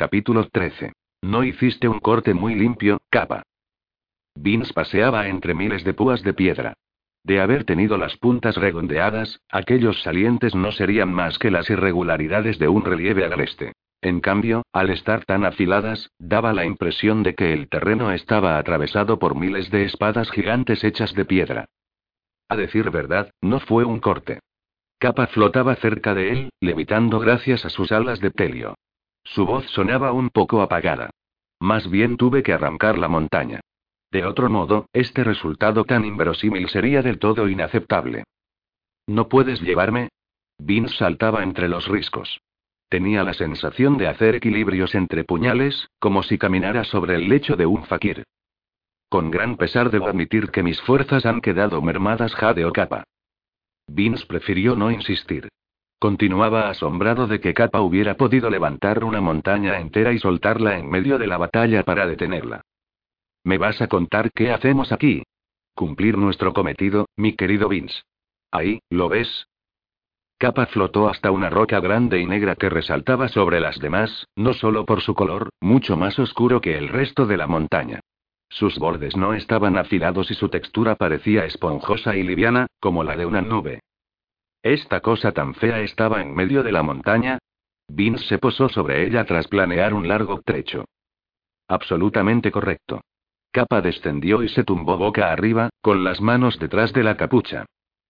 Capítulo 13. No hiciste un corte muy limpio, capa. Vince paseaba entre miles de púas de piedra. De haber tenido las puntas redondeadas, aquellos salientes no serían más que las irregularidades de un relieve agreste. En cambio, al estar tan afiladas, daba la impresión de que el terreno estaba atravesado por miles de espadas gigantes hechas de piedra. A decir verdad, no fue un corte. Capa flotaba cerca de él, levitando gracias a sus alas de telio. Su voz sonaba un poco apagada. Más bien tuve que arrancar la montaña. De otro modo, este resultado tan inverosímil sería del todo inaceptable. ¿No puedes llevarme? Vince saltaba entre los riscos. Tenía la sensación de hacer equilibrios entre puñales, como si caminara sobre el lecho de un fakir. Con gran pesar debo admitir que mis fuerzas han quedado mermadas Jade o Capa. Vince prefirió no insistir. Continuaba asombrado de que Capa hubiera podido levantar una montaña entera y soltarla en medio de la batalla para detenerla. ¿Me vas a contar qué hacemos aquí? Cumplir nuestro cometido, mi querido Vince. Ahí, ¿lo ves? Capa flotó hasta una roca grande y negra que resaltaba sobre las demás, no solo por su color, mucho más oscuro que el resto de la montaña. Sus bordes no estaban afilados y su textura parecía esponjosa y liviana, como la de una nube. Esta cosa tan fea estaba en medio de la montaña. Vince se posó sobre ella tras planear un largo trecho. Absolutamente correcto. Capa descendió y se tumbó boca arriba, con las manos detrás de la capucha.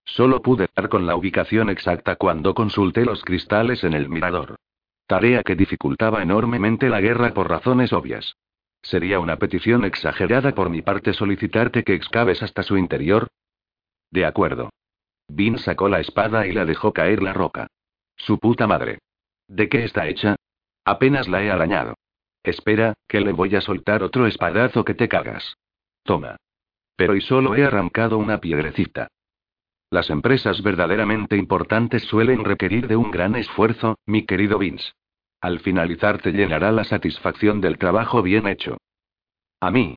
Solo pude dar con la ubicación exacta cuando consulté los cristales en el mirador. Tarea que dificultaba enormemente la guerra por razones obvias. ¿Sería una petición exagerada por mi parte solicitarte que excaves hasta su interior? De acuerdo. Vin sacó la espada y la dejó caer la roca. Su puta madre. ¿De qué está hecha? Apenas la he arañado. Espera, que le voy a soltar otro espadazo que te cagas. Toma. Pero y solo he arrancado una piedrecita. Las empresas verdaderamente importantes suelen requerir de un gran esfuerzo, mi querido Vince. Al finalizar te llenará la satisfacción del trabajo bien hecho. A mí.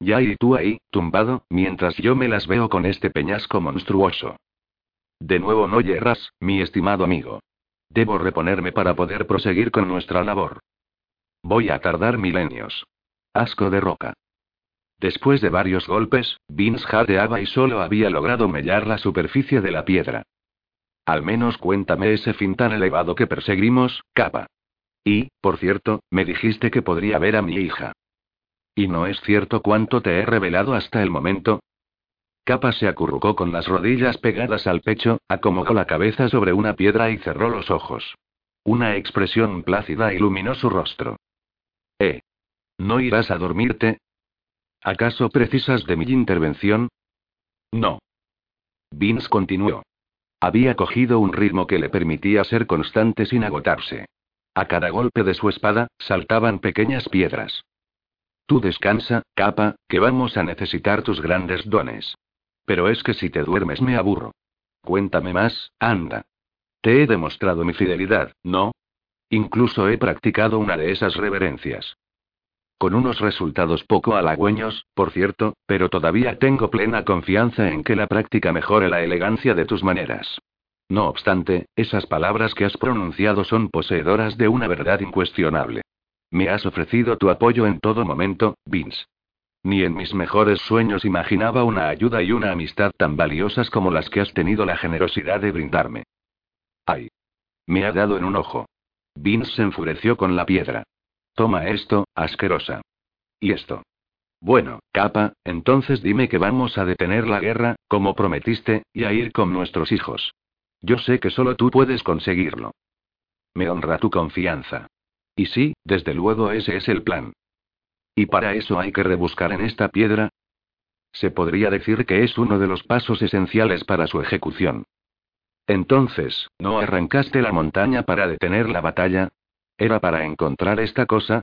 Ya y tú ahí, tumbado, mientras yo me las veo con este peñasco monstruoso. De nuevo no yerras, mi estimado amigo. Debo reponerme para poder proseguir con nuestra labor. Voy a tardar milenios. Asco de roca. Después de varios golpes, Vince jadeaba y solo había logrado mellar la superficie de la piedra. Al menos cuéntame ese fin tan elevado que perseguimos, capa. Y, por cierto, me dijiste que podría ver a mi hija. ¿Y no es cierto cuánto te he revelado hasta el momento? Capa se acurrucó con las rodillas pegadas al pecho, acomodó la cabeza sobre una piedra y cerró los ojos. Una expresión plácida iluminó su rostro. ¿Eh? ¿No irás a dormirte? ¿Acaso precisas de mi intervención? No. Vince continuó. Había cogido un ritmo que le permitía ser constante sin agotarse. A cada golpe de su espada, saltaban pequeñas piedras. Tú descansa, capa, que vamos a necesitar tus grandes dones. Pero es que si te duermes me aburro. Cuéntame más, anda. Te he demostrado mi fidelidad, ¿no? Incluso he practicado una de esas reverencias. Con unos resultados poco halagüeños, por cierto, pero todavía tengo plena confianza en que la práctica mejore la elegancia de tus maneras. No obstante, esas palabras que has pronunciado son poseedoras de una verdad incuestionable. Me has ofrecido tu apoyo en todo momento, Vince. Ni en mis mejores sueños imaginaba una ayuda y una amistad tan valiosas como las que has tenido la generosidad de brindarme. Ay. Me ha dado en un ojo. Vince se enfureció con la piedra. Toma esto, asquerosa. ¿Y esto? Bueno, capa, entonces dime que vamos a detener la guerra, como prometiste, y a ir con nuestros hijos. Yo sé que solo tú puedes conseguirlo. Me honra tu confianza. Y sí, desde luego ese es el plan. ¿Y para eso hay que rebuscar en esta piedra? Se podría decir que es uno de los pasos esenciales para su ejecución. Entonces, ¿no arrancaste la montaña para detener la batalla? ¿Era para encontrar esta cosa?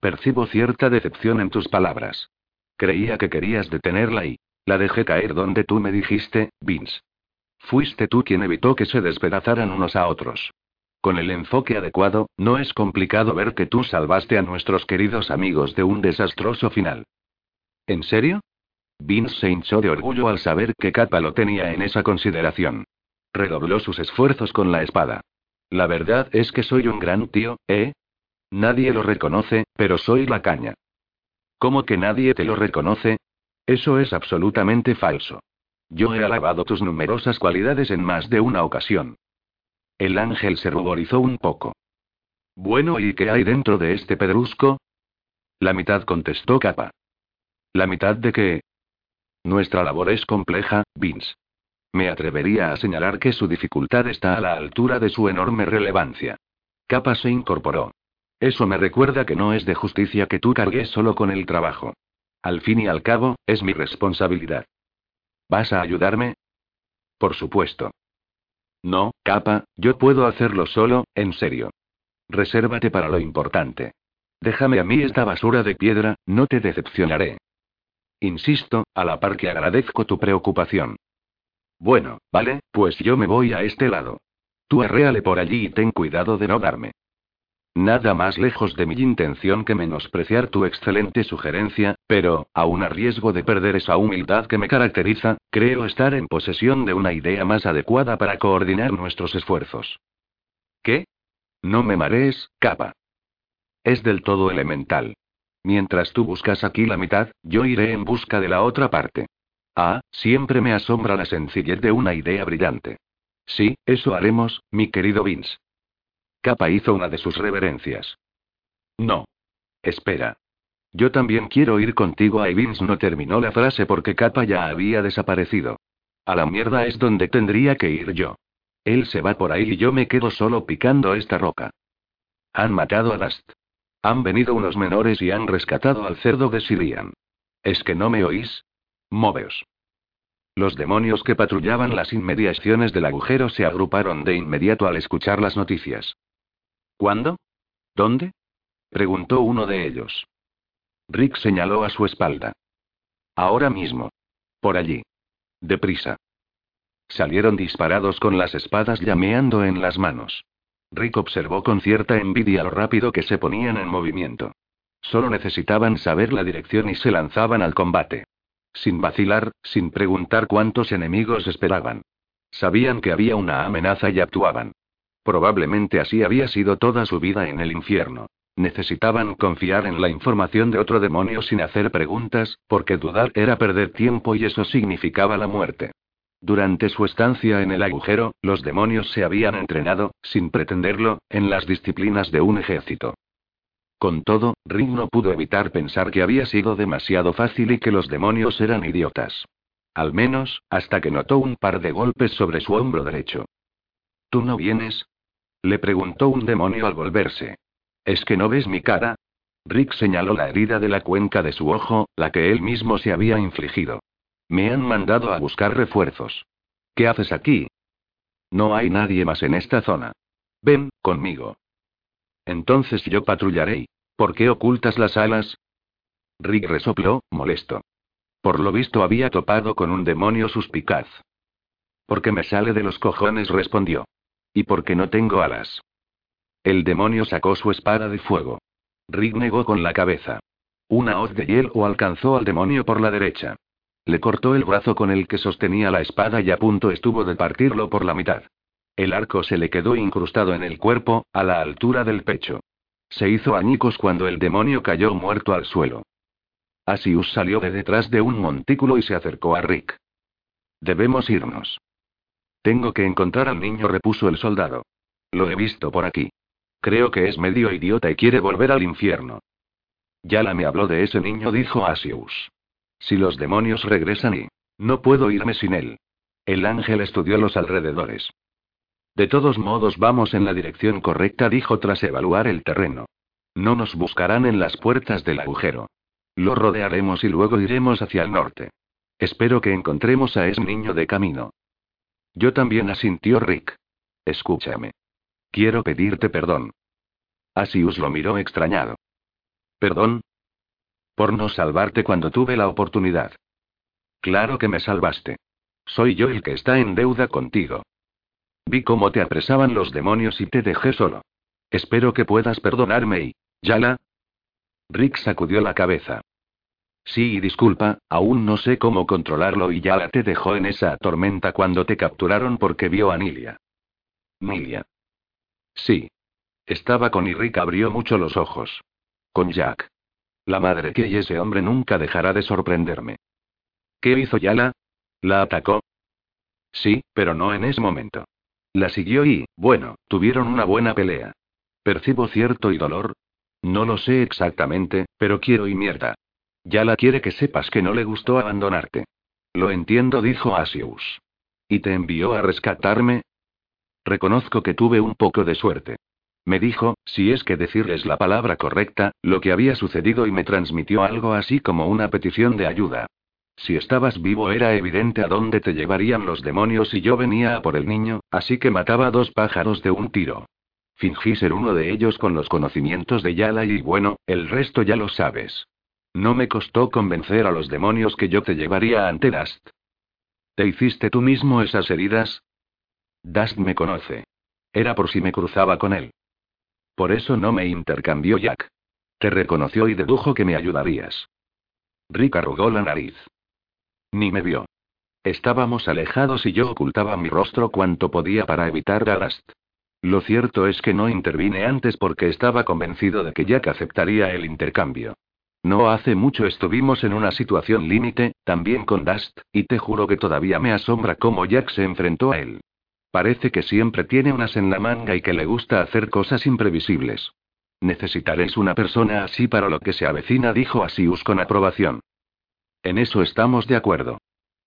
Percibo cierta decepción en tus palabras. Creía que querías detenerla y... La dejé caer donde tú me dijiste, Vince. Fuiste tú quien evitó que se despedazaran unos a otros. Con el enfoque adecuado, no es complicado ver que tú salvaste a nuestros queridos amigos de un desastroso final. ¿En serio? Vince se hinchó de orgullo al saber que Kappa lo tenía en esa consideración. Redobló sus esfuerzos con la espada. La verdad es que soy un gran tío, ¿eh? Nadie lo reconoce, pero soy la caña. ¿Cómo que nadie te lo reconoce? Eso es absolutamente falso. Yo he alabado tus numerosas cualidades en más de una ocasión. El ángel se ruborizó un poco. Bueno, ¿y qué hay dentro de este pedrusco? La mitad contestó Capa. ¿La mitad de qué? Nuestra labor es compleja, Vince. Me atrevería a señalar que su dificultad está a la altura de su enorme relevancia. Capa se incorporó. Eso me recuerda que no es de justicia que tú cargues solo con el trabajo. Al fin y al cabo, es mi responsabilidad. ¿Vas a ayudarme? Por supuesto. No, capa, yo puedo hacerlo solo, en serio. Resérvate para lo importante. Déjame a mí esta basura de piedra, no te decepcionaré. Insisto, a la par que agradezco tu preocupación. Bueno, vale, pues yo me voy a este lado. Tú arréale por allí y ten cuidado de no darme. Nada más lejos de mi intención que menospreciar tu excelente sugerencia, pero, aun a riesgo de perder esa humildad que me caracteriza, creo estar en posesión de una idea más adecuada para coordinar nuestros esfuerzos. ¿Qué? No me marees, capa. Es del todo elemental. Mientras tú buscas aquí la mitad, yo iré en busca de la otra parte. Ah, siempre me asombra la sencillez de una idea brillante. Sí, eso haremos, mi querido Vince. Capa hizo una de sus reverencias. No. Espera. Yo también quiero ir contigo. A Vince no terminó la frase porque Capa ya había desaparecido. A la mierda es donde tendría que ir yo. Él se va por ahí y yo me quedo solo picando esta roca. Han matado a Dust. Han venido unos menores y han rescatado al cerdo de Sirian. ¿Es que no me oís? Moveos. Los demonios que patrullaban las inmediaciones del agujero se agruparon de inmediato al escuchar las noticias. ¿Cuándo? ¿Dónde? preguntó uno de ellos. Rick señaló a su espalda. Ahora mismo. Por allí. Deprisa. Salieron disparados con las espadas llameando en las manos. Rick observó con cierta envidia lo rápido que se ponían en movimiento. Solo necesitaban saber la dirección y se lanzaban al combate. Sin vacilar, sin preguntar cuántos enemigos esperaban. Sabían que había una amenaza y actuaban. Probablemente así había sido toda su vida en el infierno. Necesitaban confiar en la información de otro demonio sin hacer preguntas, porque dudar era perder tiempo y eso significaba la muerte. Durante su estancia en el agujero, los demonios se habían entrenado, sin pretenderlo, en las disciplinas de un ejército. Con todo, Rick no pudo evitar pensar que había sido demasiado fácil y que los demonios eran idiotas. Al menos, hasta que notó un par de golpes sobre su hombro derecho. ¿Tú no vienes? Le preguntó un demonio al volverse. ¿Es que no ves mi cara? Rick señaló la herida de la cuenca de su ojo, la que él mismo se había infligido. Me han mandado a buscar refuerzos. ¿Qué haces aquí? No hay nadie más en esta zona. Ven, conmigo. Entonces yo patrullaré. ¿Por qué ocultas las alas? Rick resopló, molesto. Por lo visto había topado con un demonio suspicaz. Porque me sale de los cojones, respondió. Y porque no tengo alas. El demonio sacó su espada de fuego. Rick negó con la cabeza. Una hoz de hielo alcanzó al demonio por la derecha. Le cortó el brazo con el que sostenía la espada y a punto estuvo de partirlo por la mitad. El arco se le quedó incrustado en el cuerpo, a la altura del pecho. Se hizo añicos cuando el demonio cayó muerto al suelo. Asius salió de detrás de un montículo y se acercó a Rick. Debemos irnos. Tengo que encontrar al niño, repuso el soldado. Lo he visto por aquí. Creo que es medio idiota y quiere volver al infierno. Yala me habló de ese niño, dijo Asius. Si los demonios regresan y... No puedo irme sin él. El ángel estudió los alrededores. De todos modos vamos en la dirección correcta, dijo tras evaluar el terreno. No nos buscarán en las puertas del agujero. Lo rodearemos y luego iremos hacia el norte. Espero que encontremos a ese niño de camino. Yo también asintió Rick. Escúchame. Quiero pedirte perdón. Asius lo miró extrañado. ¿Perdón? Por no salvarte cuando tuve la oportunidad. Claro que me salvaste. Soy yo el que está en deuda contigo. Vi cómo te apresaban los demonios y te dejé solo. Espero que puedas perdonarme y... ¿Yala? Rick sacudió la cabeza. Sí, y disculpa, aún no sé cómo controlarlo y Yala te dejó en esa tormenta cuando te capturaron porque vio a Nilia. Nilia. Sí. Estaba con y Rick abrió mucho los ojos. Con Jack. La madre que y ese hombre nunca dejará de sorprenderme. ¿Qué hizo Yala? ¿La atacó? Sí, pero no en ese momento. La siguió y, bueno, tuvieron una buena pelea. ¿Percibo cierto y dolor? No lo sé exactamente, pero quiero y mierda. Yala quiere que sepas que no le gustó abandonarte. Lo entiendo, dijo Asius. ¿Y te envió a rescatarme? Reconozco que tuve un poco de suerte. Me dijo, si es que decirles la palabra correcta, lo que había sucedido y me transmitió algo así como una petición de ayuda. Si estabas vivo era evidente a dónde te llevarían los demonios y yo venía a por el niño, así que mataba dos pájaros de un tiro. Fingí ser uno de ellos con los conocimientos de Yala y bueno, el resto ya lo sabes. No me costó convencer a los demonios que yo te llevaría ante Dust. ¿Te hiciste tú mismo esas heridas? Dust me conoce. Era por si me cruzaba con él. Por eso no me intercambió Jack. Te reconoció y dedujo que me ayudarías. Rick arrugó la nariz. Ni me vio. Estábamos alejados y yo ocultaba mi rostro cuanto podía para evitar a Dust. Lo cierto es que no intervine antes porque estaba convencido de que Jack aceptaría el intercambio. No hace mucho estuvimos en una situación límite, también con Dust, y te juro que todavía me asombra cómo Jack se enfrentó a él. Parece que siempre tiene unas en la manga y que le gusta hacer cosas imprevisibles. Necesitaréis una persona así para lo que se avecina, dijo Asius con aprobación. En eso estamos de acuerdo.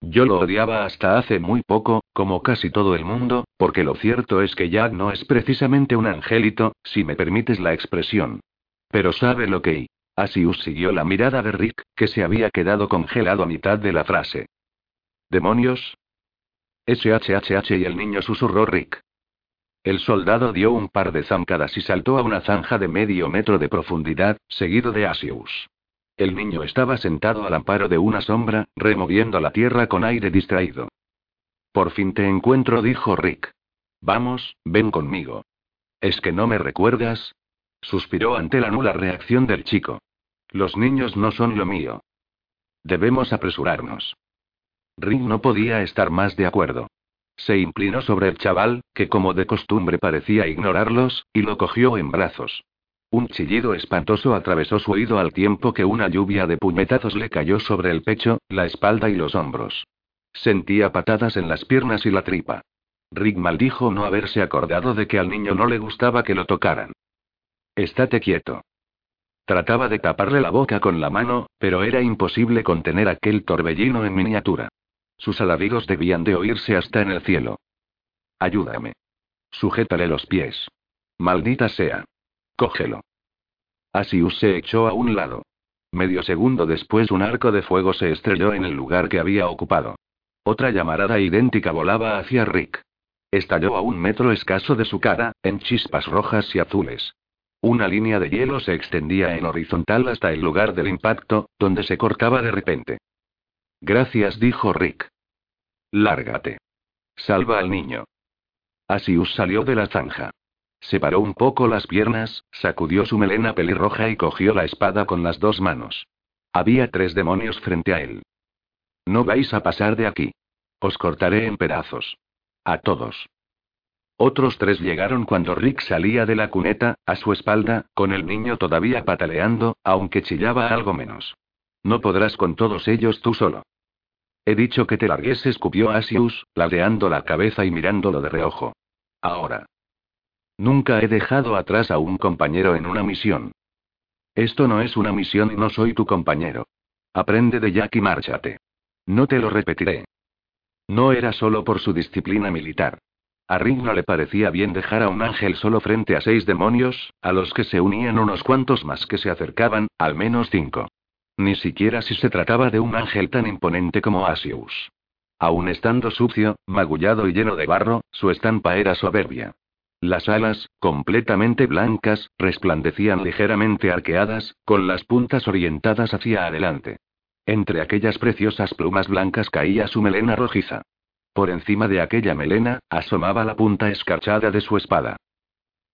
Yo lo odiaba hasta hace muy poco, como casi todo el mundo, porque lo cierto es que Jack no es precisamente un angelito, si me permites la expresión. Pero sabe lo que... Asius siguió la mirada de Rick, que se había quedado congelado a mitad de la frase. ¿Demonios? SHHH y el niño susurró Rick. El soldado dio un par de zancadas y saltó a una zanja de medio metro de profundidad, seguido de Asius. El niño estaba sentado al amparo de una sombra, removiendo la tierra con aire distraído. Por fin te encuentro, dijo Rick. Vamos, ven conmigo. ¿Es que no me recuerdas? Suspiró ante la nula reacción del chico. Los niños no son lo mío. Debemos apresurarnos. Rick no podía estar más de acuerdo. Se inclinó sobre el chaval, que como de costumbre parecía ignorarlos, y lo cogió en brazos. Un chillido espantoso atravesó su oído al tiempo que una lluvia de puñetazos le cayó sobre el pecho, la espalda y los hombros. Sentía patadas en las piernas y la tripa. Rick maldijo no haberse acordado de que al niño no le gustaba que lo tocaran. Estate quieto. Trataba de taparle la boca con la mano, pero era imposible contener aquel torbellino en miniatura. Sus alaridos debían de oírse hasta en el cielo. Ayúdame. Sujétale los pies. Maldita sea. Cógelo. Asius se echó a un lado. Medio segundo después un arco de fuego se estrelló en el lugar que había ocupado. Otra llamarada idéntica volaba hacia Rick. Estalló a un metro escaso de su cara, en chispas rojas y azules. Una línea de hielo se extendía en horizontal hasta el lugar del impacto, donde se cortaba de repente. Gracias, dijo Rick. Lárgate. Salva al niño. Asius salió de la zanja. Separó un poco las piernas, sacudió su melena pelirroja y cogió la espada con las dos manos. Había tres demonios frente a él. No vais a pasar de aquí. Os cortaré en pedazos. A todos. Otros tres llegaron cuando Rick salía de la cuneta, a su espalda, con el niño todavía pataleando, aunque chillaba algo menos. No podrás con todos ellos tú solo. He dicho que te largues, escupió Asius, ladeando la cabeza y mirándolo de reojo. Ahora. Nunca he dejado atrás a un compañero en una misión. Esto no es una misión y no soy tu compañero. Aprende de Jack y márchate. No te lo repetiré. No era solo por su disciplina militar. A Rick no le parecía bien dejar a un ángel solo frente a seis demonios, a los que se unían unos cuantos más que se acercaban, al menos cinco. Ni siquiera si se trataba de un ángel tan imponente como Asius. Aun estando sucio, magullado y lleno de barro, su estampa era soberbia. Las alas, completamente blancas, resplandecían ligeramente arqueadas, con las puntas orientadas hacia adelante. Entre aquellas preciosas plumas blancas caía su melena rojiza. Por encima de aquella melena, asomaba la punta escarchada de su espada.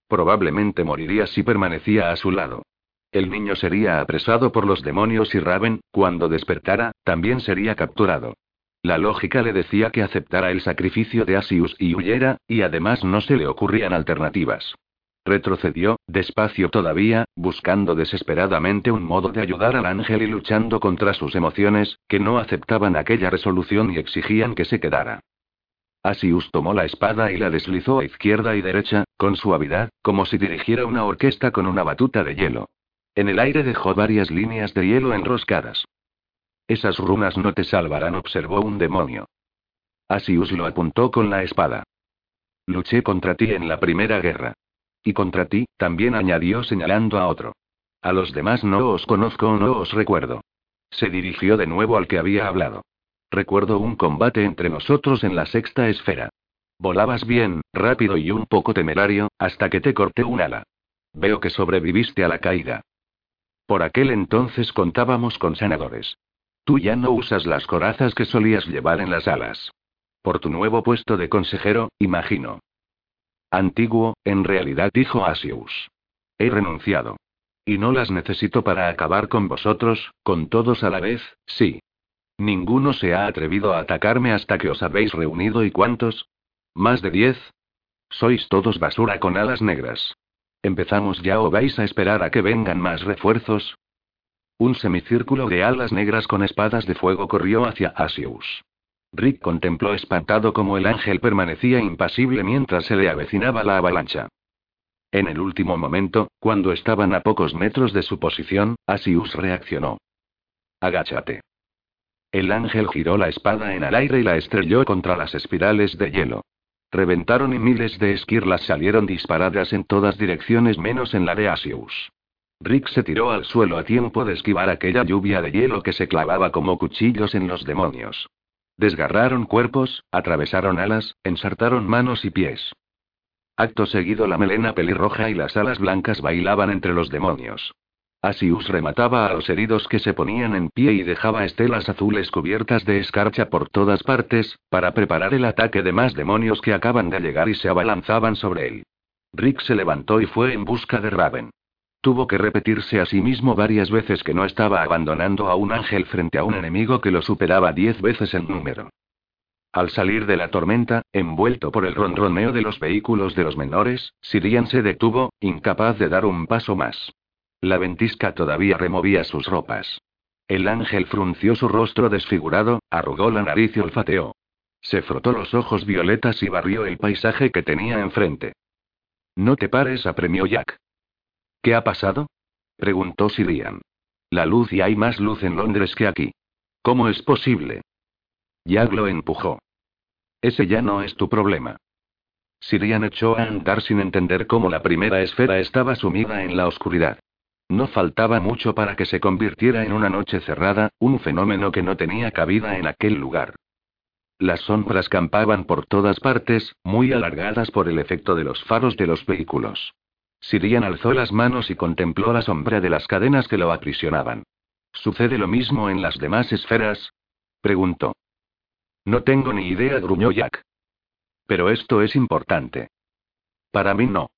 Probablemente moriría si permanecía a su lado. El niño sería apresado por los demonios y Raven, cuando despertara, también sería capturado. La lógica le decía que aceptara el sacrificio de Asius y huyera, y además no se le ocurrían alternativas. Retrocedió, despacio todavía, buscando desesperadamente un modo de ayudar al ángel y luchando contra sus emociones, que no aceptaban aquella resolución y exigían que se quedara. Asius tomó la espada y la deslizó a izquierda y derecha, con suavidad, como si dirigiera una orquesta con una batuta de hielo. En el aire dejó varias líneas de hielo enroscadas. Esas runas no te salvarán, observó un demonio. Asius lo apuntó con la espada. Luché contra ti en la primera guerra. Y contra ti, también añadió señalando a otro. A los demás no os conozco o no os recuerdo. Se dirigió de nuevo al que había hablado. Recuerdo un combate entre nosotros en la sexta esfera. Volabas bien, rápido y un poco temerario, hasta que te corté un ala. Veo que sobreviviste a la caída. Por aquel entonces contábamos con sanadores. Tú ya no usas las corazas que solías llevar en las alas. Por tu nuevo puesto de consejero, imagino. Antiguo, en realidad dijo Asius. He renunciado. Y no las necesito para acabar con vosotros, con todos a la vez, sí. Ninguno se ha atrevido a atacarme hasta que os habéis reunido y cuántos? ¿Más de diez? Sois todos basura con alas negras. ¿Empezamos ya o vais a esperar a que vengan más refuerzos? Un semicírculo de alas negras con espadas de fuego corrió hacia Asius. Rick contempló espantado cómo el ángel permanecía impasible mientras se le avecinaba la avalancha. En el último momento, cuando estaban a pocos metros de su posición, Asius reaccionó. Agáchate. El ángel giró la espada en el aire y la estrelló contra las espirales de hielo. Reventaron y miles de esquirlas salieron disparadas en todas direcciones menos en la de Asius. Rick se tiró al suelo a tiempo de esquivar aquella lluvia de hielo que se clavaba como cuchillos en los demonios. Desgarraron cuerpos, atravesaron alas, ensartaron manos y pies. Acto seguido la melena pelirroja y las alas blancas bailaban entre los demonios. Asius remataba a los heridos que se ponían en pie y dejaba estelas azules cubiertas de escarcha por todas partes, para preparar el ataque de más demonios que acaban de llegar y se abalanzaban sobre él. Rick se levantó y fue en busca de Raven. Tuvo que repetirse a sí mismo varias veces que no estaba abandonando a un ángel frente a un enemigo que lo superaba diez veces en número. Al salir de la tormenta, envuelto por el ronroneo de los vehículos de los menores, Sirian se detuvo, incapaz de dar un paso más. La ventisca todavía removía sus ropas. El ángel frunció su rostro desfigurado, arrugó la nariz y olfateó. Se frotó los ojos violetas y barrió el paisaje que tenía enfrente. No te pares, apremió Jack. ¿Qué ha pasado? preguntó Sirian. La luz y hay más luz en Londres que aquí. ¿Cómo es posible? Jack lo empujó. Ese ya no es tu problema. Sirian echó a andar sin entender cómo la primera esfera estaba sumida en la oscuridad. No faltaba mucho para que se convirtiera en una noche cerrada, un fenómeno que no tenía cabida en aquel lugar. Las sombras campaban por todas partes, muy alargadas por el efecto de los faros de los vehículos. Sirian alzó las manos y contempló la sombra de las cadenas que lo aprisionaban. ¿Sucede lo mismo en las demás esferas? preguntó. No tengo ni idea, gruñó Jack. Pero esto es importante. Para mí no.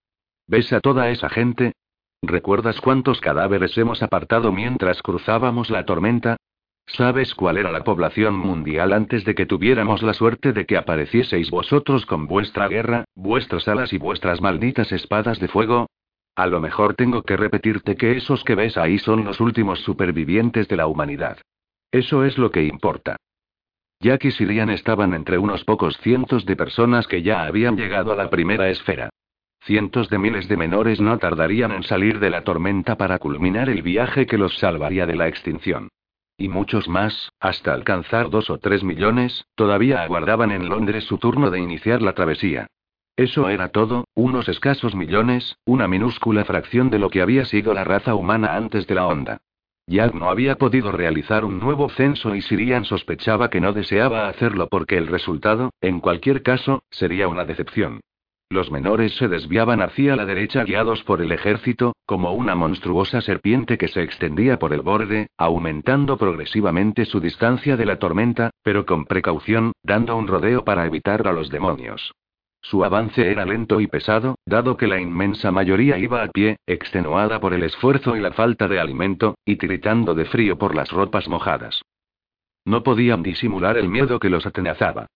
¿Ves a toda esa gente? ¿Recuerdas cuántos cadáveres hemos apartado mientras cruzábamos la tormenta? ¿Sabes cuál era la población mundial antes de que tuviéramos la suerte de que aparecieseis vosotros con vuestra guerra, vuestras alas y vuestras malditas espadas de fuego? A lo mejor tengo que repetirte que esos que ves ahí son los últimos supervivientes de la humanidad. Eso es lo que importa. Jack y Silian estaban entre unos pocos cientos de personas que ya habían llegado a la primera esfera. Cientos de miles de menores no tardarían en salir de la tormenta para culminar el viaje que los salvaría de la extinción. Y muchos más, hasta alcanzar dos o tres millones, todavía aguardaban en Londres su turno de iniciar la travesía. Eso era todo, unos escasos millones, una minúscula fracción de lo que había sido la raza humana antes de la onda. Jack no había podido realizar un nuevo censo y Sirian sospechaba que no deseaba hacerlo porque el resultado, en cualquier caso, sería una decepción. Los menores se desviaban hacia la derecha guiados por el ejército, como una monstruosa serpiente que se extendía por el borde, aumentando progresivamente su distancia de la tormenta, pero con precaución, dando un rodeo para evitar a los demonios. Su avance era lento y pesado, dado que la inmensa mayoría iba a pie, extenuada por el esfuerzo y la falta de alimento, y tiritando de frío por las ropas mojadas. No podían disimular el miedo que los atenazaba.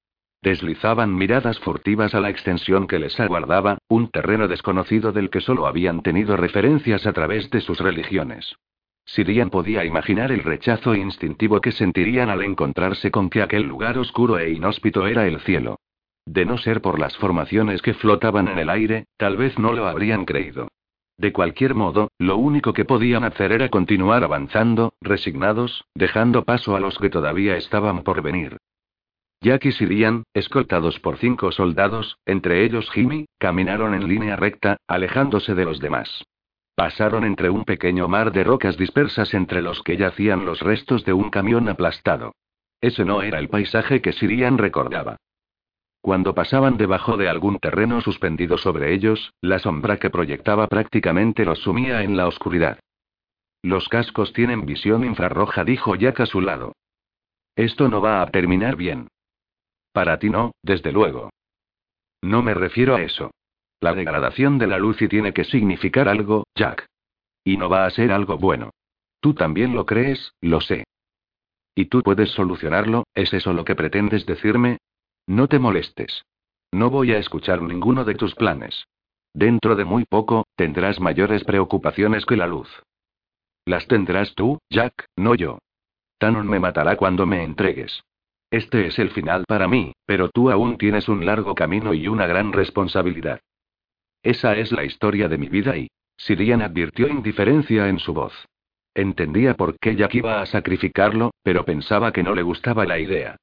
Deslizaban miradas furtivas a la extensión que les aguardaba, un terreno desconocido del que solo habían tenido referencias a través de sus religiones. Sirian podía imaginar el rechazo instintivo que sentirían al encontrarse con que aquel lugar oscuro e inhóspito era el cielo. De no ser por las formaciones que flotaban en el aire, tal vez no lo habrían creído. De cualquier modo, lo único que podían hacer era continuar avanzando, resignados, dejando paso a los que todavía estaban por venir. Jack y Sirian, escoltados por cinco soldados, entre ellos Jimmy, caminaron en línea recta, alejándose de los demás. Pasaron entre un pequeño mar de rocas dispersas entre los que yacían los restos de un camión aplastado. Ese no era el paisaje que Sirian recordaba. Cuando pasaban debajo de algún terreno suspendido sobre ellos, la sombra que proyectaba prácticamente los sumía en la oscuridad. Los cascos tienen visión infrarroja, dijo Jack a su lado. Esto no va a terminar bien. Para ti no, desde luego. No me refiero a eso. La degradación de la luz y tiene que significar algo, Jack. Y no va a ser algo bueno. Tú también lo crees, lo sé. ¿Y tú puedes solucionarlo? ¿Es eso lo que pretendes decirme? No te molestes. No voy a escuchar ninguno de tus planes. Dentro de muy poco, tendrás mayores preocupaciones que la luz. Las tendrás tú, Jack, no yo. Tanon me matará cuando me entregues. Este es el final para mí, pero tú aún tienes un largo camino y una gran responsabilidad. Esa es la historia de mi vida y... Sirian advirtió indiferencia en su voz. Entendía por qué Jack iba a sacrificarlo, pero pensaba que no le gustaba la idea.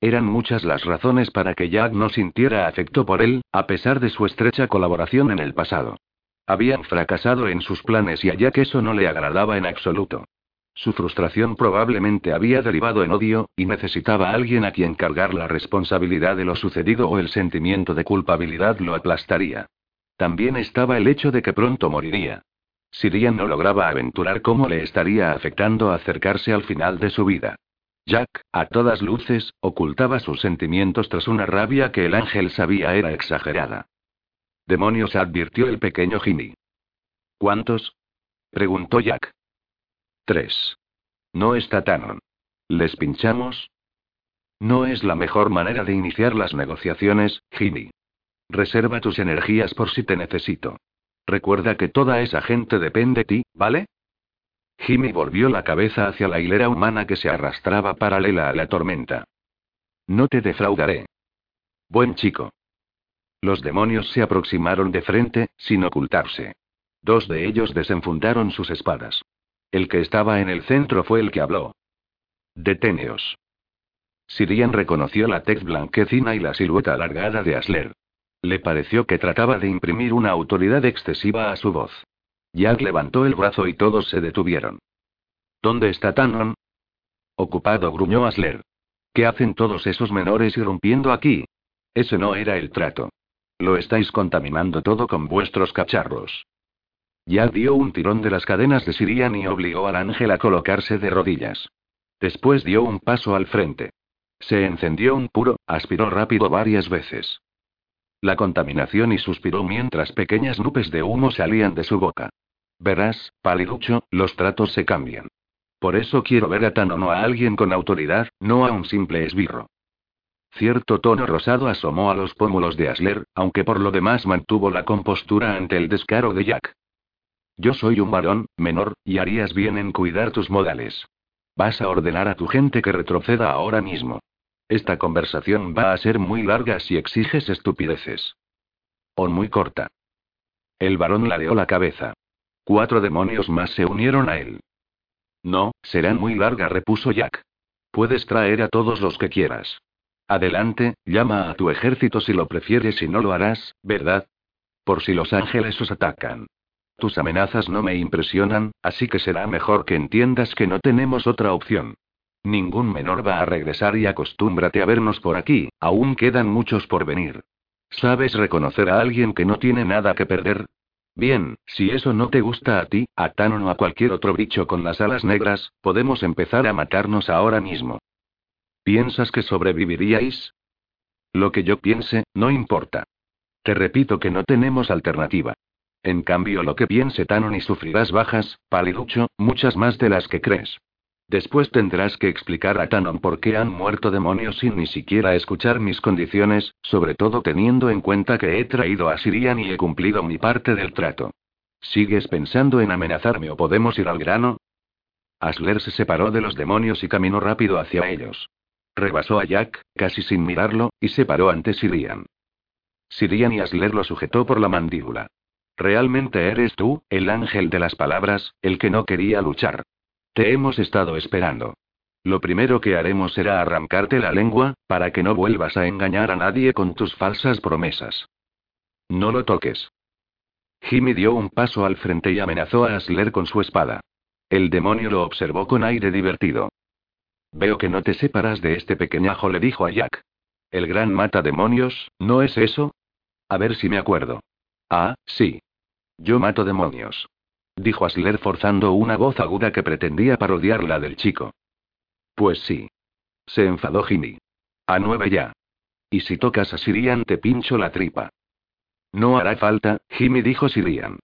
Eran muchas las razones para que Jack no sintiera afecto por él, a pesar de su estrecha colaboración en el pasado. Habían fracasado en sus planes y a Jack eso no le agradaba en absoluto. Su frustración probablemente había derivado en odio, y necesitaba a alguien a quien cargar la responsabilidad de lo sucedido o el sentimiento de culpabilidad lo aplastaría. También estaba el hecho de que pronto moriría. Sirian no lograba aventurar cómo le estaría afectando acercarse al final de su vida. Jack, a todas luces, ocultaba sus sentimientos tras una rabia que el ángel sabía era exagerada. Demonios, advirtió el pequeño Jimmy. ¿Cuántos? preguntó Jack. Tres. No está Tanon. ¿Les pinchamos? No es la mejor manera de iniciar las negociaciones, Jimmy. Reserva tus energías por si te necesito. Recuerda que toda esa gente depende de ti, ¿vale? Jimmy volvió la cabeza hacia la hilera humana que se arrastraba paralela a la tormenta. No te defraudaré. Buen chico. Los demonios se aproximaron de frente, sin ocultarse. Dos de ellos desenfundaron sus espadas. El que estaba en el centro fue el que habló. Deteneos. Sirian reconoció la tez blanquecina y la silueta alargada de Asler. Le pareció que trataba de imprimir una autoridad excesiva a su voz. Jack levantó el brazo y todos se detuvieron. ¿Dónde está Tanon? Ocupado, gruñó Asler. ¿Qué hacen todos esos menores irrumpiendo aquí? Ese no era el trato. Lo estáis contaminando todo con vuestros cacharros. Ya dio un tirón de las cadenas de Sirian y obligó al ángel a colocarse de rodillas. Después dio un paso al frente. Se encendió un puro, aspiró rápido varias veces. La contaminación y suspiró mientras pequeñas nubes de humo salían de su boca. Verás, paliducho, los tratos se cambian. Por eso quiero ver a tan o no a alguien con autoridad, no a un simple esbirro. Cierto tono rosado asomó a los pómulos de Asler, aunque por lo demás mantuvo la compostura ante el descaro de Jack. Yo soy un varón, menor, y harías bien en cuidar tus modales. Vas a ordenar a tu gente que retroceda ahora mismo. Esta conversación va a ser muy larga si exiges estupideces. O muy corta. El varón ladeó la cabeza. Cuatro demonios más se unieron a él. No, será muy larga, repuso Jack. Puedes traer a todos los que quieras. Adelante, llama a tu ejército si lo prefieres y no lo harás, ¿verdad? Por si los ángeles os atacan. Tus amenazas no me impresionan, así que será mejor que entiendas que no tenemos otra opción. Ningún menor va a regresar y acostúmbrate a vernos por aquí, aún quedan muchos por venir. ¿Sabes reconocer a alguien que no tiene nada que perder? Bien, si eso no te gusta a ti, a Tanon o a cualquier otro bicho con las alas negras, podemos empezar a matarnos ahora mismo. ¿Piensas que sobreviviríais? Lo que yo piense, no importa. Te repito que no tenemos alternativa. En cambio, lo que piense Tanon y sufrirás bajas, paliducho, muchas más de las que crees. Después tendrás que explicar a Tanon por qué han muerto demonios sin ni siquiera escuchar mis condiciones, sobre todo teniendo en cuenta que he traído a Sirian y he cumplido mi parte del trato. ¿Sigues pensando en amenazarme o podemos ir al grano? Asler se separó de los demonios y caminó rápido hacia ellos. Rebasó a Jack, casi sin mirarlo, y se paró ante Sirian. Sirian y Asler lo sujetó por la mandíbula. Realmente eres tú, el ángel de las palabras, el que no quería luchar. Te hemos estado esperando. Lo primero que haremos será arrancarte la lengua, para que no vuelvas a engañar a nadie con tus falsas promesas. No lo toques. Jimmy dio un paso al frente y amenazó a Asler con su espada. El demonio lo observó con aire divertido. Veo que no te separas de este pequeñajo, le dijo a Jack. El gran mata demonios, ¿no es eso? A ver si me acuerdo. Ah, sí. Yo mato demonios dijo Asler forzando una voz aguda que pretendía parodiar la del chico. Pues sí. Se enfadó Jimmy. A nueve ya. Y si tocas a Sirian te pincho la tripa. No hará falta, Jimmy dijo Sirian.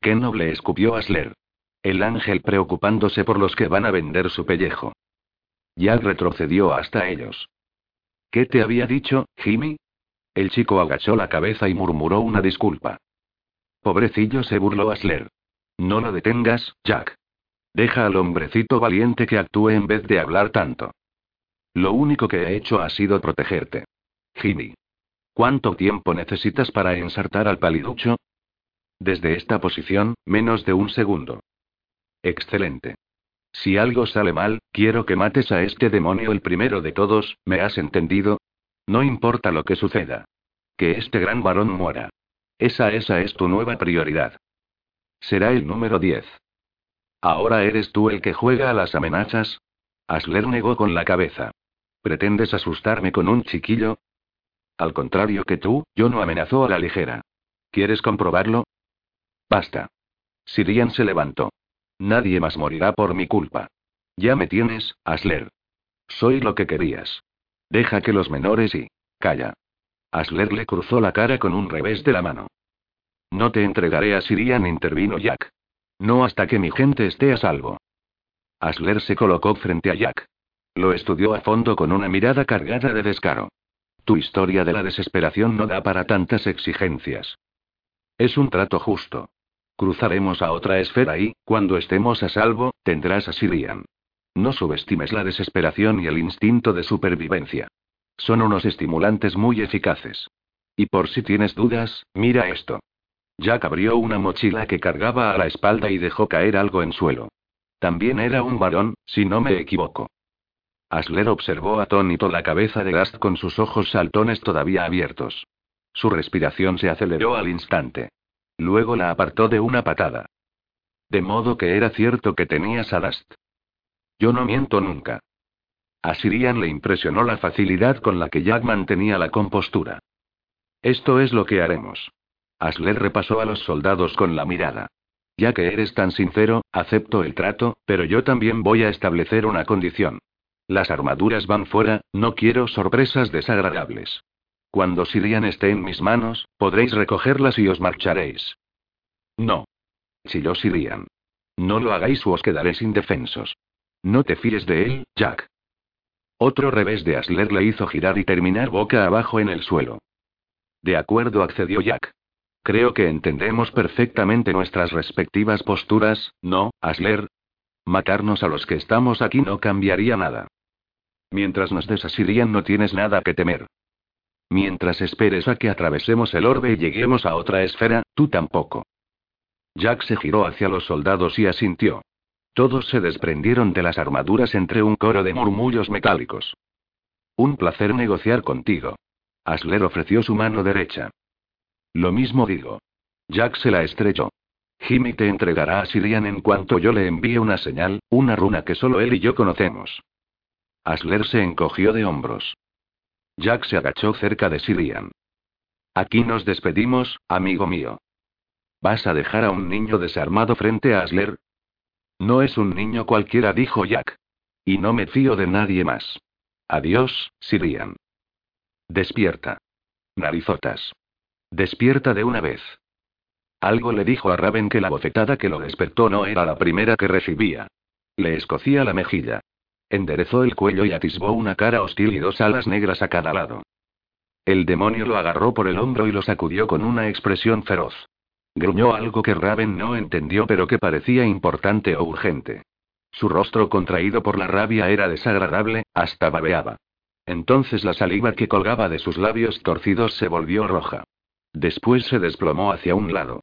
Qué noble escupió Asler. El ángel preocupándose por los que van a vender su pellejo. Jack retrocedió hasta ellos. ¿Qué te había dicho, Jimmy? El chico agachó la cabeza y murmuró una disculpa. Pobrecillo se burló Asler. No lo detengas, Jack. Deja al hombrecito valiente que actúe en vez de hablar tanto. Lo único que he hecho ha sido protegerte. Jimmy. ¿Cuánto tiempo necesitas para ensartar al paliducho? Desde esta posición, menos de un segundo. Excelente. Si algo sale mal, quiero que mates a este demonio el primero de todos, ¿me has entendido? No importa lo que suceda. Que este gran varón muera. Esa esa es tu nueva prioridad. Será el número 10. ¿Ahora eres tú el que juega a las amenazas? Asler negó con la cabeza. ¿Pretendes asustarme con un chiquillo? Al contrario que tú, yo no amenazó a la ligera. ¿Quieres comprobarlo? Basta. Sirian se levantó. Nadie más morirá por mi culpa. Ya me tienes, Asler. Soy lo que querías. Deja que los menores y... Calla. Asler le cruzó la cara con un revés de la mano. No te entregaré a Sirian, intervino Jack. No hasta que mi gente esté a salvo. Asler se colocó frente a Jack. Lo estudió a fondo con una mirada cargada de descaro. Tu historia de la desesperación no da para tantas exigencias. Es un trato justo. Cruzaremos a otra esfera y, cuando estemos a salvo, tendrás a Sirian. No subestimes la desesperación y el instinto de supervivencia. Son unos estimulantes muy eficaces. Y por si tienes dudas, mira esto. Jack abrió una mochila que cargaba a la espalda y dejó caer algo en suelo. También era un varón, si no me equivoco. Asler observó atónito la cabeza de Gast con sus ojos saltones todavía abiertos. Su respiración se aceleró al instante. Luego la apartó de una patada. De modo que era cierto que tenías a Dust. Yo no miento nunca. A Sirian le impresionó la facilidad con la que Jack mantenía la compostura. Esto es lo que haremos. Asler repasó a los soldados con la mirada. Ya que eres tan sincero, acepto el trato, pero yo también voy a establecer una condición. Las armaduras van fuera, no quiero sorpresas desagradables. Cuando Sirian esté en mis manos, podréis recogerlas y os marcharéis. No. Chilló Sirian. No lo hagáis o os quedaréis indefensos. No te fíes de él, Jack. Otro revés de Asler le hizo girar y terminar boca abajo en el suelo. De acuerdo, accedió Jack. Creo que entendemos perfectamente nuestras respectivas posturas, ¿no, Asler? Matarnos a los que estamos aquí no cambiaría nada. Mientras nos desasirían no tienes nada que temer. Mientras esperes a que atravesemos el orbe y lleguemos a otra esfera, tú tampoco. Jack se giró hacia los soldados y asintió. Todos se desprendieron de las armaduras entre un coro de murmullos metálicos. Un placer negociar contigo. Asler ofreció su mano derecha. Lo mismo digo. Jack se la estrechó. Jimmy te entregará a Sirian en cuanto yo le envíe una señal, una runa que solo él y yo conocemos. Asler se encogió de hombros. Jack se agachó cerca de Sirian. Aquí nos despedimos, amigo mío. ¿Vas a dejar a un niño desarmado frente a Asler? No es un niño cualquiera, dijo Jack. Y no me fío de nadie más. Adiós, Sirian. Despierta. Narizotas. Despierta de una vez. Algo le dijo a Raven que la bofetada que lo despertó no era la primera que recibía. Le escocía la mejilla. Enderezó el cuello y atisbó una cara hostil y dos alas negras a cada lado. El demonio lo agarró por el hombro y lo sacudió con una expresión feroz. Gruñó algo que Raven no entendió pero que parecía importante o urgente. Su rostro contraído por la rabia era desagradable, hasta babeaba. Entonces la saliva que colgaba de sus labios torcidos se volvió roja. Después se desplomó hacia un lado.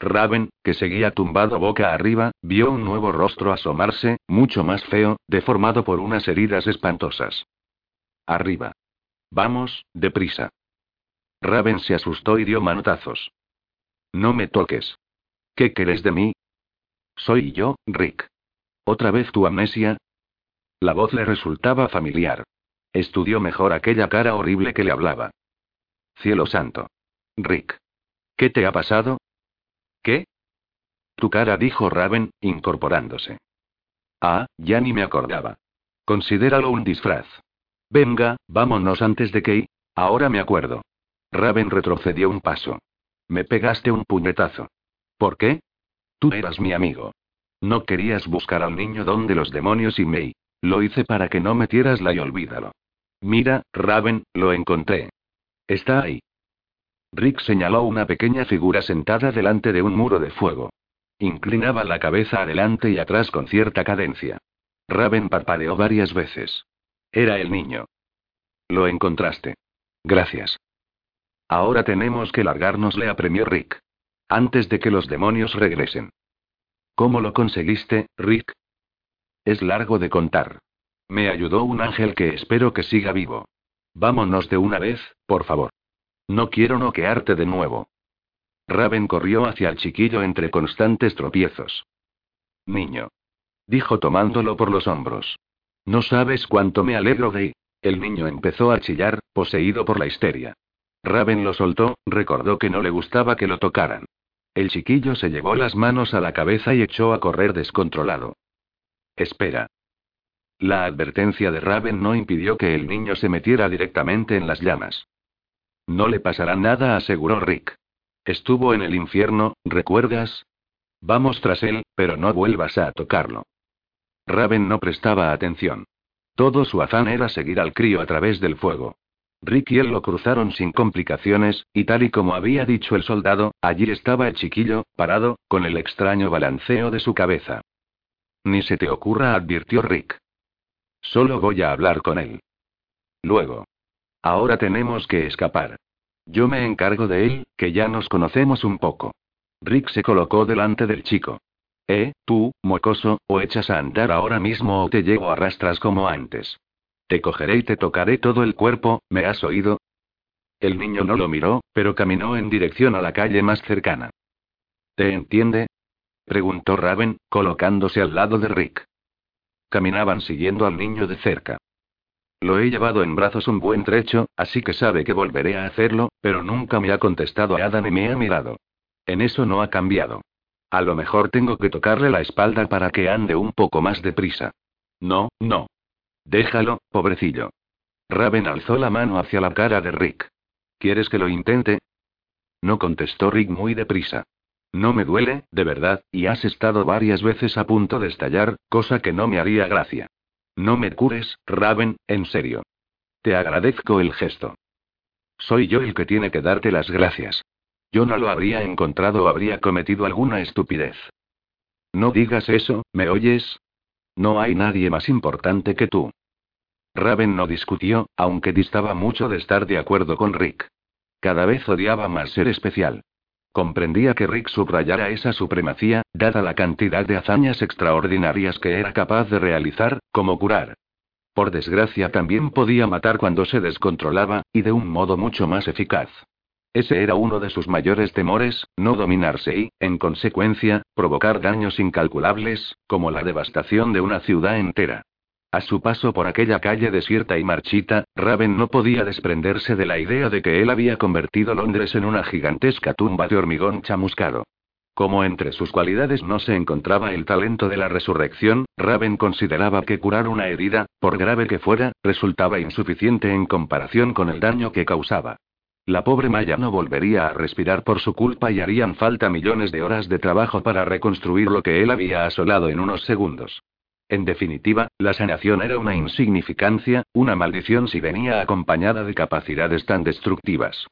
Raven, que seguía tumbado boca arriba, vio un nuevo rostro asomarse, mucho más feo, deformado por unas heridas espantosas. Arriba. Vamos, deprisa. Raven se asustó y dio manotazos. No me toques. ¿Qué querés de mí? Soy yo, Rick. ¿Otra vez tu amnesia? La voz le resultaba familiar. Estudió mejor aquella cara horrible que le hablaba. Cielo santo. Rick. ¿Qué te ha pasado? ¿Qué? Tu cara, dijo Raven, incorporándose. Ah, ya ni me acordaba. Considéralo un disfraz. Venga, vámonos antes de que... Ahora me acuerdo. Raven retrocedió un paso. Me pegaste un puñetazo. ¿Por qué? Tú eras mi amigo. No querías buscar al niño donde los demonios y May. Lo hice para que no metieras la y olvídalo. Mira, Raven, lo encontré. Está ahí. Rick señaló una pequeña figura sentada delante de un muro de fuego. Inclinaba la cabeza adelante y atrás con cierta cadencia. Raven parpadeó varias veces. Era el niño. Lo encontraste. Gracias. Ahora tenemos que largarnos, le apremió Rick. Antes de que los demonios regresen. ¿Cómo lo conseguiste, Rick? Es largo de contar. Me ayudó un ángel que espero que siga vivo. Vámonos de una vez, por favor. No quiero noquearte de nuevo. Raven corrió hacia el chiquillo entre constantes tropiezos. Niño. Dijo tomándolo por los hombros. No sabes cuánto me alegro de... El niño empezó a chillar, poseído por la histeria. Raven lo soltó, recordó que no le gustaba que lo tocaran. El chiquillo se llevó las manos a la cabeza y echó a correr descontrolado. Espera. La advertencia de Raven no impidió que el niño se metiera directamente en las llamas. No le pasará nada, aseguró Rick. Estuvo en el infierno, ¿recuerdas? Vamos tras él, pero no vuelvas a tocarlo. Raven no prestaba atención. Todo su afán era seguir al crío a través del fuego. Rick y él lo cruzaron sin complicaciones, y tal y como había dicho el soldado, allí estaba el chiquillo, parado, con el extraño balanceo de su cabeza. Ni se te ocurra, advirtió Rick. Solo voy a hablar con él. Luego. Ahora tenemos que escapar. Yo me encargo de él, que ya nos conocemos un poco. Rick se colocó delante del chico. Eh, tú, mocoso, o echas a andar ahora mismo o te llevo a rastras como antes. Te cogeré y te tocaré todo el cuerpo, ¿me has oído? El niño no lo miró, pero caminó en dirección a la calle más cercana. ¿Te entiende? preguntó Raven, colocándose al lado de Rick. Caminaban siguiendo al niño de cerca. Lo he llevado en brazos un buen trecho, así que sabe que volveré a hacerlo, pero nunca me ha contestado a Adam ni me ha mirado. En eso no ha cambiado. A lo mejor tengo que tocarle la espalda para que ande un poco más deprisa. No, no. Déjalo, pobrecillo. Raven alzó la mano hacia la cara de Rick. ¿Quieres que lo intente? No contestó Rick muy deprisa. No me duele, de verdad, y has estado varias veces a punto de estallar, cosa que no me haría gracia. No me cures, Raven, en serio. Te agradezco el gesto. Soy yo el que tiene que darte las gracias. Yo no lo habría encontrado o habría cometido alguna estupidez. No digas eso, ¿me oyes? No hay nadie más importante que tú. Raven no discutió, aunque distaba mucho de estar de acuerdo con Rick. Cada vez odiaba más ser especial. Comprendía que Rick subrayara esa supremacía, dada la cantidad de hazañas extraordinarias que era capaz de realizar, como curar. Por desgracia también podía matar cuando se descontrolaba, y de un modo mucho más eficaz. Ese era uno de sus mayores temores, no dominarse y, en consecuencia, provocar daños incalculables, como la devastación de una ciudad entera. A su paso por aquella calle desierta y marchita, Raven no podía desprenderse de la idea de que él había convertido Londres en una gigantesca tumba de hormigón chamuscado. Como entre sus cualidades no se encontraba el talento de la resurrección, Raven consideraba que curar una herida, por grave que fuera, resultaba insuficiente en comparación con el daño que causaba. La pobre Maya no volvería a respirar por su culpa y harían falta millones de horas de trabajo para reconstruir lo que él había asolado en unos segundos. En definitiva, la sanación era una insignificancia, una maldición si venía acompañada de capacidades tan destructivas.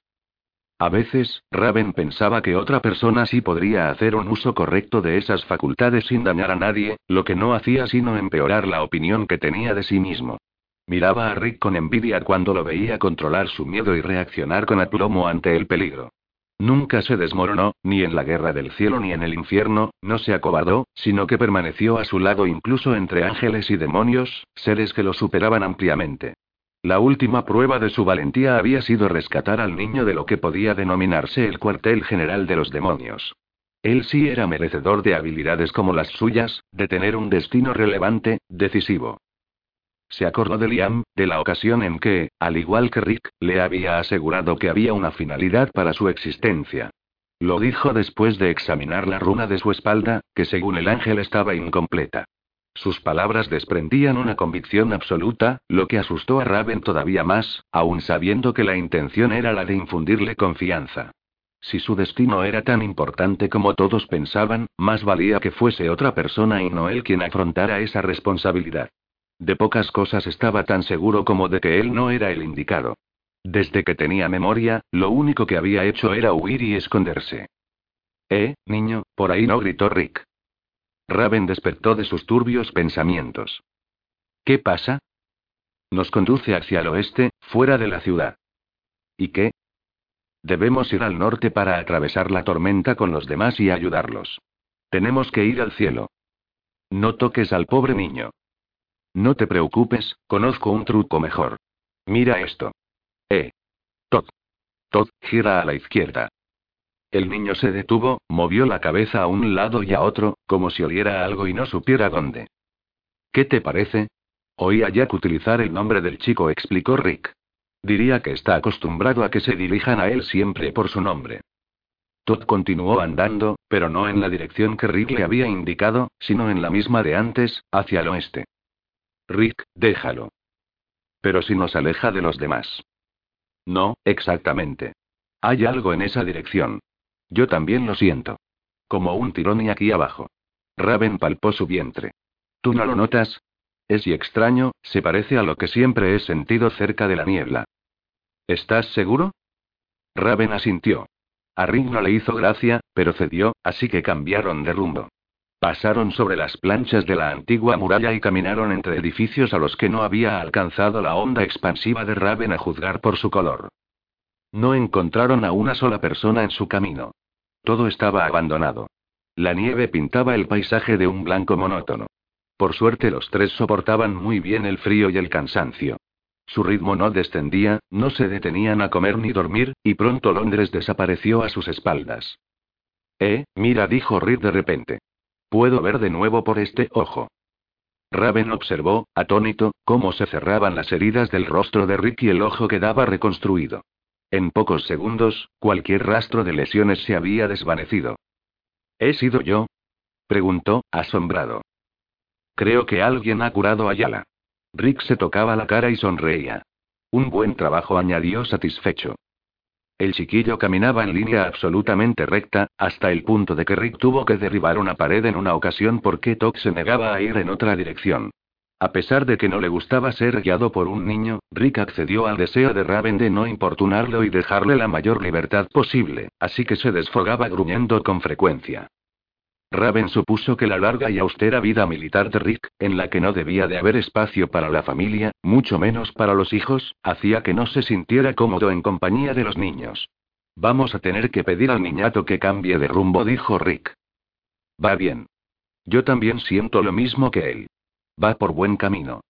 A veces, Raven pensaba que otra persona sí podría hacer un uso correcto de esas facultades sin dañar a nadie, lo que no hacía sino empeorar la opinión que tenía de sí mismo. Miraba a Rick con envidia cuando lo veía controlar su miedo y reaccionar con aplomo ante el peligro. Nunca se desmoronó, ni en la guerra del cielo ni en el infierno, no se acobardó, sino que permaneció a su lado incluso entre ángeles y demonios, seres que lo superaban ampliamente. La última prueba de su valentía había sido rescatar al niño de lo que podía denominarse el cuartel general de los demonios. Él sí era merecedor de habilidades como las suyas, de tener un destino relevante, decisivo. Se acordó de Liam, de la ocasión en que, al igual que Rick, le había asegurado que había una finalidad para su existencia. Lo dijo después de examinar la runa de su espalda, que según el ángel estaba incompleta. Sus palabras desprendían una convicción absoluta, lo que asustó a Raven todavía más, aun sabiendo que la intención era la de infundirle confianza. Si su destino era tan importante como todos pensaban, más valía que fuese otra persona y no él quien afrontara esa responsabilidad. De pocas cosas estaba tan seguro como de que él no era el indicado. Desde que tenía memoria, lo único que había hecho era huir y esconderse. Eh, niño, por ahí no gritó Rick. Raven despertó de sus turbios pensamientos. ¿Qué pasa? Nos conduce hacia el oeste, fuera de la ciudad. ¿Y qué? Debemos ir al norte para atravesar la tormenta con los demás y ayudarlos. Tenemos que ir al cielo. No toques al pobre niño. No te preocupes, conozco un truco mejor. Mira esto. Eh. Todd. Todd, gira a la izquierda. El niño se detuvo, movió la cabeza a un lado y a otro, como si oliera algo y no supiera dónde. ¿Qué te parece? Oí a Jack utilizar el nombre del chico, explicó Rick. Diría que está acostumbrado a que se dirijan a él siempre por su nombre. Todd continuó andando, pero no en la dirección que Rick le había indicado, sino en la misma de antes, hacia el oeste. Rick, déjalo. Pero si nos aleja de los demás. No, exactamente. Hay algo en esa dirección. Yo también lo siento. Como un tirón y aquí abajo. Raven palpó su vientre. ¿Tú no lo notas? Es y extraño, se parece a lo que siempre he sentido cerca de la niebla. ¿Estás seguro? Raven asintió. A Rick no le hizo gracia, pero cedió, así que cambiaron de rumbo. Pasaron sobre las planchas de la antigua muralla y caminaron entre edificios a los que no había alcanzado la onda expansiva de Raven a juzgar por su color. No encontraron a una sola persona en su camino. Todo estaba abandonado. La nieve pintaba el paisaje de un blanco monótono. Por suerte los tres soportaban muy bien el frío y el cansancio. Su ritmo no descendía, no se detenían a comer ni dormir, y pronto Londres desapareció a sus espaldas. Eh, mira, dijo Reed de repente. Puedo ver de nuevo por este ojo. Raven observó, atónito, cómo se cerraban las heridas del rostro de Rick y el ojo quedaba reconstruido. En pocos segundos, cualquier rastro de lesiones se había desvanecido. ¿He sido yo? preguntó, asombrado. Creo que alguien ha curado a Yala. Rick se tocaba la cara y sonreía. Un buen trabajo, añadió satisfecho. El chiquillo caminaba en línea absolutamente recta, hasta el punto de que Rick tuvo que derribar una pared en una ocasión porque Todd se negaba a ir en otra dirección. A pesar de que no le gustaba ser guiado por un niño, Rick accedió al deseo de Raven de no importunarlo y dejarle la mayor libertad posible, así que se desfogaba gruñendo con frecuencia. Raven supuso que la larga y austera vida militar de Rick, en la que no debía de haber espacio para la familia, mucho menos para los hijos, hacía que no se sintiera cómodo en compañía de los niños. Vamos a tener que pedir al niñato que cambie de rumbo, dijo Rick. Va bien. Yo también siento lo mismo que él. Va por buen camino.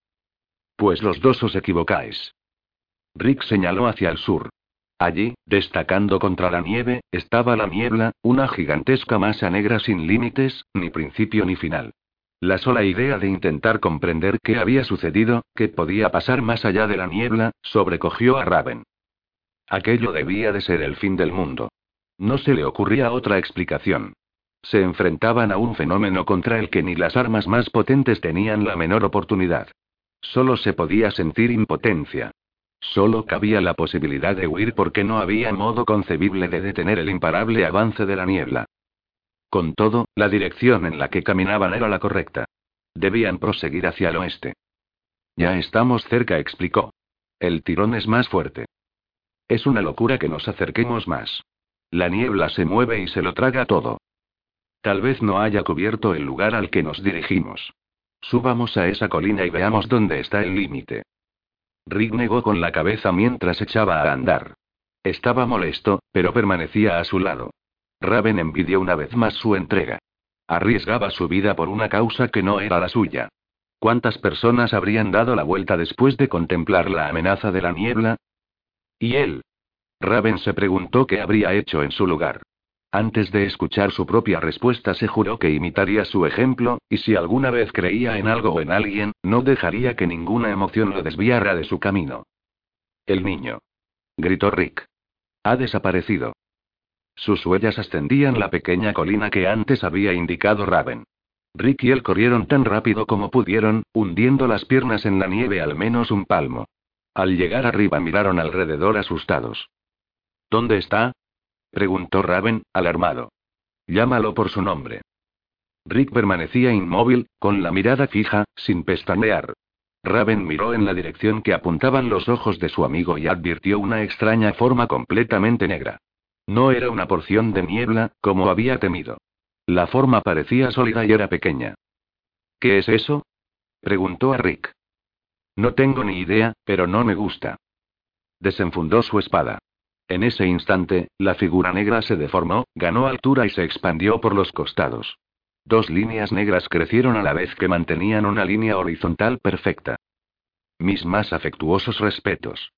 Pues los dos os equivocáis. Rick señaló hacia el sur. Allí, destacando contra la nieve, estaba la niebla, una gigantesca masa negra sin límites, ni principio ni final. La sola idea de intentar comprender qué había sucedido, qué podía pasar más allá de la niebla, sobrecogió a Raven. Aquello debía de ser el fin del mundo. No se le ocurría otra explicación. Se enfrentaban a un fenómeno contra el que ni las armas más potentes tenían la menor oportunidad. Solo se podía sentir impotencia. Solo cabía la posibilidad de huir porque no había modo concebible de detener el imparable avance de la niebla. Con todo, la dirección en la que caminaban era la correcta. Debían proseguir hacia el oeste. Ya estamos cerca, explicó. El tirón es más fuerte. Es una locura que nos acerquemos más. La niebla se mueve y se lo traga todo. Tal vez no haya cubierto el lugar al que nos dirigimos. Subamos a esa colina y veamos dónde está el límite. Rick negó con la cabeza mientras echaba a andar. Estaba molesto, pero permanecía a su lado. Raven envidió una vez más su entrega. Arriesgaba su vida por una causa que no era la suya. ¿Cuántas personas habrían dado la vuelta después de contemplar la amenaza de la niebla? ¿Y él? Raven se preguntó qué habría hecho en su lugar. Antes de escuchar su propia respuesta se juró que imitaría su ejemplo, y si alguna vez creía en algo o en alguien, no dejaría que ninguna emoción lo desviara de su camino. El niño. Gritó Rick. Ha desaparecido. Sus huellas ascendían la pequeña colina que antes había indicado Raven. Rick y él corrieron tan rápido como pudieron, hundiendo las piernas en la nieve al menos un palmo. Al llegar arriba miraron alrededor asustados. ¿Dónde está? Preguntó Raven, alarmado. Llámalo por su nombre. Rick permanecía inmóvil, con la mirada fija, sin pestañear. Raven miró en la dirección que apuntaban los ojos de su amigo y advirtió una extraña forma completamente negra. No era una porción de niebla, como había temido. La forma parecía sólida y era pequeña. ¿Qué es eso? preguntó a Rick. No tengo ni idea, pero no me gusta. Desenfundó su espada. En ese instante, la figura negra se deformó, ganó altura y se expandió por los costados. Dos líneas negras crecieron a la vez que mantenían una línea horizontal perfecta. Mis más afectuosos respetos.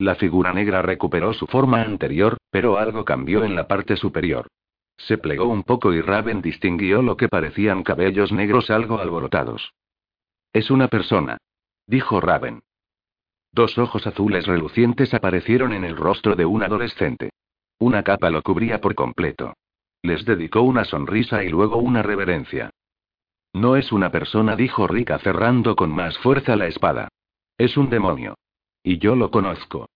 La figura negra recuperó su forma anterior, pero algo cambió en la parte superior. Se plegó un poco y Raven distinguió lo que parecían cabellos negros algo alborotados. Es una persona. Dijo Raven. Dos ojos azules relucientes aparecieron en el rostro de un adolescente. Una capa lo cubría por completo. Les dedicó una sonrisa y luego una reverencia. No es una persona, dijo Rick aferrando con más fuerza la espada. Es un demonio. Y yo lo conozco.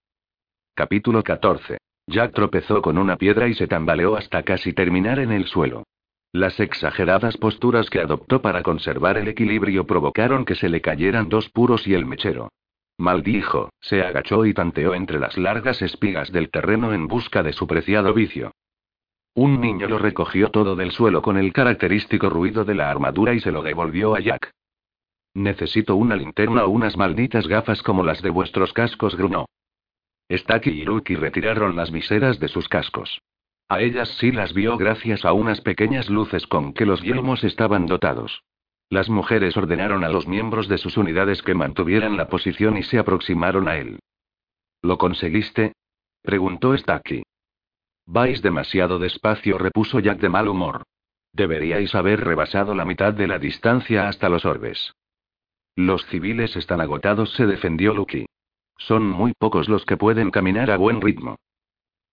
Capítulo 14. Jack tropezó con una piedra y se tambaleó hasta casi terminar en el suelo. Las exageradas posturas que adoptó para conservar el equilibrio provocaron que se le cayeran dos puros y el mechero. Maldijo, se agachó y tanteó entre las largas espigas del terreno en busca de su preciado vicio. Un niño lo recogió todo del suelo con el característico ruido de la armadura y se lo devolvió a Jack. Necesito una linterna o unas malditas gafas como las de vuestros cascos, grunó. Staki y Lucky retiraron las viseras de sus cascos. A ellas sí las vio gracias a unas pequeñas luces con que los yelmos estaban dotados. Las mujeres ordenaron a los miembros de sus unidades que mantuvieran la posición y se aproximaron a él. ¿Lo conseguiste? preguntó Staki. Vais demasiado despacio, repuso Jack de mal humor. Deberíais haber rebasado la mitad de la distancia hasta los orbes. Los civiles están agotados, se defendió Lucky. Son muy pocos los que pueden caminar a buen ritmo.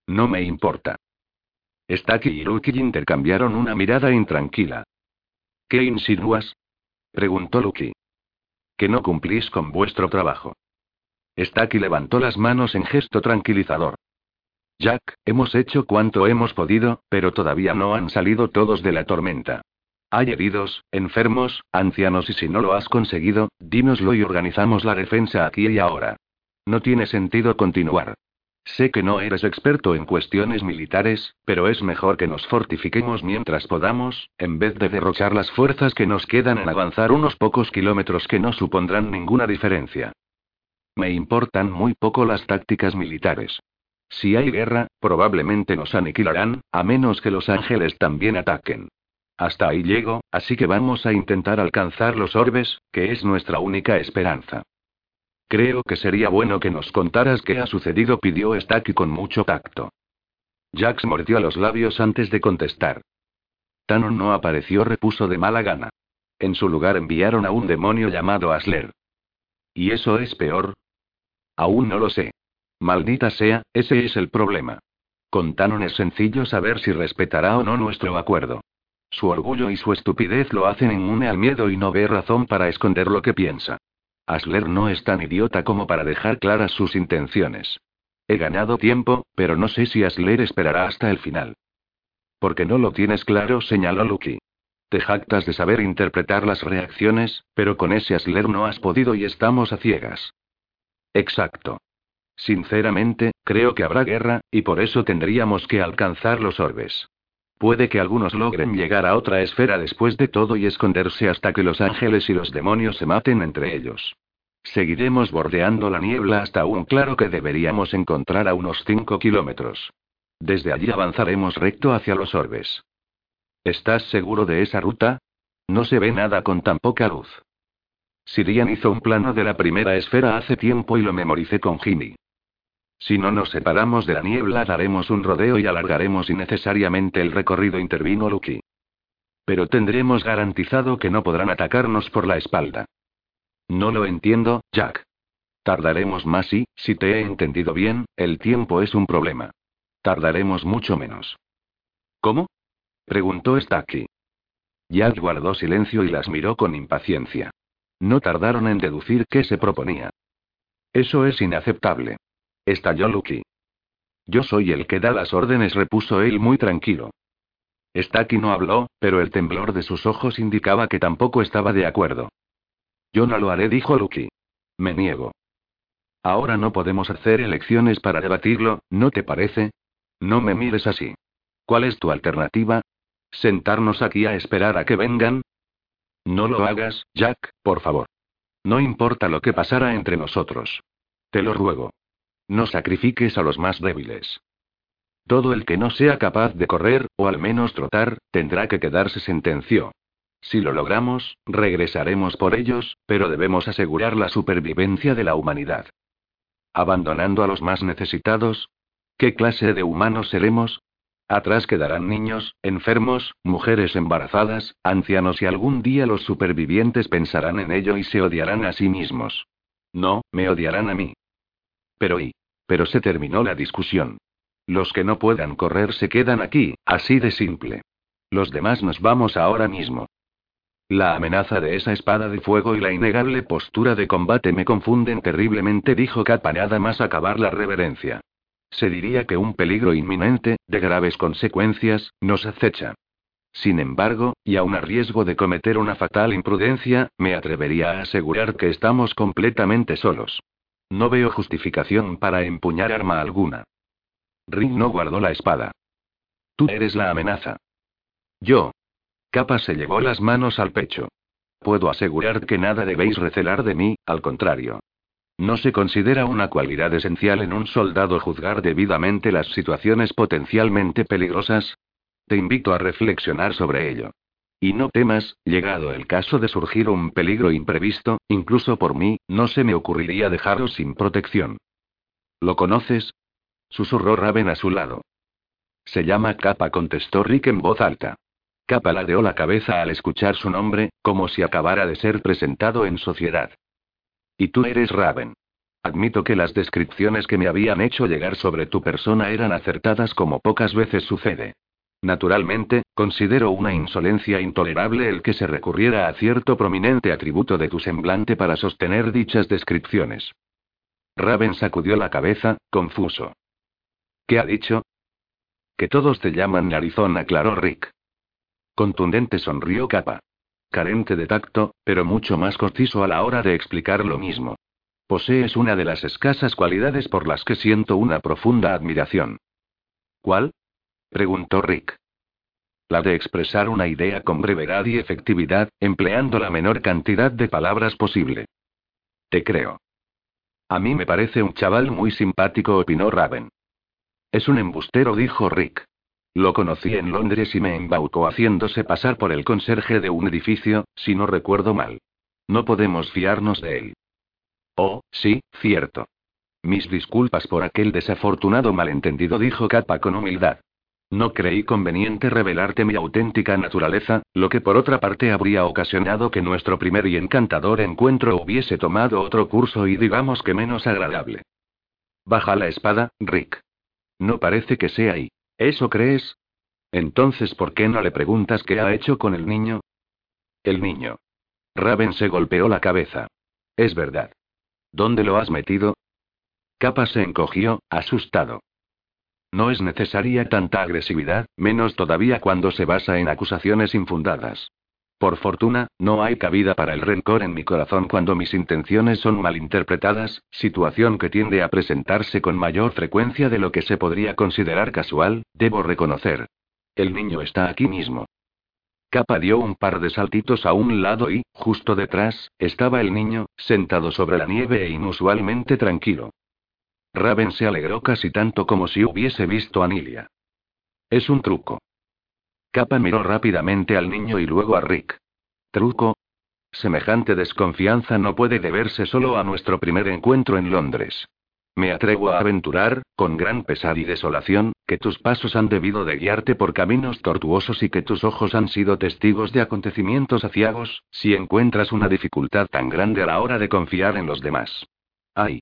No me importa. Staki y Lucky intercambiaron una mirada intranquila. ¿Qué insinúas? Preguntó Lucky. Que no cumplís con vuestro trabajo. Staki levantó las manos en gesto tranquilizador. Jack, hemos hecho cuanto hemos podido, pero todavía no han salido todos de la tormenta. Hay heridos, enfermos, ancianos y si no lo has conseguido, dínoslo y organizamos la defensa aquí y ahora. No tiene sentido continuar. Sé que no eres experto en cuestiones militares, pero es mejor que nos fortifiquemos mientras podamos, en vez de derrochar las fuerzas que nos quedan en avanzar unos pocos kilómetros que no supondrán ninguna diferencia. Me importan muy poco las tácticas militares. Si hay guerra, probablemente nos aniquilarán, a menos que los ángeles también ataquen. Hasta ahí llego, así que vamos a intentar alcanzar los orbes, que es nuestra única esperanza. Creo que sería bueno que nos contaras qué ha sucedido, pidió Staki con mucho tacto. Jax mordió los labios antes de contestar. Tanon no apareció, repuso de mala gana. En su lugar enviaron a un demonio llamado Asler. ¿Y eso es peor? Aún no lo sé. Maldita sea, ese es el problema. Con Tanon es sencillo saber si respetará o no nuestro acuerdo. Su orgullo y su estupidez lo hacen inmune al miedo y no ve razón para esconder lo que piensa. Asler no es tan idiota como para dejar claras sus intenciones. He ganado tiempo, pero no sé si Asler esperará hasta el final. Porque no lo tienes claro, señaló Lucky. Te jactas de saber interpretar las reacciones, pero con ese Asler no has podido y estamos a ciegas. Exacto. Sinceramente, creo que habrá guerra, y por eso tendríamos que alcanzar los orbes. Puede que algunos logren llegar a otra esfera después de todo y esconderse hasta que los ángeles y los demonios se maten entre ellos. Seguiremos bordeando la niebla hasta un claro que deberíamos encontrar a unos 5 kilómetros. Desde allí avanzaremos recto hacia los orbes. ¿Estás seguro de esa ruta? No se ve nada con tan poca luz. Sirian hizo un plano de la primera esfera hace tiempo y lo memoricé con Jimmy. Si no nos separamos de la niebla, daremos un rodeo y alargaremos innecesariamente el recorrido, intervino Lucky. Pero tendremos garantizado que no podrán atacarnos por la espalda. No lo entiendo, Jack. Tardaremos más y, si te he entendido bien, el tiempo es un problema. Tardaremos mucho menos. ¿Cómo? preguntó Stacky. Jack guardó silencio y las miró con impaciencia. No tardaron en deducir qué se proponía. Eso es inaceptable. Estalló Lucky. Yo soy el que da las órdenes, repuso él muy tranquilo. Stacky no habló, pero el temblor de sus ojos indicaba que tampoco estaba de acuerdo. Yo no lo haré, dijo Lucky. Me niego. Ahora no podemos hacer elecciones para debatirlo, ¿no te parece? No me mires así. ¿Cuál es tu alternativa? ¿Sentarnos aquí a esperar a que vengan? No lo hagas, Jack, por favor. No importa lo que pasara entre nosotros. Te lo ruego. No sacrifiques a los más débiles. Todo el que no sea capaz de correr, o al menos trotar, tendrá que quedarse, sentenció. Si lo logramos, regresaremos por ellos, pero debemos asegurar la supervivencia de la humanidad. ¿Abandonando a los más necesitados? ¿Qué clase de humanos seremos? Atrás quedarán niños, enfermos, mujeres embarazadas, ancianos y algún día los supervivientes pensarán en ello y se odiarán a sí mismos. No, me odiarán a mí. Pero y. Pero se terminó la discusión. Los que no puedan correr se quedan aquí, así de simple. Los demás nos vamos ahora mismo. La amenaza de esa espada de fuego y la innegable postura de combate me confunden terriblemente, dijo Kappa nada más acabar la reverencia. Se diría que un peligro inminente, de graves consecuencias, nos acecha. Sin embargo, y aun a riesgo de cometer una fatal imprudencia, me atrevería a asegurar que estamos completamente solos. No veo justificación para empuñar arma alguna. Rick no guardó la espada. Tú eres la amenaza. Yo. Capa se llevó las manos al pecho. Puedo asegurar que nada debéis recelar de mí, al contrario. No se considera una cualidad esencial en un soldado juzgar debidamente las situaciones potencialmente peligrosas. Te invito a reflexionar sobre ello. Y no temas, llegado el caso de surgir un peligro imprevisto, incluso por mí, no se me ocurriría dejaros sin protección. ¿Lo conoces? Susurró Raven a su lado. Se llama Kappa, contestó Rick en voz alta. Kappa ladeó la cabeza al escuchar su nombre, como si acabara de ser presentado en sociedad. Y tú eres Raven. Admito que las descripciones que me habían hecho llegar sobre tu persona eran acertadas como pocas veces sucede. Naturalmente, considero una insolencia intolerable el que se recurriera a cierto prominente atributo de tu semblante para sostener dichas descripciones. Raven sacudió la cabeza, confuso. ¿Qué ha dicho? Que todos te llaman narizón, aclaró Rick. Contundente sonrió Capa carente de tacto, pero mucho más conciso a la hora de explicar lo mismo. Posees una de las escasas cualidades por las que siento una profunda admiración. ¿Cuál? Preguntó Rick. La de expresar una idea con brevedad y efectividad, empleando la menor cantidad de palabras posible. Te creo. A mí me parece un chaval muy simpático, opinó Raven. Es un embustero, dijo Rick. Lo conocí en Londres y me embaucó haciéndose pasar por el conserje de un edificio, si no recuerdo mal. No podemos fiarnos de él. Oh, sí, cierto. Mis disculpas por aquel desafortunado malentendido, dijo Kappa con humildad. No creí conveniente revelarte mi auténtica naturaleza, lo que por otra parte habría ocasionado que nuestro primer y encantador encuentro hubiese tomado otro curso y digamos que menos agradable. Baja la espada, Rick. No parece que sea ahí. ¿Eso crees? Entonces, ¿por qué no le preguntas qué ha hecho con el niño? El niño. Raven se golpeó la cabeza. Es verdad. ¿Dónde lo has metido? Capa se encogió, asustado. No es necesaria tanta agresividad, menos todavía cuando se basa en acusaciones infundadas. Por fortuna, no hay cabida para el rencor en mi corazón cuando mis intenciones son malinterpretadas, situación que tiende a presentarse con mayor frecuencia de lo que se podría considerar casual, debo reconocer. El niño está aquí mismo. Capa dio un par de saltitos a un lado y, justo detrás, estaba el niño, sentado sobre la nieve e inusualmente tranquilo. Raven se alegró casi tanto como si hubiese visto a Nilia. Es un truco. Capa miró rápidamente al niño y luego a Rick. ¿Truco? Semejante desconfianza no puede deberse solo a nuestro primer encuentro en Londres. Me atrevo a aventurar, con gran pesar y desolación, que tus pasos han debido de guiarte por caminos tortuosos y que tus ojos han sido testigos de acontecimientos aciagos, si encuentras una dificultad tan grande a la hora de confiar en los demás. Ay.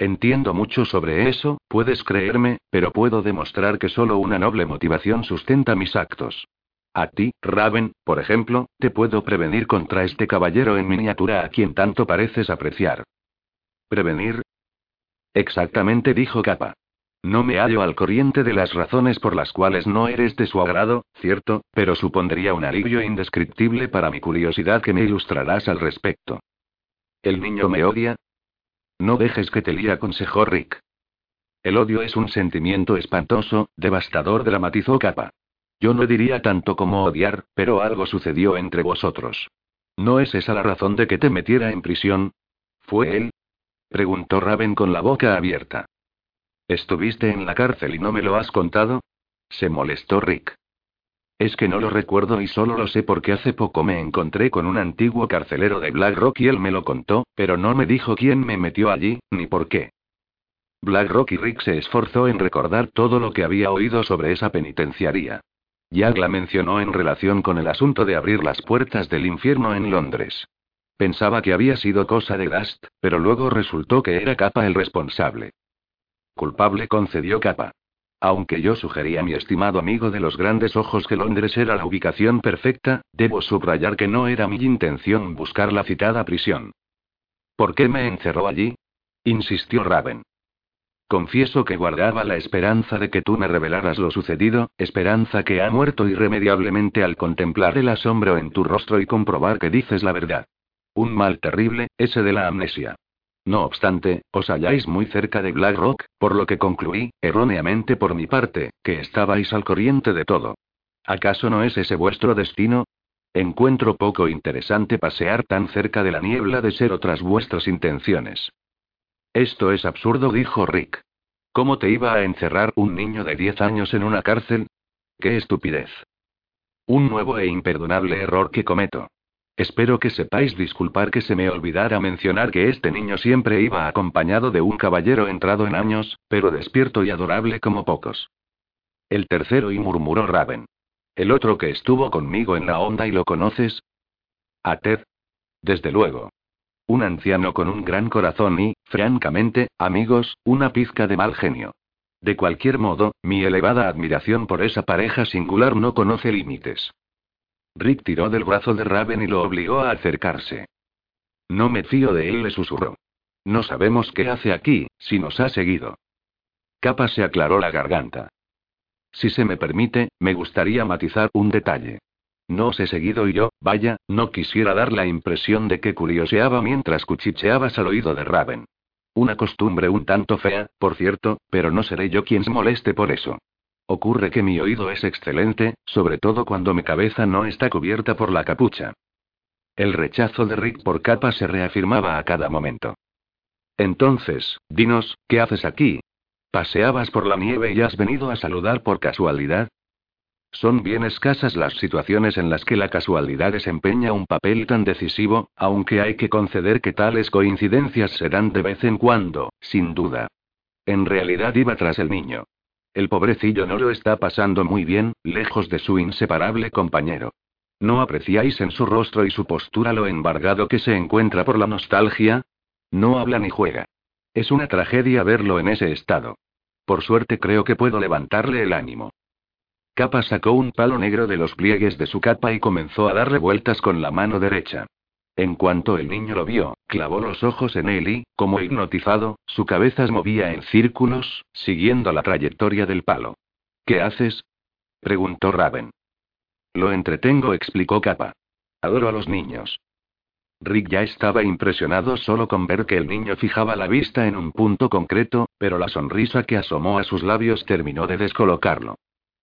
Entiendo mucho sobre eso, puedes creerme, pero puedo demostrar que solo una noble motivación sustenta mis actos. A ti, Raven, por ejemplo, te puedo prevenir contra este caballero en miniatura a quien tanto pareces apreciar. ¿Prevenir? Exactamente, dijo Capa. No me hallo al corriente de las razones por las cuales no eres de su agrado, cierto, pero supondría un alivio indescriptible para mi curiosidad que me ilustrarás al respecto. ¿El niño me odia? No dejes que te líe, aconsejó Rick. El odio es un sentimiento espantoso, devastador, dramatizó Capa. Yo no diría tanto como odiar, pero algo sucedió entre vosotros. ¿No es esa la razón de que te metiera en prisión? ¿Fue él? preguntó Raven con la boca abierta. ¿Estuviste en la cárcel y no me lo has contado? Se molestó Rick. Es que no lo recuerdo y solo lo sé porque hace poco me encontré con un antiguo carcelero de Black y él me lo contó, pero no me dijo quién me metió allí, ni por qué. Black y Rick se esforzó en recordar todo lo que había oído sobre esa penitenciaría. Jack la mencionó en relación con el asunto de abrir las puertas del infierno en Londres. Pensaba que había sido cosa de Gast, pero luego resultó que era Capa el responsable. Culpable concedió Capa. Aunque yo sugerí a mi estimado amigo de los grandes ojos que Londres era la ubicación perfecta, debo subrayar que no era mi intención buscar la citada prisión. ¿Por qué me encerró allí? insistió Raven. Confieso que guardaba la esperanza de que tú me revelaras lo sucedido, esperanza que ha muerto irremediablemente al contemplar el asombro en tu rostro y comprobar que dices la verdad. Un mal terrible, ese de la amnesia. No obstante, os halláis muy cerca de Black Rock, por lo que concluí, erróneamente por mi parte, que estabais al corriente de todo. ¿Acaso no es ese vuestro destino? Encuentro poco interesante pasear tan cerca de la niebla de ser otras vuestras intenciones. Esto es absurdo, dijo Rick. ¿Cómo te iba a encerrar un niño de 10 años en una cárcel? ¡Qué estupidez! Un nuevo e imperdonable error que cometo. Espero que sepáis disculpar que se me olvidara mencionar que este niño siempre iba acompañado de un caballero entrado en años, pero despierto y adorable como pocos. El tercero y murmuró Raven. El otro que estuvo conmigo en la onda y lo conoces. A Ted. Desde luego. Un anciano con un gran corazón y, francamente, amigos, una pizca de mal genio. De cualquier modo, mi elevada admiración por esa pareja singular no conoce límites. Rick tiró del brazo de Raven y lo obligó a acercarse. No me fío de él, le susurró. No sabemos qué hace aquí, si nos ha seguido. Capa se aclaró la garganta. Si se me permite, me gustaría matizar un detalle. No os he seguido y yo, vaya, no quisiera dar la impresión de que curioseaba mientras cuchicheabas al oído de Raven. Una costumbre un tanto fea, por cierto, pero no seré yo quien se moleste por eso. Ocurre que mi oído es excelente, sobre todo cuando mi cabeza no está cubierta por la capucha. El rechazo de Rick por capa se reafirmaba a cada momento. Entonces, dinos, ¿qué haces aquí? ¿Paseabas por la nieve y has venido a saludar por casualidad? Son bien escasas las situaciones en las que la casualidad desempeña un papel tan decisivo, aunque hay que conceder que tales coincidencias se dan de vez en cuando, sin duda. En realidad iba tras el niño. El pobrecillo no lo está pasando muy bien, lejos de su inseparable compañero. ¿No apreciáis en su rostro y su postura lo embargado que se encuentra por la nostalgia? No habla ni juega. Es una tragedia verlo en ese estado. Por suerte creo que puedo levantarle el ánimo. Capa sacó un palo negro de los pliegues de su capa y comenzó a darle vueltas con la mano derecha. En cuanto el niño lo vio, clavó los ojos en él y, como hipnotizado, su cabeza se movía en círculos, siguiendo la trayectoria del palo. ¿Qué haces? preguntó Raven. Lo entretengo, explicó Capa. Adoro a los niños. Rick ya estaba impresionado solo con ver que el niño fijaba la vista en un punto concreto, pero la sonrisa que asomó a sus labios terminó de descolocarlo.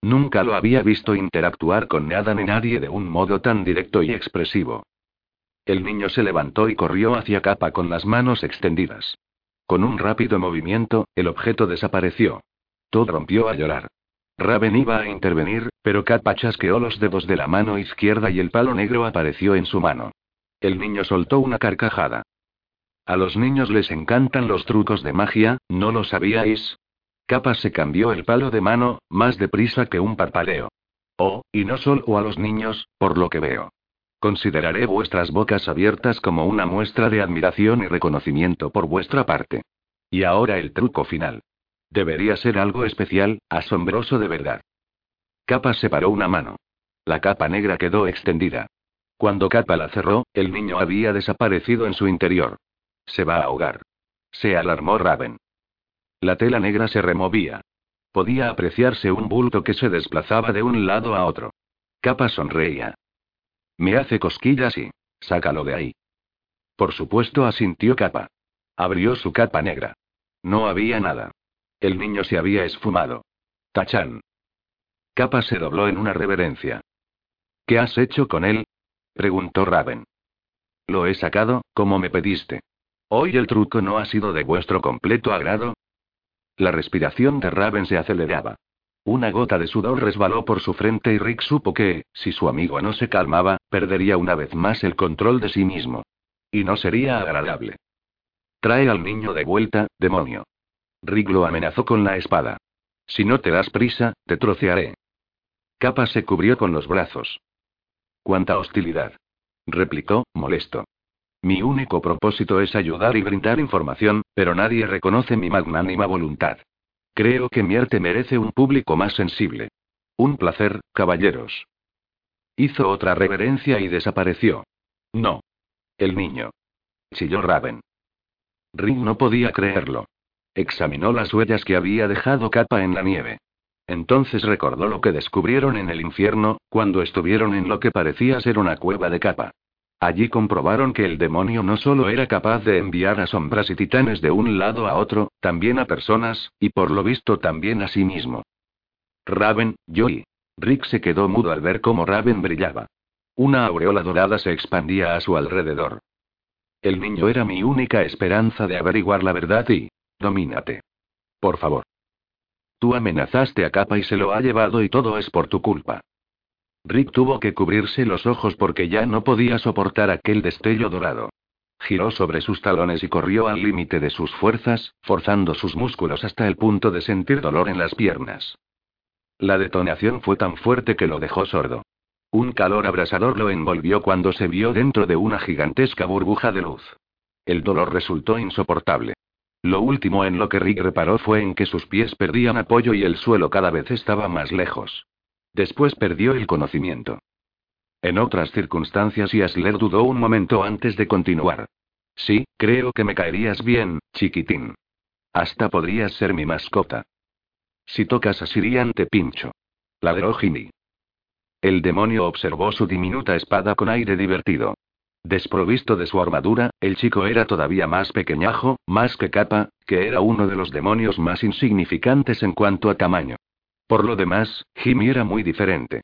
Nunca lo había visto interactuar con nada ni nadie de un modo tan directo y expresivo. El niño se levantó y corrió hacia Capa con las manos extendidas. Con un rápido movimiento, el objeto desapareció. Todd rompió a llorar. Raven iba a intervenir, pero Kappa chasqueó los dedos de la mano izquierda y el palo negro apareció en su mano. El niño soltó una carcajada. A los niños les encantan los trucos de magia, ¿no lo sabíais? Kappa se cambió el palo de mano, más deprisa que un parpadeo. Oh, y no solo a los niños, por lo que veo. Consideraré vuestras bocas abiertas como una muestra de admiración y reconocimiento por vuestra parte. Y ahora el truco final. Debería ser algo especial, asombroso de verdad. Capa separó una mano. La capa negra quedó extendida. Cuando Capa la cerró, el niño había desaparecido en su interior. Se va a ahogar. Se alarmó Raven. La tela negra se removía. Podía apreciarse un bulto que se desplazaba de un lado a otro. Capa sonreía. Me hace cosquillas y... Sácalo de ahí. Por supuesto, asintió Capa. Abrió su capa negra. No había nada. El niño se había esfumado. Tachan. Capa se dobló en una reverencia. ¿Qué has hecho con él? preguntó Raven. Lo he sacado, como me pediste. ¿Hoy el truco no ha sido de vuestro completo agrado? La respiración de Raven se aceleraba. Una gota de sudor resbaló por su frente y Rick supo que, si su amigo no se calmaba, perdería una vez más el control de sí mismo. Y no sería agradable. Trae al niño de vuelta, demonio. Rick lo amenazó con la espada. Si no te das prisa, te trocearé. Capa se cubrió con los brazos. ¡Cuánta hostilidad! replicó, molesto. Mi único propósito es ayudar y brindar información, pero nadie reconoce mi magnánima voluntad. Creo que mi arte merece un público más sensible. Un placer, caballeros. Hizo otra reverencia y desapareció. No. El niño. Chilló Raven. Rick no podía creerlo. Examinó las huellas que había dejado Capa en la nieve. Entonces recordó lo que descubrieron en el infierno, cuando estuvieron en lo que parecía ser una cueva de Capa. Allí comprobaron que el demonio no solo era capaz de enviar a sombras y titanes de un lado a otro, también a personas, y por lo visto también a sí mismo. Raven, Joey. Rick se quedó mudo al ver cómo Raven brillaba. Una aureola dorada se expandía a su alrededor. El niño era mi única esperanza de averiguar la verdad y, Domínate. Por favor. Tú amenazaste a Capa y se lo ha llevado y todo es por tu culpa. Rick tuvo que cubrirse los ojos porque ya no podía soportar aquel destello dorado. Giró sobre sus talones y corrió al límite de sus fuerzas, forzando sus músculos hasta el punto de sentir dolor en las piernas. La detonación fue tan fuerte que lo dejó sordo. Un calor abrasador lo envolvió cuando se vio dentro de una gigantesca burbuja de luz. El dolor resultó insoportable. Lo último en lo que Rick reparó fue en que sus pies perdían apoyo y el suelo cada vez estaba más lejos. Después perdió el conocimiento. En otras circunstancias, Yasler dudó un momento antes de continuar. Sí, creo que me caerías bien, chiquitín. Hasta podrías ser mi mascota. Si tocas a Sirian te pincho. Ladró Jimmy. El demonio observó su diminuta espada con aire divertido. Desprovisto de su armadura, el chico era todavía más pequeñajo, más que capa, que era uno de los demonios más insignificantes en cuanto a tamaño. Por lo demás, Jimmy era muy diferente.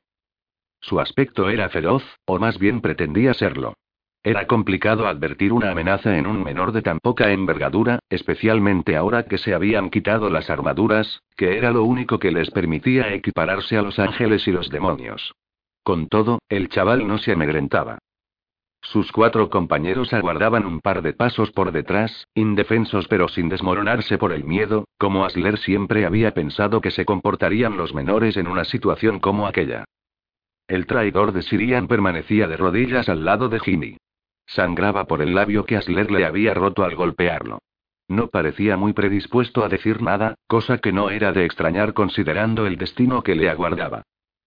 Su aspecto era feroz, o más bien pretendía serlo. Era complicado advertir una amenaza en un menor de tan poca envergadura, especialmente ahora que se habían quitado las armaduras, que era lo único que les permitía equipararse a los ángeles y los demonios. Con todo, el chaval no se amedrentaba. Sus cuatro compañeros aguardaban un par de pasos por detrás, indefensos pero sin desmoronarse por el miedo, como Asler siempre había pensado que se comportarían los menores en una situación como aquella. El traidor de Sirian permanecía de rodillas al lado de Jimmy. Sangraba por el labio que Asler le había roto al golpearlo. No parecía muy predispuesto a decir nada, cosa que no era de extrañar considerando el destino que le aguardaba.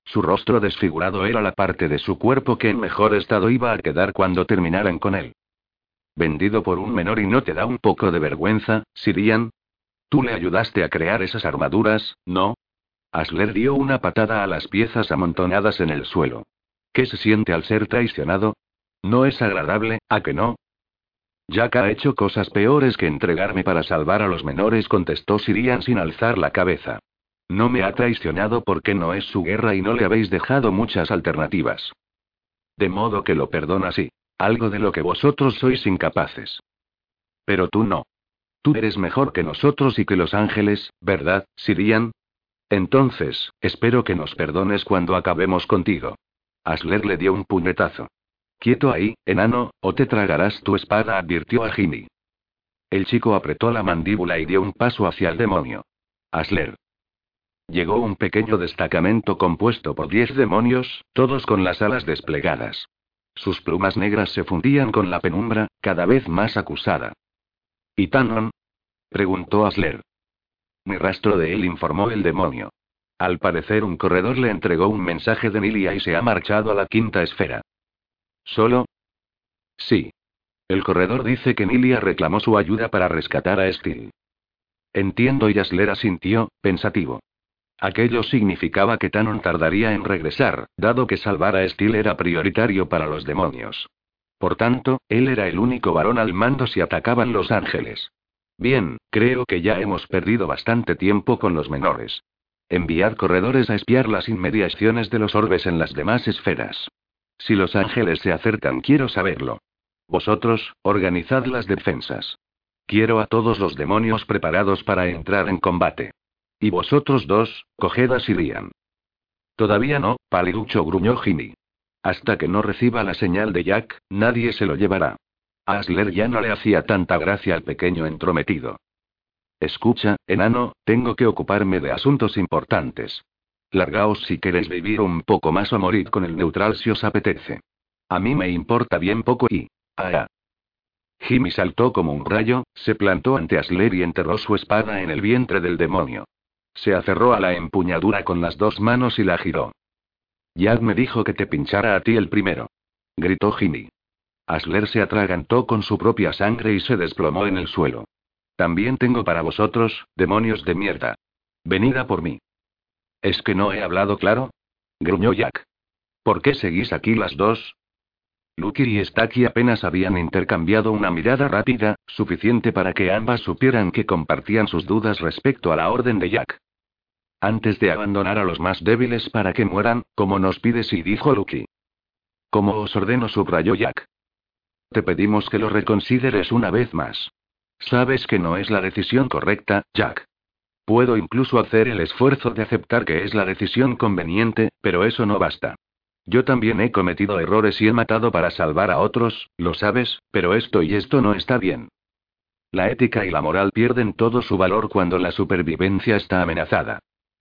Su rostro desfigurado era la parte de su cuerpo que en mejor estado iba a quedar cuando terminaran con él. Vendido por un menor y no te da un poco de vergüenza, Sirian. Tú le ayudaste a crear esas armaduras, ¿no? Asler dio una patada a las piezas amontonadas en el suelo. ¿Qué se siente al ser traicionado? No es agradable, ¿a que no? Jack ha hecho cosas peores que entregarme para salvar a los menores, contestó Sirian sin alzar la cabeza. No me ha traicionado porque no es su guerra y no le habéis dejado muchas alternativas. De modo que lo perdona sí. Algo de lo que vosotros sois incapaces. Pero tú no. Tú eres mejor que nosotros y que los ángeles, ¿verdad, Sirian? Entonces, espero que nos perdones cuando acabemos contigo. Asler le dio un puñetazo. Quieto ahí, enano, o te tragarás tu espada, advirtió a Jimmy. El chico apretó la mandíbula y dio un paso hacia el demonio. Asler. Llegó un pequeño destacamento compuesto por diez demonios, todos con las alas desplegadas. Sus plumas negras se fundían con la penumbra, cada vez más acusada. ¿Y Tanon? preguntó Asler. Mi rastro de él, informó el demonio. Al parecer un corredor le entregó un mensaje de Nilia y se ha marchado a la quinta esfera. ¿Solo? Sí. El corredor dice que Nilia reclamó su ayuda para rescatar a Steel. Entiendo y Asler asintió, pensativo. Aquello significaba que Tanon tardaría en regresar, dado que salvar a Steel era prioritario para los demonios. Por tanto, él era el único varón al mando si atacaban los ángeles. Bien, creo que ya hemos perdido bastante tiempo con los menores. Enviad corredores a espiar las inmediaciones de los orbes en las demás esferas. Si los ángeles se acercan, quiero saberlo. Vosotros, organizad las defensas. Quiero a todos los demonios preparados para entrar en combate. Y vosotros dos, coged a Sirian. Todavía no, paliducho gruñó Jimmy. Hasta que no reciba la señal de Jack, nadie se lo llevará. Asler ya no le hacía tanta gracia al pequeño entrometido. Escucha, enano, tengo que ocuparme de asuntos importantes. Largaos si queréis vivir un poco más o morir con el neutral si os apetece. A mí me importa bien poco y... Ah. Jimmy saltó como un rayo, se plantó ante Asler y enterró su espada en el vientre del demonio. Se aferró a la empuñadura con las dos manos y la giró. Yad me dijo que te pinchara a ti el primero. Gritó Jimmy. Asler se atragantó con su propia sangre y se desplomó en el suelo. También tengo para vosotros, demonios de mierda. Venid a por mí. ¿Es que no he hablado claro? gruñó Jack. ¿Por qué seguís aquí las dos? Lucky y Stacky apenas habían intercambiado una mirada rápida, suficiente para que ambas supieran que compartían sus dudas respecto a la orden de Jack. Antes de abandonar a los más débiles para que mueran, como nos pides y dijo Lucky. Como os ordeno, subrayó Jack. Te pedimos que lo reconsideres una vez más. Sabes que no es la decisión correcta, Jack. Puedo incluso hacer el esfuerzo de aceptar que es la decisión conveniente, pero eso no basta. Yo también he cometido errores y he matado para salvar a otros, lo sabes, pero esto y esto no está bien. La ética y la moral pierden todo su valor cuando la supervivencia está amenazada.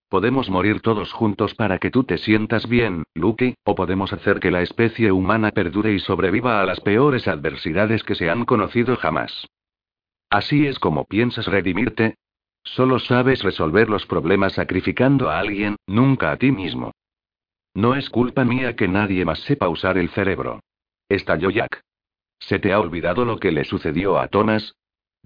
Podemos morir todos juntos para que tú te sientas bien, Lucky, o podemos hacer que la especie humana perdure y sobreviva a las peores adversidades que se han conocido jamás. ¿Así es como piensas redimirte? Solo sabes resolver los problemas sacrificando a alguien, nunca a ti mismo. No es culpa mía que nadie más sepa usar el cerebro. Estalló Jack. ¿Se te ha olvidado lo que le sucedió a Thomas?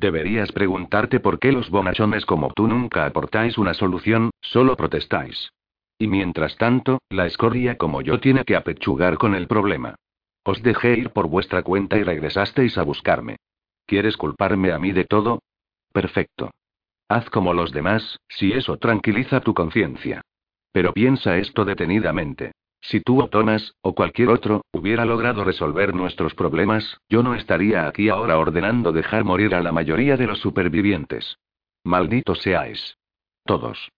Deberías preguntarte por qué los bonachones como tú nunca aportáis una solución, solo protestáis. Y mientras tanto, la escoria como yo tiene que apechugar con el problema. Os dejé ir por vuestra cuenta y regresasteis a buscarme. ¿Quieres culparme a mí de todo? Perfecto. Haz como los demás, si eso tranquiliza tu conciencia. Pero piensa esto detenidamente. Si tú o Thomas, o cualquier otro, hubiera logrado resolver nuestros problemas, yo no estaría aquí ahora ordenando dejar morir a la mayoría de los supervivientes. Malditos seáis. Todos.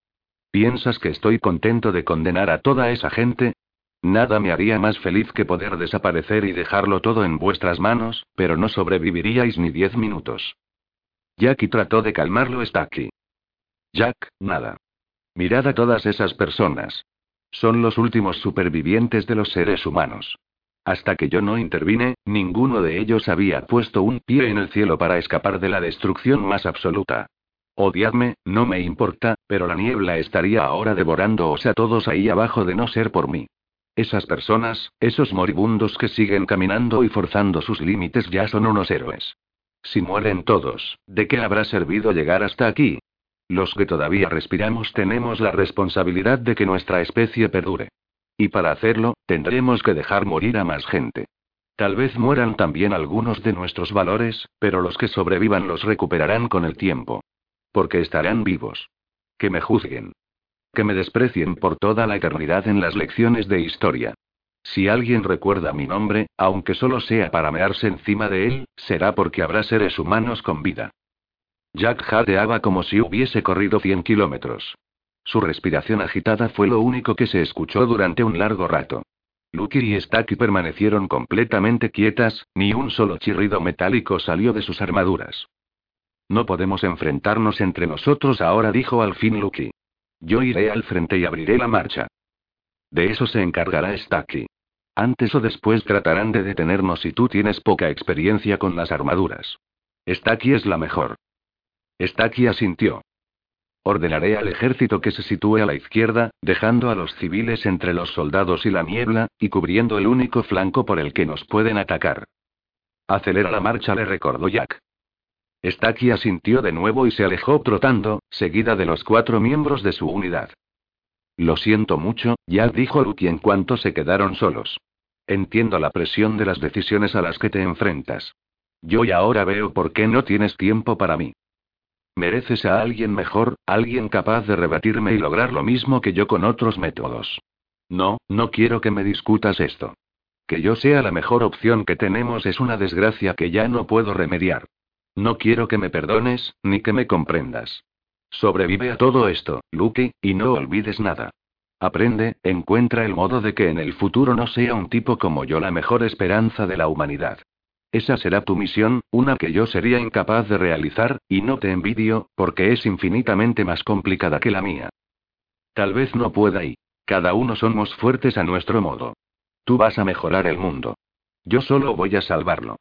¿Piensas que estoy contento de condenar a toda esa gente? Nada me haría más feliz que poder desaparecer y dejarlo todo en vuestras manos, pero no sobreviviríais ni diez minutos. Jackie trató de calmarlo está aquí. Jack, nada. Mirad a todas esas personas. Son los últimos supervivientes de los seres humanos. Hasta que yo no intervine, ninguno de ellos había puesto un pie en el cielo para escapar de la destrucción más absoluta. Odiadme, no me importa, pero la niebla estaría ahora devorándoos a todos ahí abajo de no ser por mí. Esas personas, esos moribundos que siguen caminando y forzando sus límites ya son unos héroes. Si mueren todos, ¿de qué habrá servido llegar hasta aquí? Los que todavía respiramos tenemos la responsabilidad de que nuestra especie perdure. Y para hacerlo, tendremos que dejar morir a más gente. Tal vez mueran también algunos de nuestros valores, pero los que sobrevivan los recuperarán con el tiempo. Porque estarán vivos. Que me juzguen. Que me desprecien por toda la eternidad en las lecciones de historia. Si alguien recuerda mi nombre, aunque solo sea para mearse encima de él, será porque habrá seres humanos con vida. Jack jadeaba como si hubiese corrido 100 kilómetros. Su respiración agitada fue lo único que se escuchó durante un largo rato. Lucky y Stacky permanecieron completamente quietas, ni un solo chirrido metálico salió de sus armaduras. No podemos enfrentarnos entre nosotros ahora, dijo al fin Lucky. Yo iré al frente y abriré la marcha. De eso se encargará Stacky. Antes o después tratarán de detenernos y tú tienes poca experiencia con las armaduras. Stacky es la mejor. Stacky asintió. Ordenaré al ejército que se sitúe a la izquierda, dejando a los civiles entre los soldados y la niebla, y cubriendo el único flanco por el que nos pueden atacar. Acelera la marcha, le recordó Jack. Stacky asintió de nuevo y se alejó trotando, seguida de los cuatro miembros de su unidad. Lo siento mucho, Jack dijo Luke en cuanto se quedaron solos. Entiendo la presión de las decisiones a las que te enfrentas. Yo y ahora veo por qué no tienes tiempo para mí. Mereces a alguien mejor, alguien capaz de rebatirme y lograr lo mismo que yo con otros métodos. No, no quiero que me discutas esto. Que yo sea la mejor opción que tenemos es una desgracia que ya no puedo remediar. No quiero que me perdones, ni que me comprendas. Sobrevive a todo esto, Luke, y no olvides nada. Aprende, encuentra el modo de que en el futuro no sea un tipo como yo la mejor esperanza de la humanidad. Esa será tu misión, una que yo sería incapaz de realizar, y no te envidio, porque es infinitamente más complicada que la mía. Tal vez no pueda y. Cada uno somos fuertes a nuestro modo. Tú vas a mejorar el mundo. Yo solo voy a salvarlo.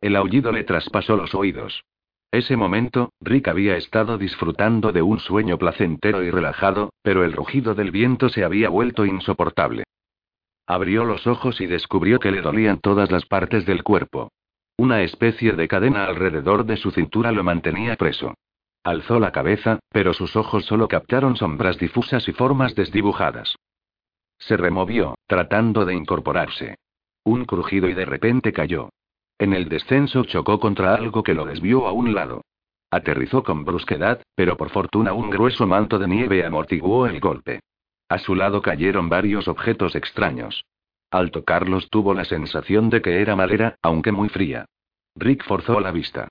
El aullido le traspasó los oídos. Ese momento, Rick había estado disfrutando de un sueño placentero y relajado, pero el rugido del viento se había vuelto insoportable. Abrió los ojos y descubrió que le dolían todas las partes del cuerpo. Una especie de cadena alrededor de su cintura lo mantenía preso. Alzó la cabeza, pero sus ojos solo captaron sombras difusas y formas desdibujadas. Se removió, tratando de incorporarse. Un crujido y de repente cayó. En el descenso chocó contra algo que lo desvió a un lado. Aterrizó con brusquedad, pero por fortuna un grueso manto de nieve amortiguó el golpe. A su lado cayeron varios objetos extraños. Al tocarlos tuvo la sensación de que era madera, aunque muy fría. Rick forzó la vista.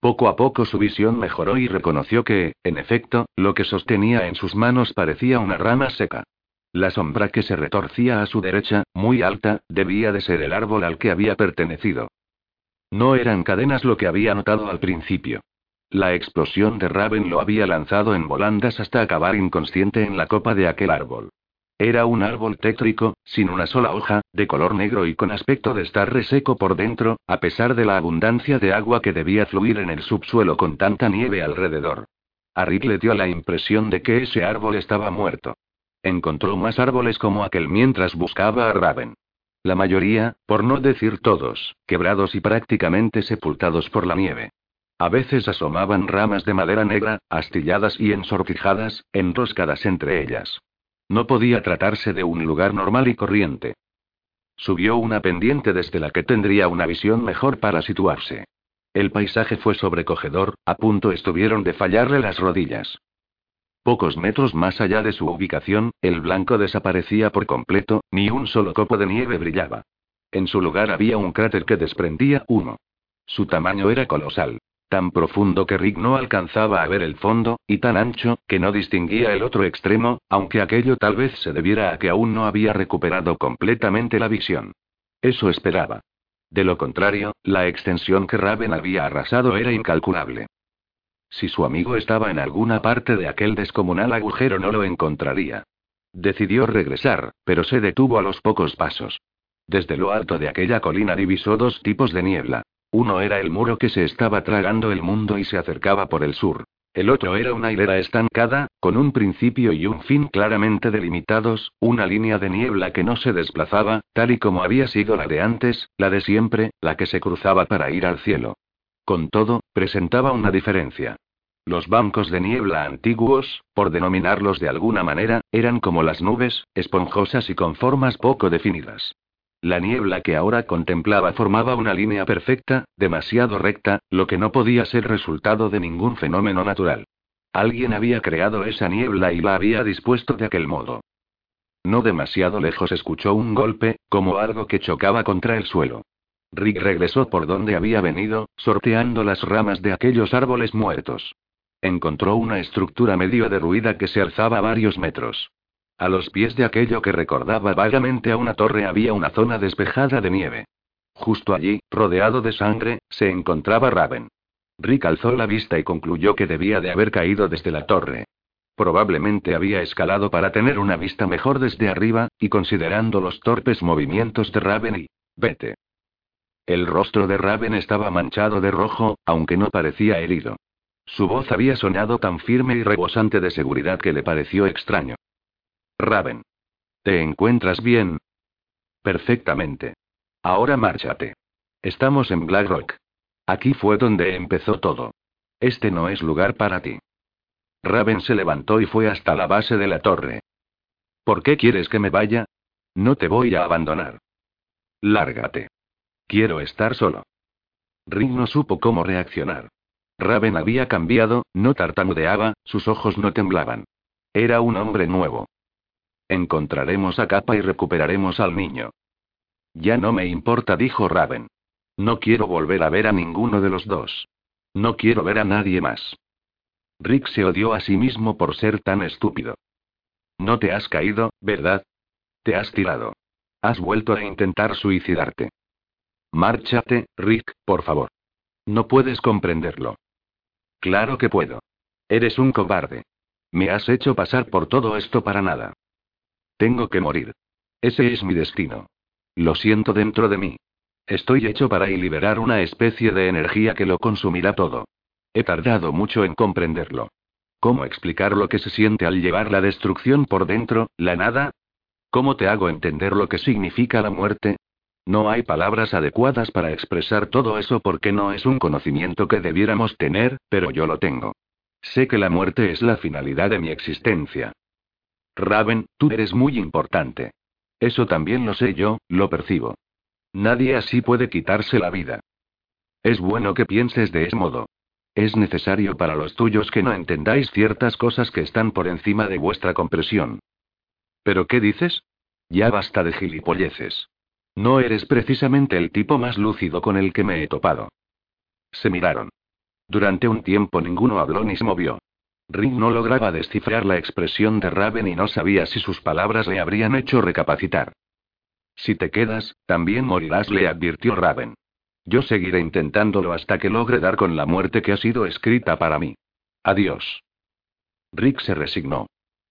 Poco a poco su visión mejoró y reconoció que, en efecto, lo que sostenía en sus manos parecía una rama seca. La sombra que se retorcía a su derecha, muy alta, debía de ser el árbol al que había pertenecido. No eran cadenas lo que había notado al principio. La explosión de Raven lo había lanzado en volandas hasta acabar inconsciente en la copa de aquel árbol. Era un árbol tétrico, sin una sola hoja, de color negro y con aspecto de estar reseco por dentro, a pesar de la abundancia de agua que debía fluir en el subsuelo con tanta nieve alrededor. A Rick le dio la impresión de que ese árbol estaba muerto. Encontró más árboles como aquel mientras buscaba a Raven. La mayoría, por no decir todos, quebrados y prácticamente sepultados por la nieve. A veces asomaban ramas de madera negra, astilladas y ensortijadas, enroscadas entre ellas. No podía tratarse de un lugar normal y corriente. Subió una pendiente desde la que tendría una visión mejor para situarse. El paisaje fue sobrecogedor, a punto estuvieron de fallarle las rodillas. Pocos metros más allá de su ubicación, el blanco desaparecía por completo, ni un solo copo de nieve brillaba. En su lugar había un cráter que desprendía humo. Su tamaño era colosal. Tan profundo que Rick no alcanzaba a ver el fondo, y tan ancho, que no distinguía el otro extremo, aunque aquello tal vez se debiera a que aún no había recuperado completamente la visión. Eso esperaba. De lo contrario, la extensión que Raven había arrasado era incalculable. Si su amigo estaba en alguna parte de aquel descomunal agujero no lo encontraría. Decidió regresar, pero se detuvo a los pocos pasos. Desde lo alto de aquella colina divisó dos tipos de niebla. Uno era el muro que se estaba tragando el mundo y se acercaba por el sur. El otro era una hilera estancada, con un principio y un fin claramente delimitados, una línea de niebla que no se desplazaba, tal y como había sido la de antes, la de siempre, la que se cruzaba para ir al cielo. Con todo, presentaba una diferencia. Los bancos de niebla antiguos, por denominarlos de alguna manera, eran como las nubes, esponjosas y con formas poco definidas. La niebla que ahora contemplaba formaba una línea perfecta, demasiado recta, lo que no podía ser resultado de ningún fenómeno natural. Alguien había creado esa niebla y la había dispuesto de aquel modo. No demasiado lejos escuchó un golpe, como algo que chocaba contra el suelo. Rick regresó por donde había venido, sorteando las ramas de aquellos árboles muertos. Encontró una estructura medio derruida que se alzaba varios metros. A los pies de aquello que recordaba vagamente a una torre había una zona despejada de nieve. Justo allí, rodeado de sangre, se encontraba Raven. Rick alzó la vista y concluyó que debía de haber caído desde la torre. Probablemente había escalado para tener una vista mejor desde arriba, y considerando los torpes movimientos de Raven y... Vete. El rostro de Raven estaba manchado de rojo, aunque no parecía herido. Su voz había sonado tan firme y rebosante de seguridad que le pareció extraño. Raven. ¿Te encuentras bien? Perfectamente. Ahora márchate. Estamos en Blackrock. Aquí fue donde empezó todo. Este no es lugar para ti. Raven se levantó y fue hasta la base de la torre. ¿Por qué quieres que me vaya? No te voy a abandonar. Lárgate. Quiero estar solo. Rick no supo cómo reaccionar. Raven había cambiado, no tartamudeaba, sus ojos no temblaban. Era un hombre nuevo. Encontraremos a Capa y recuperaremos al niño. Ya no me importa, dijo Raven. No quiero volver a ver a ninguno de los dos. No quiero ver a nadie más. Rick se odió a sí mismo por ser tan estúpido. No te has caído, ¿verdad? Te has tirado. Has vuelto a intentar suicidarte. Márchate, Rick, por favor. No puedes comprenderlo. Claro que puedo. Eres un cobarde. Me has hecho pasar por todo esto para nada. Tengo que morir. Ese es mi destino. Lo siento dentro de mí. Estoy hecho para liberar una especie de energía que lo consumirá todo. He tardado mucho en comprenderlo. ¿Cómo explicar lo que se siente al llevar la destrucción por dentro, la nada? ¿Cómo te hago entender lo que significa la muerte? No hay palabras adecuadas para expresar todo eso porque no es un conocimiento que debiéramos tener, pero yo lo tengo. Sé que la muerte es la finalidad de mi existencia. Raven, tú eres muy importante. Eso también lo sé yo, lo percibo. Nadie así puede quitarse la vida. Es bueno que pienses de ese modo. Es necesario para los tuyos que no entendáis ciertas cosas que están por encima de vuestra compresión. ¿Pero qué dices? Ya basta de gilipolleces. No eres precisamente el tipo más lúcido con el que me he topado. Se miraron. Durante un tiempo ninguno habló ni se movió. Rick no lograba descifrar la expresión de Raven y no sabía si sus palabras le habrían hecho recapacitar. Si te quedas, también morirás, le advirtió Raven. Yo seguiré intentándolo hasta que logre dar con la muerte que ha sido escrita para mí. Adiós. Rick se resignó.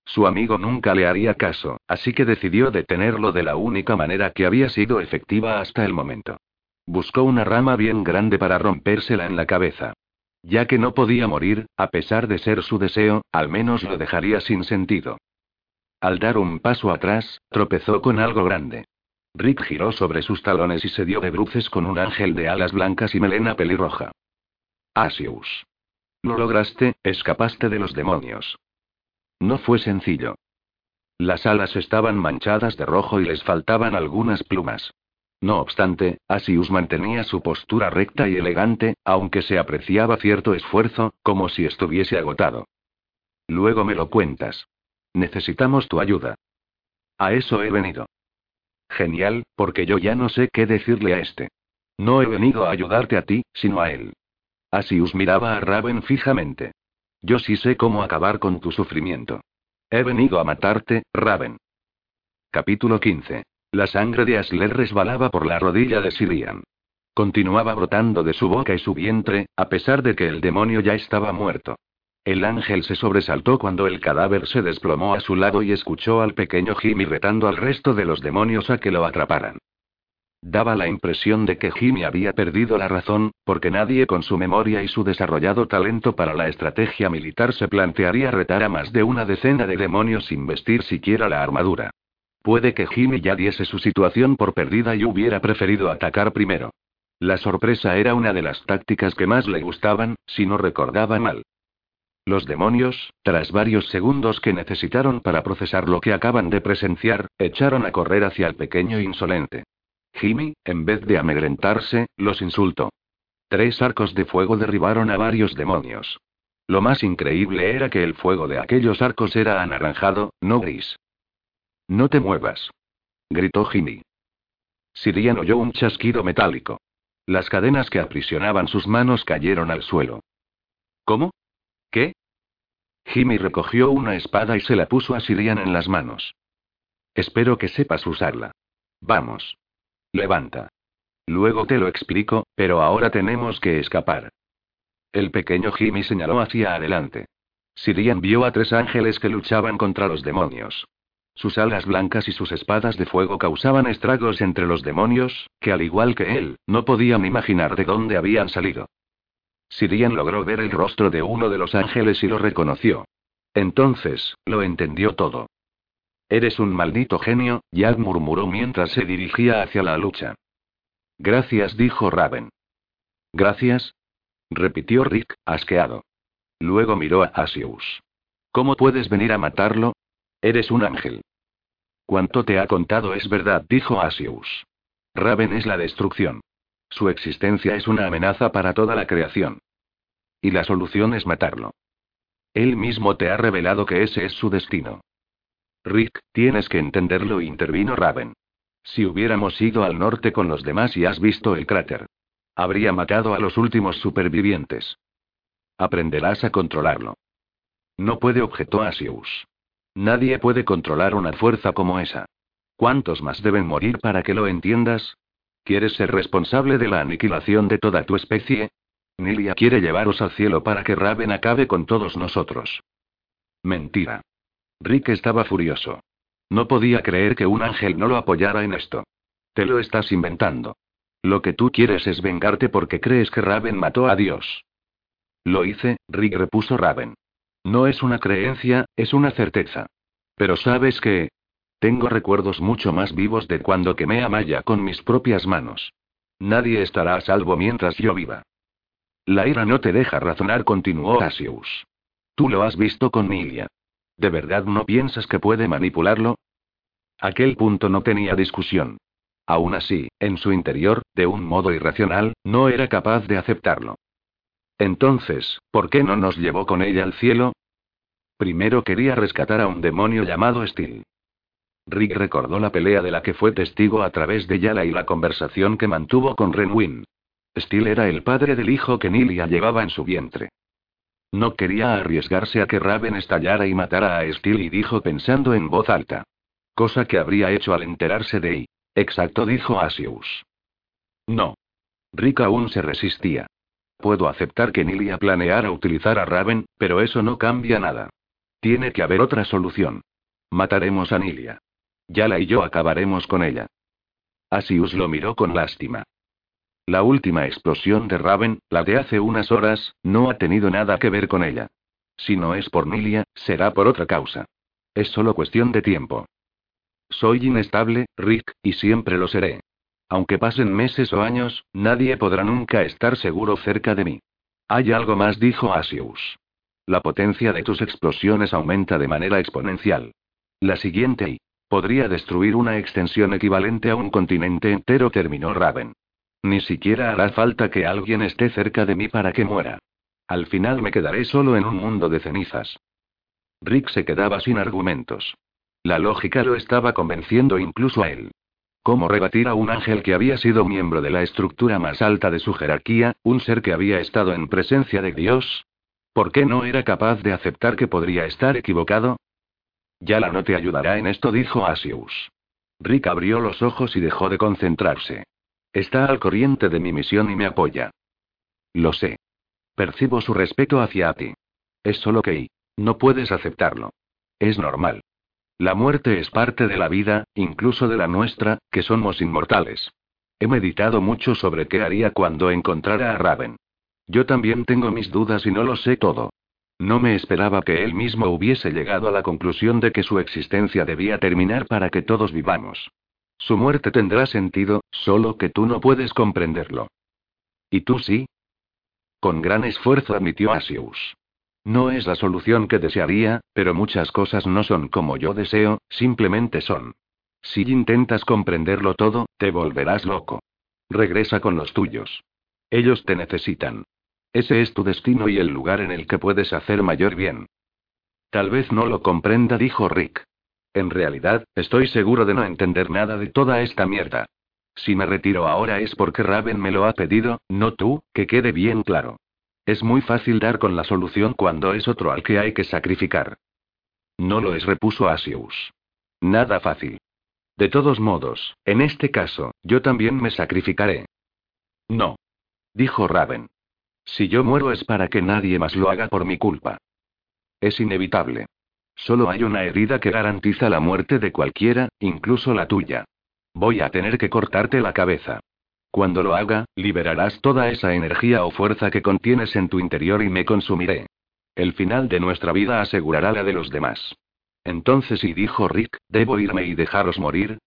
Su amigo nunca le haría caso, así que decidió detenerlo de la única manera que había sido efectiva hasta el momento. Buscó una rama bien grande para rompérsela en la cabeza. Ya que no podía morir, a pesar de ser su deseo, al menos lo dejaría sin sentido. Al dar un paso atrás, tropezó con algo grande. Rick giró sobre sus talones y se dio de bruces con un ángel de alas blancas y melena pelirroja. Asius. Lo lograste, escapaste de los demonios. No fue sencillo. Las alas estaban manchadas de rojo y les faltaban algunas plumas. No obstante, Asius mantenía su postura recta y elegante, aunque se apreciaba cierto esfuerzo, como si estuviese agotado. Luego me lo cuentas. Necesitamos tu ayuda. A eso he venido. Genial, porque yo ya no sé qué decirle a este. No he venido a ayudarte a ti, sino a él. Asius miraba a Raven fijamente. Yo sí sé cómo acabar con tu sufrimiento. He venido a matarte, Raven. Capítulo 15. La sangre de Asler resbalaba por la rodilla de Sirian. Continuaba brotando de su boca y su vientre, a pesar de que el demonio ya estaba muerto. El ángel se sobresaltó cuando el cadáver se desplomó a su lado y escuchó al pequeño Jimmy retando al resto de los demonios a que lo atraparan. Daba la impresión de que Jimmy había perdido la razón, porque nadie con su memoria y su desarrollado talento para la estrategia militar se plantearía retar a más de una decena de demonios sin vestir siquiera la armadura. Puede que Jimmy ya diese su situación por perdida y hubiera preferido atacar primero. La sorpresa era una de las tácticas que más le gustaban, si no recordaba mal. Los demonios, tras varios segundos que necesitaron para procesar lo que acaban de presenciar, echaron a correr hacia el pequeño insolente. Jimmy, en vez de amedrentarse, los insultó. Tres arcos de fuego derribaron a varios demonios. Lo más increíble era que el fuego de aquellos arcos era anaranjado, no gris. No te muevas. Gritó Jimmy. Sirian oyó un chasquido metálico. Las cadenas que aprisionaban sus manos cayeron al suelo. ¿Cómo? ¿Qué? Jimmy recogió una espada y se la puso a Sirian en las manos. Espero que sepas usarla. Vamos. Levanta. Luego te lo explico, pero ahora tenemos que escapar. El pequeño Jimmy señaló hacia adelante. Sirian vio a tres ángeles que luchaban contra los demonios. Sus alas blancas y sus espadas de fuego causaban estragos entre los demonios, que al igual que él, no podían imaginar de dónde habían salido. Sirian logró ver el rostro de uno de los ángeles y lo reconoció. Entonces, lo entendió todo. Eres un maldito genio, Yad murmuró mientras se dirigía hacia la lucha. Gracias, dijo Raven. Gracias, repitió Rick, asqueado. Luego miró a Asius. ¿Cómo puedes venir a matarlo? Eres un ángel. Cuanto te ha contado es verdad, dijo Asius. Raven es la destrucción. Su existencia es una amenaza para toda la creación. Y la solución es matarlo. Él mismo te ha revelado que ese es su destino. Rick, tienes que entenderlo, intervino Raven. Si hubiéramos ido al norte con los demás y has visto el cráter. Habría matado a los últimos supervivientes. Aprenderás a controlarlo. No puede, objetó Asius. Nadie puede controlar una fuerza como esa. ¿Cuántos más deben morir para que lo entiendas? ¿Quieres ser responsable de la aniquilación de toda tu especie? Nilia quiere llevaros al cielo para que Raven acabe con todos nosotros. Mentira. Rick estaba furioso. No podía creer que un ángel no lo apoyara en esto. Te lo estás inventando. Lo que tú quieres es vengarte porque crees que Raven mató a Dios. Lo hice, Rick repuso Raven. No es una creencia, es una certeza. Pero sabes que... Tengo recuerdos mucho más vivos de cuando quemé a Maya con mis propias manos. Nadie estará a salvo mientras yo viva. La ira no te deja razonar, continuó Asius. Tú lo has visto con Milia. ¿De verdad no piensas que puede manipularlo? Aquel punto no tenía discusión. Aún así, en su interior, de un modo irracional, no era capaz de aceptarlo. Entonces, ¿por qué no nos llevó con ella al cielo? Primero quería rescatar a un demonio llamado Steel. Rick recordó la pelea de la que fue testigo a través de Yala y la conversación que mantuvo con Renwin. Steel era el padre del hijo que Nilia llevaba en su vientre. No quería arriesgarse a que Raven estallara y matara a Steel y dijo pensando en voz alta. Cosa que habría hecho al enterarse de I. Exacto, dijo Asius. No. Rick aún se resistía. Puedo aceptar que Nilia planeara utilizar a Raven, pero eso no cambia nada. Tiene que haber otra solución. Mataremos a Nilia. Yala y yo acabaremos con ella. Asius lo miró con lástima. La última explosión de Raven, la de hace unas horas, no ha tenido nada que ver con ella. Si no es por Nilia, será por otra causa. Es solo cuestión de tiempo. Soy inestable, Rick, y siempre lo seré. Aunque pasen meses o años, nadie podrá nunca estar seguro cerca de mí. Hay algo más, dijo Asius. La potencia de tus explosiones aumenta de manera exponencial. La siguiente y podría destruir una extensión equivalente a un continente entero, terminó Raven. Ni siquiera hará falta que alguien esté cerca de mí para que muera. Al final me quedaré solo en un mundo de cenizas. Rick se quedaba sin argumentos. La lógica lo estaba convenciendo incluso a él. ¿Cómo rebatir a un ángel que había sido miembro de la estructura más alta de su jerarquía, un ser que había estado en presencia de Dios? ¿Por qué no era capaz de aceptar que podría estar equivocado? Yala no te ayudará en esto, dijo Asius. Rick abrió los ojos y dejó de concentrarse. Está al corriente de mi misión y me apoya. Lo sé. Percibo su respeto hacia ti. Es solo que... No puedes aceptarlo. Es normal. La muerte es parte de la vida, incluso de la nuestra, que somos inmortales. He meditado mucho sobre qué haría cuando encontrara a Raven. Yo también tengo mis dudas y no lo sé todo. No me esperaba que él mismo hubiese llegado a la conclusión de que su existencia debía terminar para que todos vivamos. Su muerte tendrá sentido, solo que tú no puedes comprenderlo. ¿Y tú sí? Con gran esfuerzo admitió Asius. No es la solución que desearía, pero muchas cosas no son como yo deseo, simplemente son. Si intentas comprenderlo todo, te volverás loco. Regresa con los tuyos. Ellos te necesitan. Ese es tu destino y el lugar en el que puedes hacer mayor bien. Tal vez no lo comprenda, dijo Rick. En realidad, estoy seguro de no entender nada de toda esta mierda. Si me retiro ahora es porque Raven me lo ha pedido, no tú, que quede bien claro. Es muy fácil dar con la solución cuando es otro al que hay que sacrificar. No lo es, repuso Asius. Nada fácil. De todos modos, en este caso, yo también me sacrificaré. No. Dijo Raven. Si yo muero es para que nadie más lo haga por mi culpa. Es inevitable. Solo hay una herida que garantiza la muerte de cualquiera, incluso la tuya. Voy a tener que cortarte la cabeza. Cuando lo haga, liberarás toda esa energía o fuerza que contienes en tu interior y me consumiré. El final de nuestra vida asegurará la de los demás. Entonces, y dijo Rick, ¿debo irme y dejaros morir?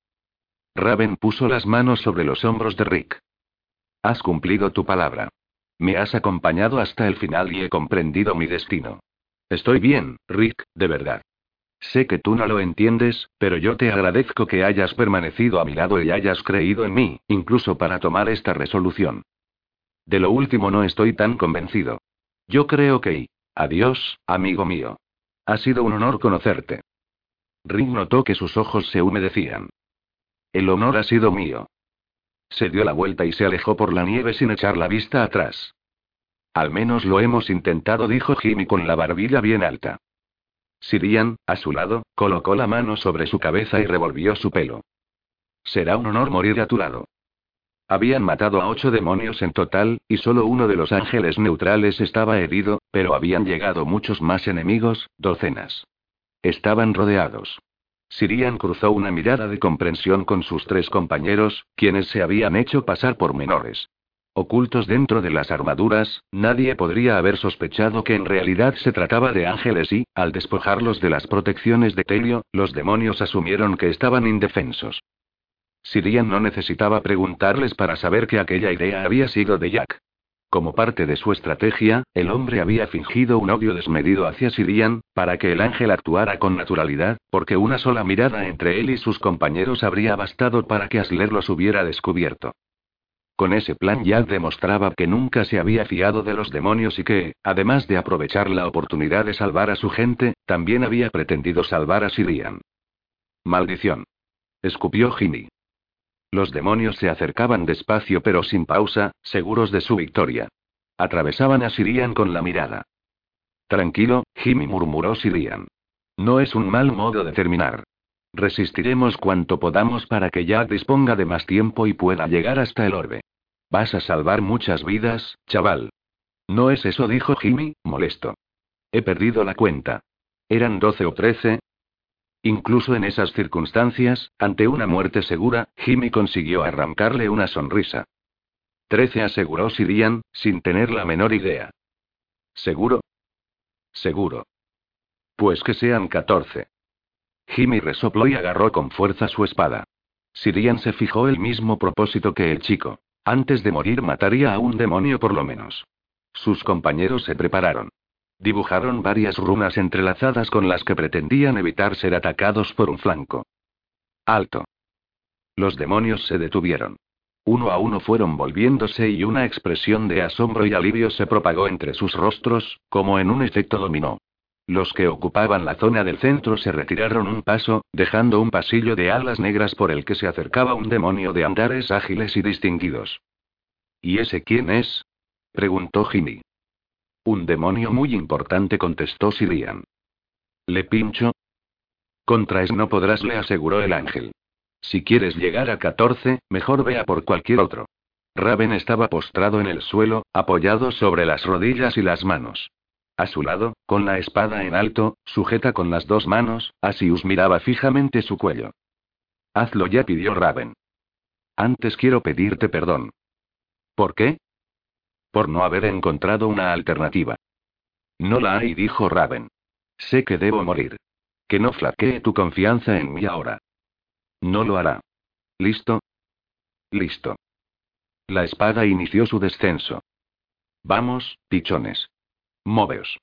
Raven puso las manos sobre los hombros de Rick. Has cumplido tu palabra. Me has acompañado hasta el final y he comprendido mi destino. Estoy bien, Rick, de verdad. Sé que tú no lo entiendes, pero yo te agradezco que hayas permanecido a mi lado y hayas creído en mí, incluso para tomar esta resolución. De lo último no estoy tan convencido. Yo creo que... Adiós, amigo mío. Ha sido un honor conocerte. Rick notó que sus ojos se humedecían. El honor ha sido mío. Se dio la vuelta y se alejó por la nieve sin echar la vista atrás. Al menos lo hemos intentado, dijo Jimmy con la barbilla bien alta. Sirian, a su lado, colocó la mano sobre su cabeza y revolvió su pelo. Será un honor morir a tu lado. Habían matado a ocho demonios en total, y solo uno de los ángeles neutrales estaba herido, pero habían llegado muchos más enemigos, docenas. Estaban rodeados. Sirian cruzó una mirada de comprensión con sus tres compañeros, quienes se habían hecho pasar por menores. Ocultos dentro de las armaduras, nadie podría haber sospechado que en realidad se trataba de ángeles y, al despojarlos de las protecciones de Telio, los demonios asumieron que estaban indefensos. Sirian no necesitaba preguntarles para saber que aquella idea había sido de Jack. Como parte de su estrategia, el hombre había fingido un odio desmedido hacia Sirian, para que el ángel actuara con naturalidad, porque una sola mirada entre él y sus compañeros habría bastado para que Asler los hubiera descubierto. Con ese plan Jack demostraba que nunca se había fiado de los demonios y que, además de aprovechar la oportunidad de salvar a su gente, también había pretendido salvar a Sirian. Maldición. Escupió Jimmy. Los demonios se acercaban despacio pero sin pausa, seguros de su victoria. Atravesaban a Sirian con la mirada. Tranquilo, Jimmy murmuró Sirian. No es un mal modo de terminar. Resistiremos cuanto podamos para que Jack disponga de más tiempo y pueda llegar hasta el orbe. Vas a salvar muchas vidas, chaval. No es eso, dijo Jimmy, molesto. He perdido la cuenta. ¿Eran doce o trece? Incluso en esas circunstancias, ante una muerte segura, Jimmy consiguió arrancarle una sonrisa. Trece aseguró Sirian, sin tener la menor idea. ¿Seguro? Seguro. Pues que sean catorce. Jimmy resopló y agarró con fuerza su espada. Sirian se fijó el mismo propósito que el chico. Antes de morir mataría a un demonio por lo menos. Sus compañeros se prepararon. Dibujaron varias runas entrelazadas con las que pretendían evitar ser atacados por un flanco. Alto. Los demonios se detuvieron. Uno a uno fueron volviéndose y una expresión de asombro y alivio se propagó entre sus rostros, como en un efecto dominó. Los que ocupaban la zona del centro se retiraron un paso, dejando un pasillo de alas negras por el que se acercaba un demonio de andares ágiles y distinguidos. ¿Y ese quién es? preguntó Jimmy. Un demonio muy importante, contestó Sirian. ¿Le pincho? Contra no podrás, le aseguró el ángel. Si quieres llegar a 14, mejor vea por cualquier otro. Raven estaba postrado en el suelo, apoyado sobre las rodillas y las manos. A su lado, con la espada en alto, sujeta con las dos manos, Asius miraba fijamente su cuello. Hazlo ya, pidió Raven. Antes quiero pedirte perdón. ¿Por qué? Por no haber encontrado una alternativa. No la hay, dijo Raven. Sé que debo morir. Que no flaquee tu confianza en mí ahora. No lo hará. ¿Listo? Listo. La espada inició su descenso. Vamos, pichones. Moveos.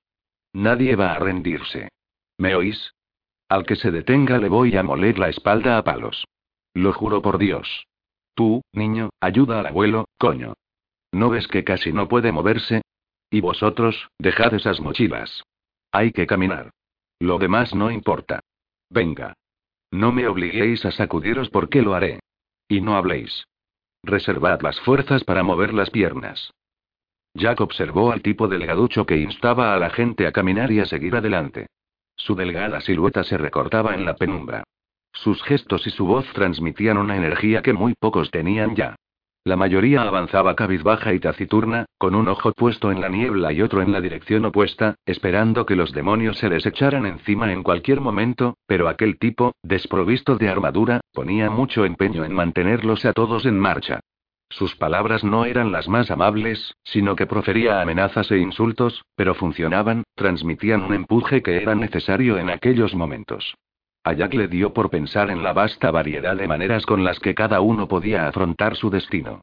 Nadie va a rendirse. ¿Me oís? Al que se detenga le voy a moler la espalda a palos. Lo juro por Dios. Tú, niño, ayuda al abuelo, coño. ¿No ves que casi no puede moverse? Y vosotros, dejad esas mochilas. Hay que caminar. Lo demás no importa. Venga. No me obliguéis a sacudiros porque lo haré. Y no habléis. Reservad las fuerzas para mover las piernas. Jack observó al tipo delgaducho que instaba a la gente a caminar y a seguir adelante. Su delgada silueta se recortaba en la penumbra. Sus gestos y su voz transmitían una energía que muy pocos tenían ya. La mayoría avanzaba cabizbaja y taciturna, con un ojo puesto en la niebla y otro en la dirección opuesta, esperando que los demonios se les echaran encima en cualquier momento, pero aquel tipo, desprovisto de armadura, ponía mucho empeño en mantenerlos a todos en marcha. Sus palabras no eran las más amables, sino que profería amenazas e insultos, pero funcionaban, transmitían un empuje que era necesario en aquellos momentos. A Jack le dio por pensar en la vasta variedad de maneras con las que cada uno podía afrontar su destino.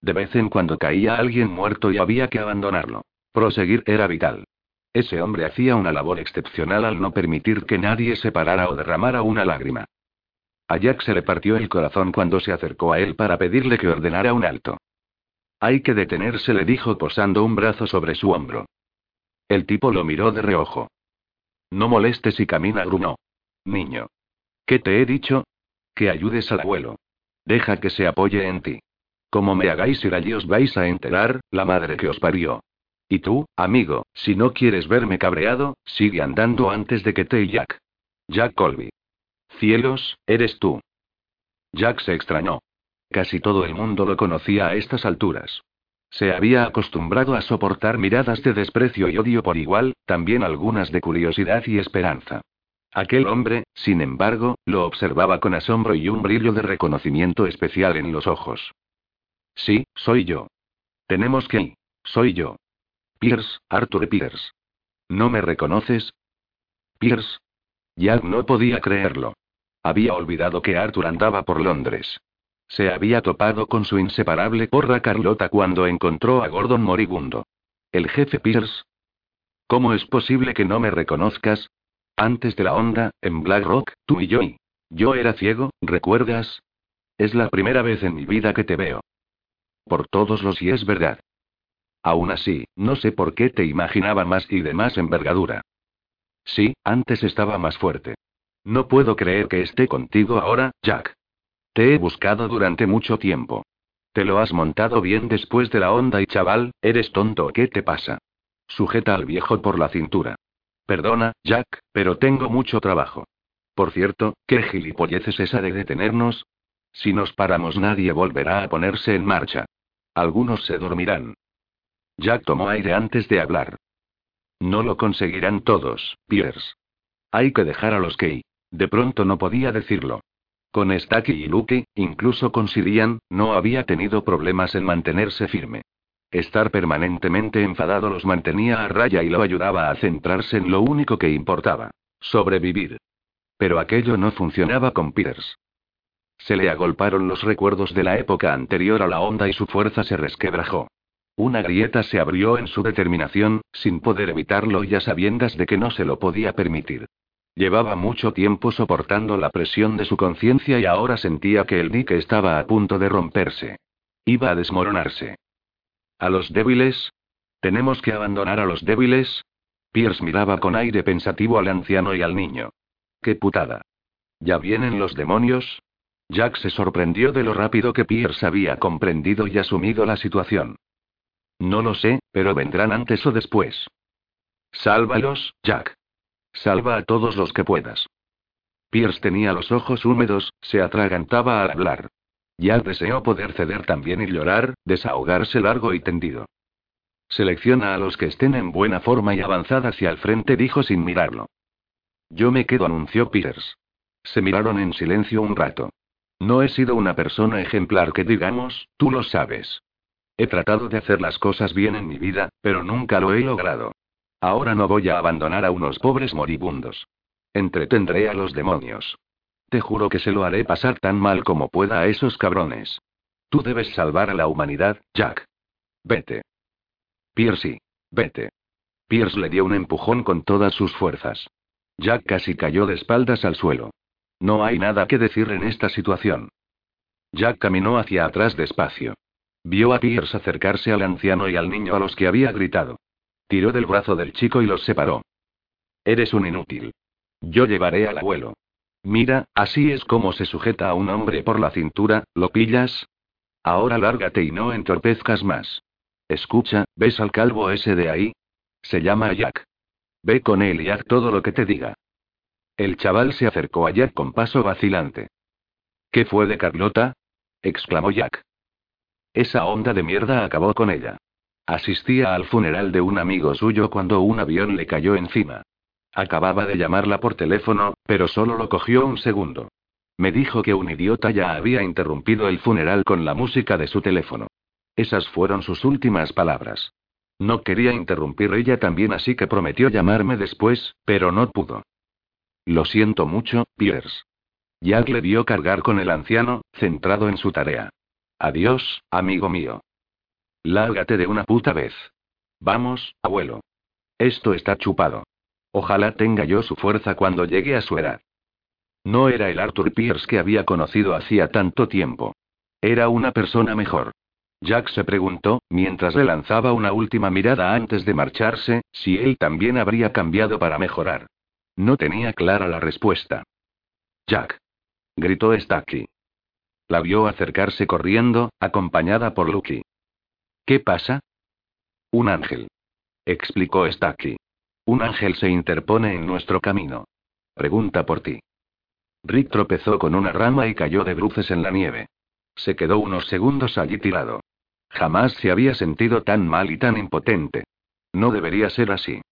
De vez en cuando caía alguien muerto y había que abandonarlo. Proseguir era vital. Ese hombre hacía una labor excepcional al no permitir que nadie se parara o derramara una lágrima. A Jack se le partió el corazón cuando se acercó a él para pedirle que ordenara un alto. Hay que detenerse, le dijo posando un brazo sobre su hombro. El tipo lo miró de reojo. No molestes y camina, grunó. Niño. ¿Qué te he dicho? Que ayudes al abuelo. Deja que se apoye en ti. Como me hagáis ir allí os vais a enterar, la madre que os parió. Y tú, amigo, si no quieres verme cabreado, sigue andando antes de que te y Jack. Jack Colby. Cielos, eres tú. Jack se extrañó. Casi todo el mundo lo conocía a estas alturas. Se había acostumbrado a soportar miradas de desprecio y odio por igual, también algunas de curiosidad y esperanza. Aquel hombre, sin embargo, lo observaba con asombro y un brillo de reconocimiento especial en los ojos. Sí, soy yo. Tenemos que ir. Soy yo. Pierce, Arthur Pierce. ¿No me reconoces? Pierce. Jack no podía creerlo. Había olvidado que Arthur andaba por Londres. Se había topado con su inseparable porra Carlota cuando encontró a Gordon moribundo. El jefe Pierce. ¿Cómo es posible que no me reconozcas? Antes de la onda, en Black Rock, tú y yo y... Yo era ciego, ¿recuerdas? Es la primera vez en mi vida que te veo. Por todos los y es verdad. Aún así, no sé por qué te imaginaba más y de más envergadura. Sí, antes estaba más fuerte. No puedo creer que esté contigo ahora, Jack. Te he buscado durante mucho tiempo. Te lo has montado bien después de la onda y chaval, ¿eres tonto o qué te pasa? Sujeta al viejo por la cintura. Perdona, Jack, pero tengo mucho trabajo. Por cierto, ¿qué gilipollez es esa de detenernos? Si nos paramos nadie volverá a ponerse en marcha. Algunos se dormirán. Jack tomó aire antes de hablar. No lo conseguirán todos, Pierce. Hay que dejar a los que... De pronto no podía decirlo. Con Stacky y Luke, incluso con Sirian, no había tenido problemas en mantenerse firme. Estar permanentemente enfadado los mantenía a raya y lo ayudaba a centrarse en lo único que importaba: sobrevivir. Pero aquello no funcionaba con Peters. Se le agolparon los recuerdos de la época anterior a la onda y su fuerza se resquebrajó. Una grieta se abrió en su determinación, sin poder evitarlo y a sabiendas de que no se lo podía permitir. Llevaba mucho tiempo soportando la presión de su conciencia y ahora sentía que el dique estaba a punto de romperse. Iba a desmoronarse. ¿A los débiles? ¿Tenemos que abandonar a los débiles? Pierce miraba con aire pensativo al anciano y al niño. ¡Qué putada! ¿Ya vienen los demonios? Jack se sorprendió de lo rápido que Pierce había comprendido y asumido la situación. No lo sé, pero vendrán antes o después. Sálvalos, Jack. Salva a todos los que puedas. Pierce tenía los ojos húmedos, se atragantaba al hablar. Ya deseó poder ceder también y llorar, desahogarse largo y tendido. Selecciona a los que estén en buena forma y avanzada hacia el frente, dijo sin mirarlo. Yo me quedo, anunció Pierce. Se miraron en silencio un rato. No he sido una persona ejemplar que digamos, tú lo sabes. He tratado de hacer las cosas bien en mi vida, pero nunca lo he logrado. Ahora no voy a abandonar a unos pobres moribundos. Entretendré a los demonios. Te juro que se lo haré pasar tan mal como pueda a esos cabrones. Tú debes salvar a la humanidad, Jack. Vete. Pierce, vete. Pierce le dio un empujón con todas sus fuerzas. Jack casi cayó de espaldas al suelo. No hay nada que decir en esta situación. Jack caminó hacia atrás despacio. Vio a Pierce acercarse al anciano y al niño a los que había gritado. Tiró del brazo del chico y los separó. Eres un inútil. Yo llevaré al abuelo. Mira, así es como se sujeta a un hombre por la cintura, ¿lo pillas? Ahora lárgate y no entorpezcas más. Escucha, ¿ves al calvo ese de ahí? Se llama Jack. Ve con él y haz todo lo que te diga. El chaval se acercó a Jack con paso vacilante. ¿Qué fue de Carlota? exclamó Jack. Esa onda de mierda acabó con ella. Asistía al funeral de un amigo suyo cuando un avión le cayó encima. Acababa de llamarla por teléfono, pero solo lo cogió un segundo. Me dijo que un idiota ya había interrumpido el funeral con la música de su teléfono. Esas fueron sus últimas palabras. No quería interrumpir ella también, así que prometió llamarme después, pero no pudo. Lo siento mucho, Pierce. Jack le vio cargar con el anciano, centrado en su tarea. Adiós, amigo mío. Lárgate de una puta vez. Vamos, abuelo. Esto está chupado. Ojalá tenga yo su fuerza cuando llegue a su edad. No era el Arthur Pierce que había conocido hacía tanto tiempo. Era una persona mejor. Jack se preguntó, mientras le lanzaba una última mirada antes de marcharse, si él también habría cambiado para mejorar. No tenía clara la respuesta. Jack. Gritó Stacky. La vio acercarse corriendo, acompañada por Lucky. ¿Qué pasa? Un ángel. Explicó Stacky. Un ángel se interpone en nuestro camino. Pregunta por ti. Rick tropezó con una rama y cayó de bruces en la nieve. Se quedó unos segundos allí tirado. Jamás se había sentido tan mal y tan impotente. No debería ser así.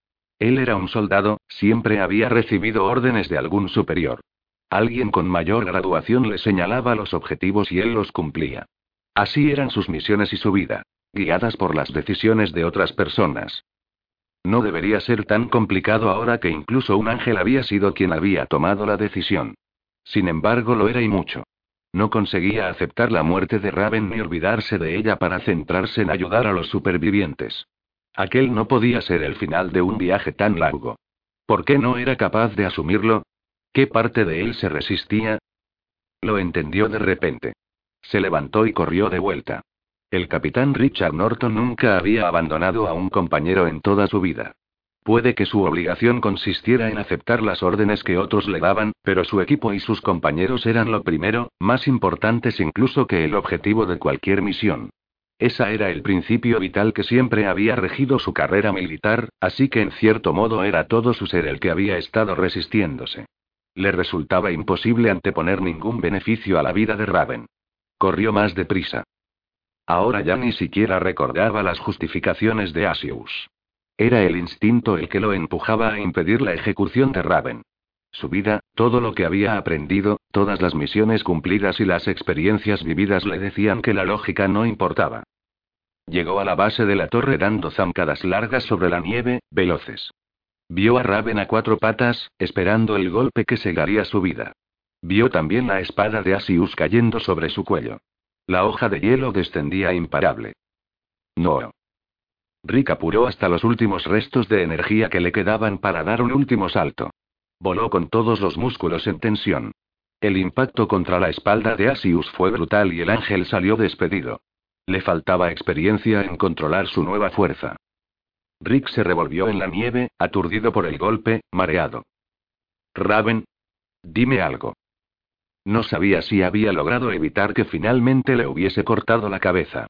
Él era un soldado, siempre había recibido órdenes de algún superior. Alguien con mayor graduación le señalaba los objetivos y él los cumplía. Así eran sus misiones y su vida, guiadas por las decisiones de otras personas. No debería ser tan complicado ahora que incluso un ángel había sido quien había tomado la decisión. Sin embargo, lo era y mucho. No conseguía aceptar la muerte de Raven ni olvidarse de ella para centrarse en ayudar a los supervivientes. Aquel no podía ser el final de un viaje tan largo. ¿Por qué no era capaz de asumirlo? ¿Qué parte de él se resistía? Lo entendió de repente. Se levantó y corrió de vuelta. El capitán Richard Norton nunca había abandonado a un compañero en toda su vida. Puede que su obligación consistiera en aceptar las órdenes que otros le daban, pero su equipo y sus compañeros eran lo primero, más importantes incluso que el objetivo de cualquier misión. Esa era el principio vital que siempre había regido su carrera militar, así que en cierto modo era todo su ser el que había estado resistiéndose. Le resultaba imposible anteponer ningún beneficio a la vida de Raven. Corrió más deprisa. Ahora ya ni siquiera recordaba las justificaciones de Asius. Era el instinto el que lo empujaba a impedir la ejecución de Raven. Su vida, todo lo que había aprendido, todas las misiones cumplidas y las experiencias vividas le decían que la lógica no importaba. Llegó a la base de la torre dando zancadas largas sobre la nieve, veloces. Vio a Raven a cuatro patas, esperando el golpe que segaría su vida. Vio también la espada de Asius cayendo sobre su cuello. La hoja de hielo descendía imparable. No. Rick apuró hasta los últimos restos de energía que le quedaban para dar un último salto. Voló con todos los músculos en tensión. El impacto contra la espalda de Asius fue brutal y el ángel salió despedido. Le faltaba experiencia en controlar su nueva fuerza. Rick se revolvió en la nieve, aturdido por el golpe, mareado. Raven. Dime algo. No sabía si había logrado evitar que finalmente le hubiese cortado la cabeza.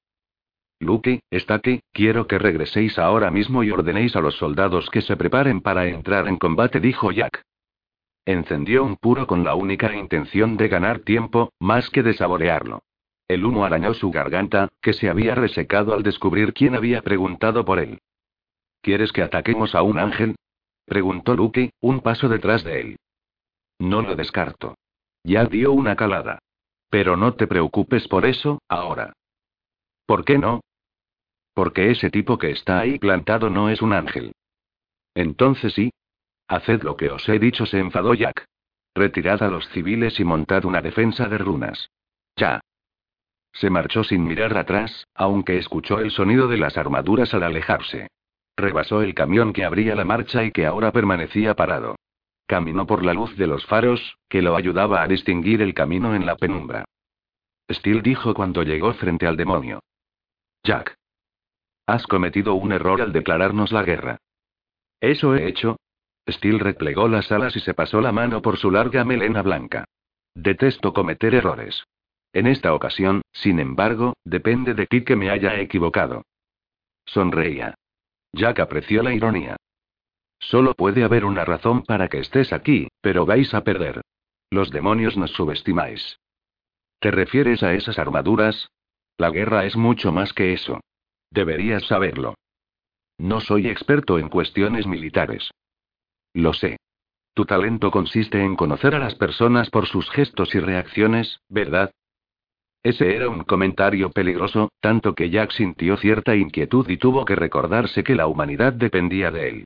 Luke, está aquí, quiero que regreséis ahora mismo y ordenéis a los soldados que se preparen para entrar en combate, dijo Jack. Encendió un puro con la única intención de ganar tiempo, más que de saborearlo. El humo arañó su garganta, que se había resecado al descubrir quién había preguntado por él. ¿Quieres que ataquemos a un ángel? preguntó Luke, un paso detrás de él. No lo descarto. Ya dio una calada. Pero no te preocupes por eso, ahora. ¿Por qué no? Porque ese tipo que está ahí plantado no es un ángel. Entonces sí. Haced lo que os he dicho, se enfadó Jack. Retirad a los civiles y montad una defensa de runas. Ya. Se marchó sin mirar atrás, aunque escuchó el sonido de las armaduras al alejarse. Rebasó el camión que abría la marcha y que ahora permanecía parado. Caminó por la luz de los faros, que lo ayudaba a distinguir el camino en la penumbra. Steel dijo cuando llegó frente al demonio. Jack. Has cometido un error al declararnos la guerra. ¿Eso he hecho? Steel replegó las alas y se pasó la mano por su larga melena blanca. Detesto cometer errores. En esta ocasión, sin embargo, depende de ti que me haya equivocado. Sonreía. Jack apreció la ironía. Solo puede haber una razón para que estés aquí, pero vais a perder. Los demonios nos subestimáis. ¿Te refieres a esas armaduras? La guerra es mucho más que eso. Deberías saberlo. No soy experto en cuestiones militares. Lo sé. Tu talento consiste en conocer a las personas por sus gestos y reacciones, ¿verdad? Ese era un comentario peligroso, tanto que Jack sintió cierta inquietud y tuvo que recordarse que la humanidad dependía de él.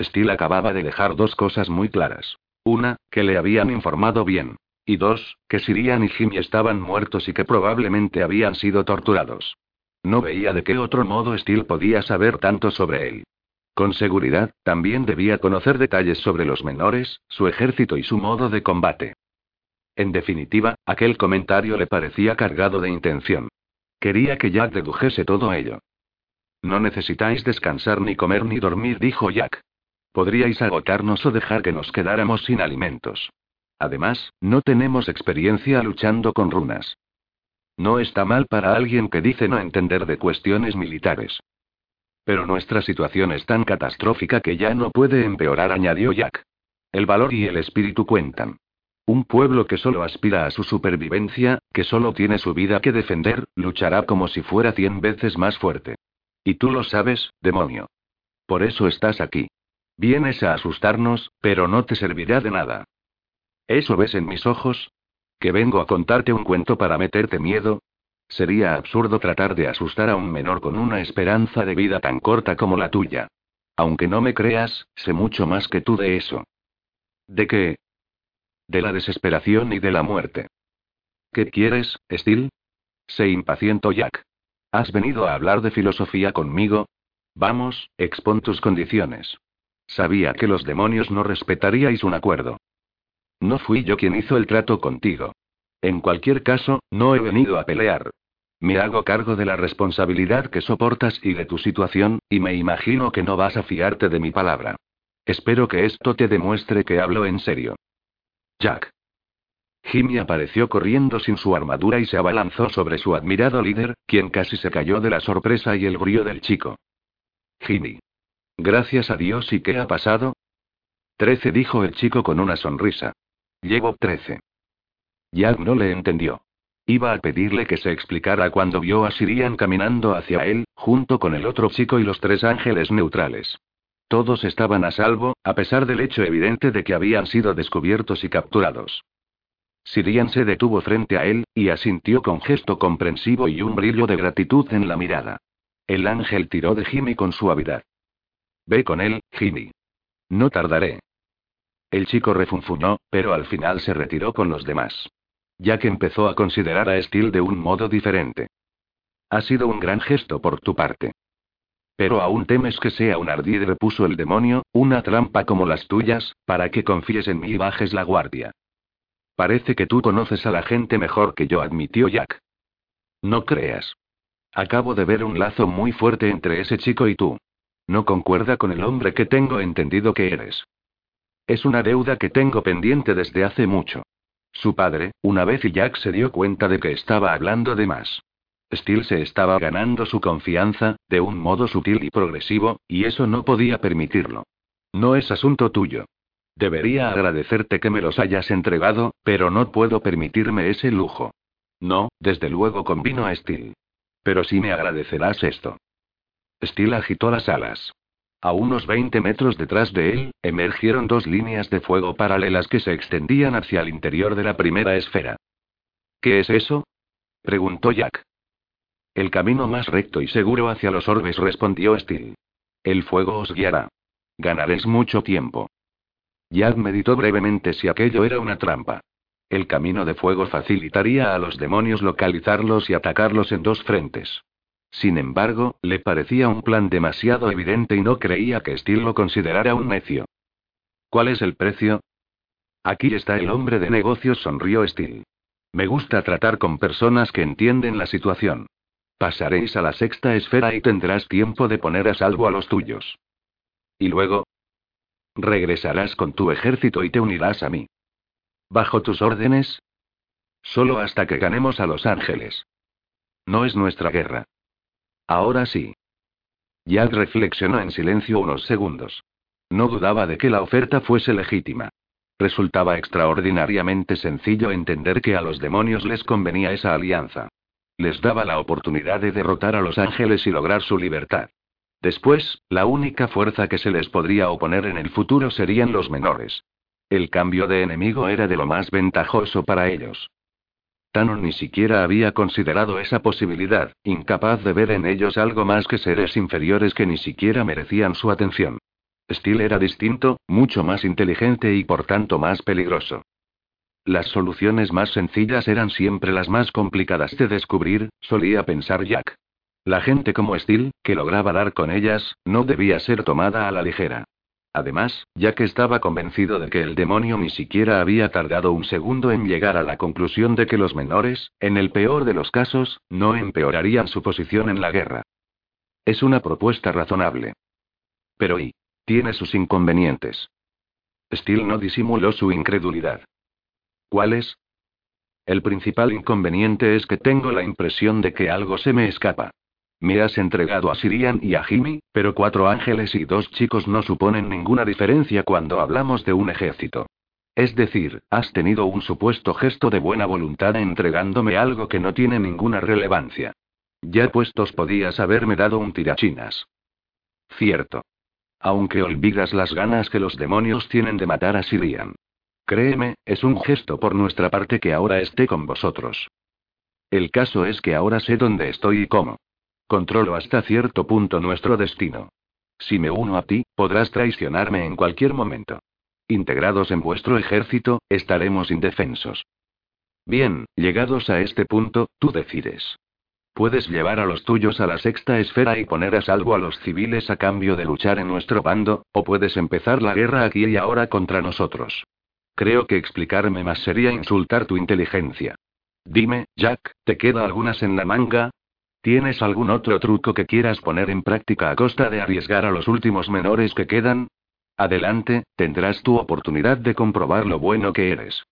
Steele acababa de dejar dos cosas muy claras. Una, que le habían informado bien. Y dos, que Sirian y Jimmy estaban muertos y que probablemente habían sido torturados. No veía de qué otro modo Steele podía saber tanto sobre él. Con seguridad, también debía conocer detalles sobre los menores, su ejército y su modo de combate. En definitiva, aquel comentario le parecía cargado de intención. Quería que Jack dedujese todo ello. No necesitáis descansar ni comer ni dormir, dijo Jack. Podríais agotarnos o dejar que nos quedáramos sin alimentos. Además, no tenemos experiencia luchando con runas. No está mal para alguien que dice no entender de cuestiones militares. Pero nuestra situación es tan catastrófica que ya no puede empeorar, añadió Jack. El valor y el espíritu cuentan. Un pueblo que solo aspira a su supervivencia, que solo tiene su vida que defender, luchará como si fuera cien veces más fuerte. Y tú lo sabes, demonio. Por eso estás aquí. Vienes a asustarnos, pero no te servirá de nada. ¿Eso ves en mis ojos? ¿Que vengo a contarte un cuento para meterte miedo? Sería absurdo tratar de asustar a un menor con una esperanza de vida tan corta como la tuya. Aunque no me creas, sé mucho más que tú de eso. ¿De qué? De la desesperación y de la muerte. ¿Qué quieres, Steel? Se impacientó Jack. ¿Has venido a hablar de filosofía conmigo? Vamos, expon tus condiciones. Sabía que los demonios no respetaríais un acuerdo. No fui yo quien hizo el trato contigo. En cualquier caso, no he venido a pelear. Me hago cargo de la responsabilidad que soportas y de tu situación, y me imagino que no vas a fiarte de mi palabra. Espero que esto te demuestre que hablo en serio. Jack. Jimmy apareció corriendo sin su armadura y se abalanzó sobre su admirado líder, quien casi se cayó de la sorpresa y el brío del chico. Jimmy. Gracias a Dios, ¿y qué ha pasado? Trece, dijo el chico con una sonrisa. Llevo trece. Jack no le entendió. Iba a pedirle que se explicara cuando vio a Sirian caminando hacia él, junto con el otro chico y los tres ángeles neutrales. Todos estaban a salvo, a pesar del hecho evidente de que habían sido descubiertos y capturados. Sirian se detuvo frente a él, y asintió con gesto comprensivo y un brillo de gratitud en la mirada. El ángel tiró de Jimmy con suavidad. Ve con él, Jimmy. No tardaré. El chico refunfuñó, pero al final se retiró con los demás. Ya que empezó a considerar a Steel de un modo diferente. Ha sido un gran gesto por tu parte. Pero aún temes que sea un ardid, repuso el demonio, una trampa como las tuyas, para que confíes en mí y bajes la guardia. Parece que tú conoces a la gente mejor que yo, admitió Jack. No creas. Acabo de ver un lazo muy fuerte entre ese chico y tú. No concuerda con el hombre que tengo entendido que eres. Es una deuda que tengo pendiente desde hace mucho. Su padre, una vez y Jack se dio cuenta de que estaba hablando de más. Steel se estaba ganando su confianza, de un modo sutil y progresivo, y eso no podía permitirlo. No es asunto tuyo. Debería agradecerte que me los hayas entregado, pero no puedo permitirme ese lujo. No, desde luego convino a Steel. Pero sí me agradecerás esto. Steel agitó las alas. A unos 20 metros detrás de él, emergieron dos líneas de fuego paralelas que se extendían hacia el interior de la primera esfera. ¿Qué es eso? preguntó Jack. El camino más recto y seguro hacia los orbes, respondió Steel. El fuego os guiará. Ganaréis mucho tiempo. Jack meditó brevemente si aquello era una trampa. El camino de fuego facilitaría a los demonios localizarlos y atacarlos en dos frentes. Sin embargo, le parecía un plan demasiado evidente y no creía que Steel lo considerara un necio. ¿Cuál es el precio? Aquí está el hombre de negocios, sonrió Steel. Me gusta tratar con personas que entienden la situación. Pasaréis a la sexta esfera y tendrás tiempo de poner a salvo a los tuyos. Y luego. Regresarás con tu ejército y te unirás a mí. ¿Bajo tus órdenes? Solo hasta que ganemos a Los Ángeles. No es nuestra guerra. Ahora sí. Jack reflexionó en silencio unos segundos. No dudaba de que la oferta fuese legítima. Resultaba extraordinariamente sencillo entender que a los demonios les convenía esa alianza. Les daba la oportunidad de derrotar a los ángeles y lograr su libertad. Después, la única fuerza que se les podría oponer en el futuro serían los menores. El cambio de enemigo era de lo más ventajoso para ellos. Tanon ni siquiera había considerado esa posibilidad, incapaz de ver en ellos algo más que seres inferiores que ni siquiera merecían su atención. Steel era distinto, mucho más inteligente y por tanto más peligroso. Las soluciones más sencillas eran siempre las más complicadas de descubrir, solía pensar Jack. La gente como Steel, que lograba dar con ellas, no debía ser tomada a la ligera. Además, Jack estaba convencido de que el demonio ni siquiera había tardado un segundo en llegar a la conclusión de que los menores, en el peor de los casos, no empeorarían su posición en la guerra. Es una propuesta razonable. Pero ¿y? Tiene sus inconvenientes. Steel no disimuló su incredulidad. ¿Cuáles? El principal inconveniente es que tengo la impresión de que algo se me escapa. Me has entregado a Sirian y a Jimmy, pero cuatro ángeles y dos chicos no suponen ninguna diferencia cuando hablamos de un ejército. Es decir, has tenido un supuesto gesto de buena voluntad entregándome algo que no tiene ninguna relevancia. Ya puestos podías haberme dado un tirachinas. Cierto. Aunque olvidas las ganas que los demonios tienen de matar a Sirian. Créeme, es un gesto por nuestra parte que ahora esté con vosotros. El caso es que ahora sé dónde estoy y cómo. Controlo hasta cierto punto nuestro destino. Si me uno a ti, podrás traicionarme en cualquier momento. Integrados en vuestro ejército, estaremos indefensos. Bien, llegados a este punto, tú decides. Puedes llevar a los tuyos a la sexta esfera y poner a salvo a los civiles a cambio de luchar en nuestro bando, o puedes empezar la guerra aquí y ahora contra nosotros. Creo que explicarme más sería insultar tu inteligencia. Dime, Jack, ¿te queda algunas en la manga? ¿Tienes algún otro truco que quieras poner en práctica a costa de arriesgar a los últimos menores que quedan? Adelante, tendrás tu oportunidad de comprobar lo bueno que eres.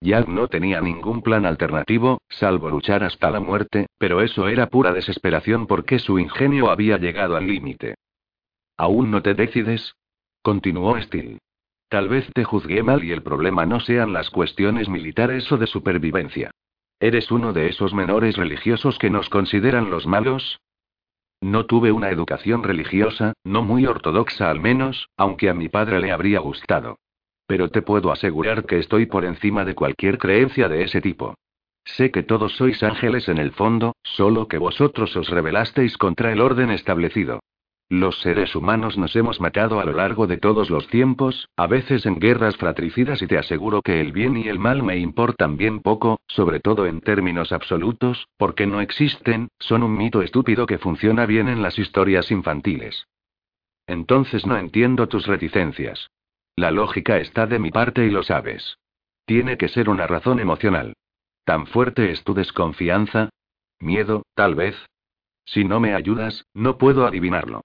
Jack no tenía ningún plan alternativo, salvo luchar hasta la muerte, pero eso era pura desesperación porque su ingenio había llegado al límite. ¿Aún no te decides? Continuó Steel. Tal vez te juzgué mal y el problema no sean las cuestiones militares o de supervivencia. ¿Eres uno de esos menores religiosos que nos consideran los malos? No tuve una educación religiosa, no muy ortodoxa al menos, aunque a mi padre le habría gustado. Pero te puedo asegurar que estoy por encima de cualquier creencia de ese tipo. Sé que todos sois ángeles en el fondo, solo que vosotros os rebelasteis contra el orden establecido. Los seres humanos nos hemos matado a lo largo de todos los tiempos, a veces en guerras fratricidas y te aseguro que el bien y el mal me importan bien poco, sobre todo en términos absolutos, porque no existen, son un mito estúpido que funciona bien en las historias infantiles. Entonces no entiendo tus reticencias. La lógica está de mi parte y lo sabes. Tiene que ser una razón emocional. ¿Tan fuerte es tu desconfianza? Miedo, tal vez. Si no me ayudas, no puedo adivinarlo.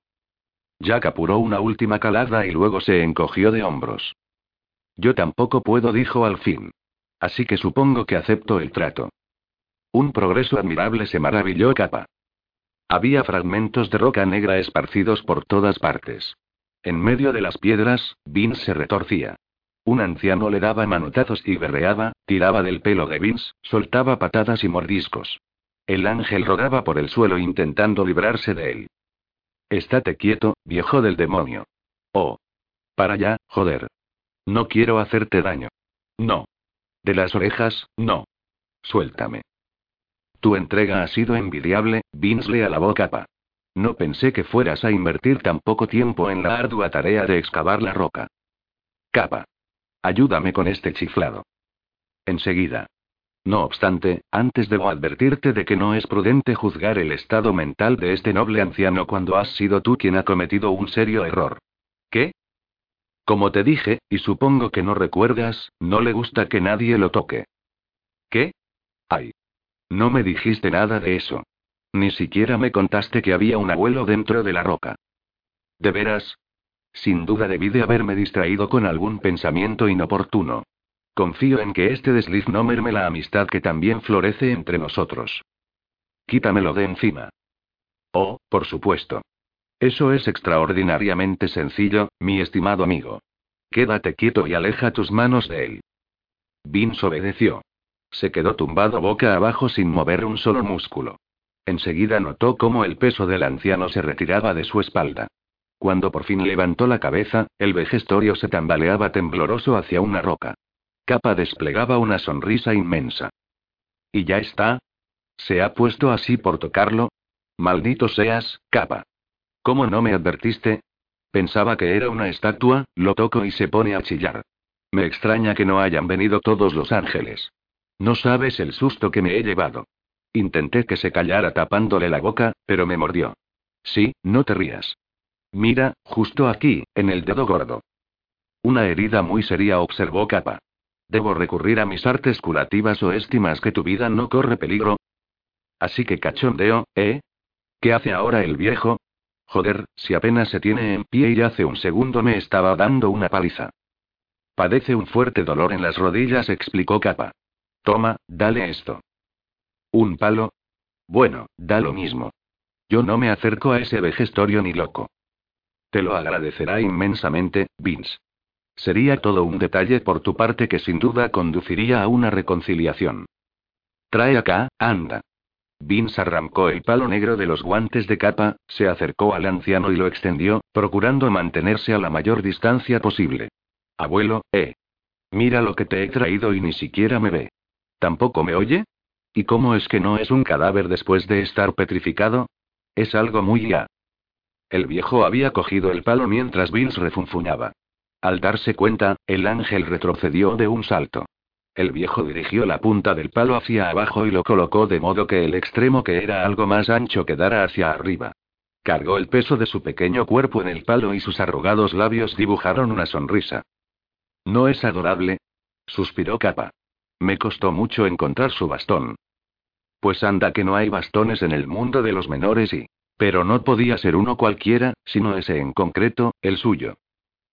Jack apuró una última calada y luego se encogió de hombros. Yo tampoco puedo, dijo al fin. Así que supongo que acepto el trato. Un progreso admirable se maravilló Capa. Había fragmentos de roca negra esparcidos por todas partes. En medio de las piedras, Vince se retorcía. Un anciano le daba manotazos y berreaba, tiraba del pelo de Vince, soltaba patadas y mordiscos. El ángel rodaba por el suelo intentando librarse de él. Estate quieto, viejo del demonio. Oh. Para allá, joder. No quiero hacerte daño. No. De las orejas, no. Suéltame. Tu entrega ha sido envidiable, Vince le alabó capa. No pensé que fueras a invertir tan poco tiempo en la ardua tarea de excavar la roca. Capa. Ayúdame con este chiflado. Enseguida. No obstante, antes debo advertirte de que no es prudente juzgar el estado mental de este noble anciano cuando has sido tú quien ha cometido un serio error. ¿Qué? Como te dije, y supongo que no recuerdas, no le gusta que nadie lo toque. ¿Qué? Ay. No me dijiste nada de eso. Ni siquiera me contaste que había un abuelo dentro de la roca. ¿De veras? Sin duda debí de haberme distraído con algún pensamiento inoportuno. Confío en que este desliz no merme la amistad que también florece entre nosotros. Quítamelo de encima. Oh, por supuesto. Eso es extraordinariamente sencillo, mi estimado amigo. Quédate quieto y aleja tus manos de él. Vince obedeció. Se quedó tumbado boca abajo sin mover un solo músculo. Enseguida notó cómo el peso del anciano se retiraba de su espalda. Cuando por fin levantó la cabeza, el vejestorio se tambaleaba tembloroso hacia una roca. Capa desplegaba una sonrisa inmensa. ¿Y ya está? ¿Se ha puesto así por tocarlo? Maldito seas, Capa. ¿Cómo no me advertiste? Pensaba que era una estatua, lo toco y se pone a chillar. Me extraña que no hayan venido todos los ángeles. No sabes el susto que me he llevado. Intenté que se callara tapándole la boca, pero me mordió. Sí, no te rías. Mira, justo aquí, en el dedo gordo. Una herida muy seria, observó Capa. ¿Debo recurrir a mis artes curativas o estimas que tu vida no corre peligro? Así que cachondeo, ¿eh? ¿Qué hace ahora el viejo? Joder, si apenas se tiene en pie y hace un segundo me estaba dando una paliza. Padece un fuerte dolor en las rodillas, explicó Capa. Toma, dale esto. ¿Un palo? Bueno, da lo mismo. Yo no me acerco a ese vejestorio ni loco. Te lo agradecerá inmensamente, Vince. Sería todo un detalle por tu parte que sin duda conduciría a una reconciliación. Trae acá, anda. Vince arrancó el palo negro de los guantes de capa, se acercó al anciano y lo extendió, procurando mantenerse a la mayor distancia posible. Abuelo, eh. Mira lo que te he traído y ni siquiera me ve. ¿Tampoco me oye? ¿Y cómo es que no es un cadáver después de estar petrificado? Es algo muy ya. El viejo había cogido el palo mientras Vince refunfuñaba. Al darse cuenta, el ángel retrocedió de un salto. El viejo dirigió la punta del palo hacia abajo y lo colocó de modo que el extremo que era algo más ancho quedara hacia arriba. Cargó el peso de su pequeño cuerpo en el palo y sus arrugados labios dibujaron una sonrisa. ¿No es adorable? suspiró Capa. Me costó mucho encontrar su bastón. Pues anda que no hay bastones en el mundo de los menores y... Pero no podía ser uno cualquiera, sino ese en concreto, el suyo.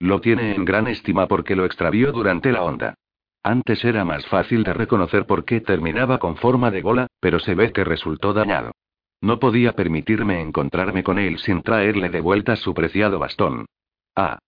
Lo tiene en gran estima porque lo extravió durante la onda. Antes era más fácil de reconocer por qué terminaba con forma de bola, pero se ve que resultó dañado. No podía permitirme encontrarme con él sin traerle de vuelta su preciado bastón. Ah.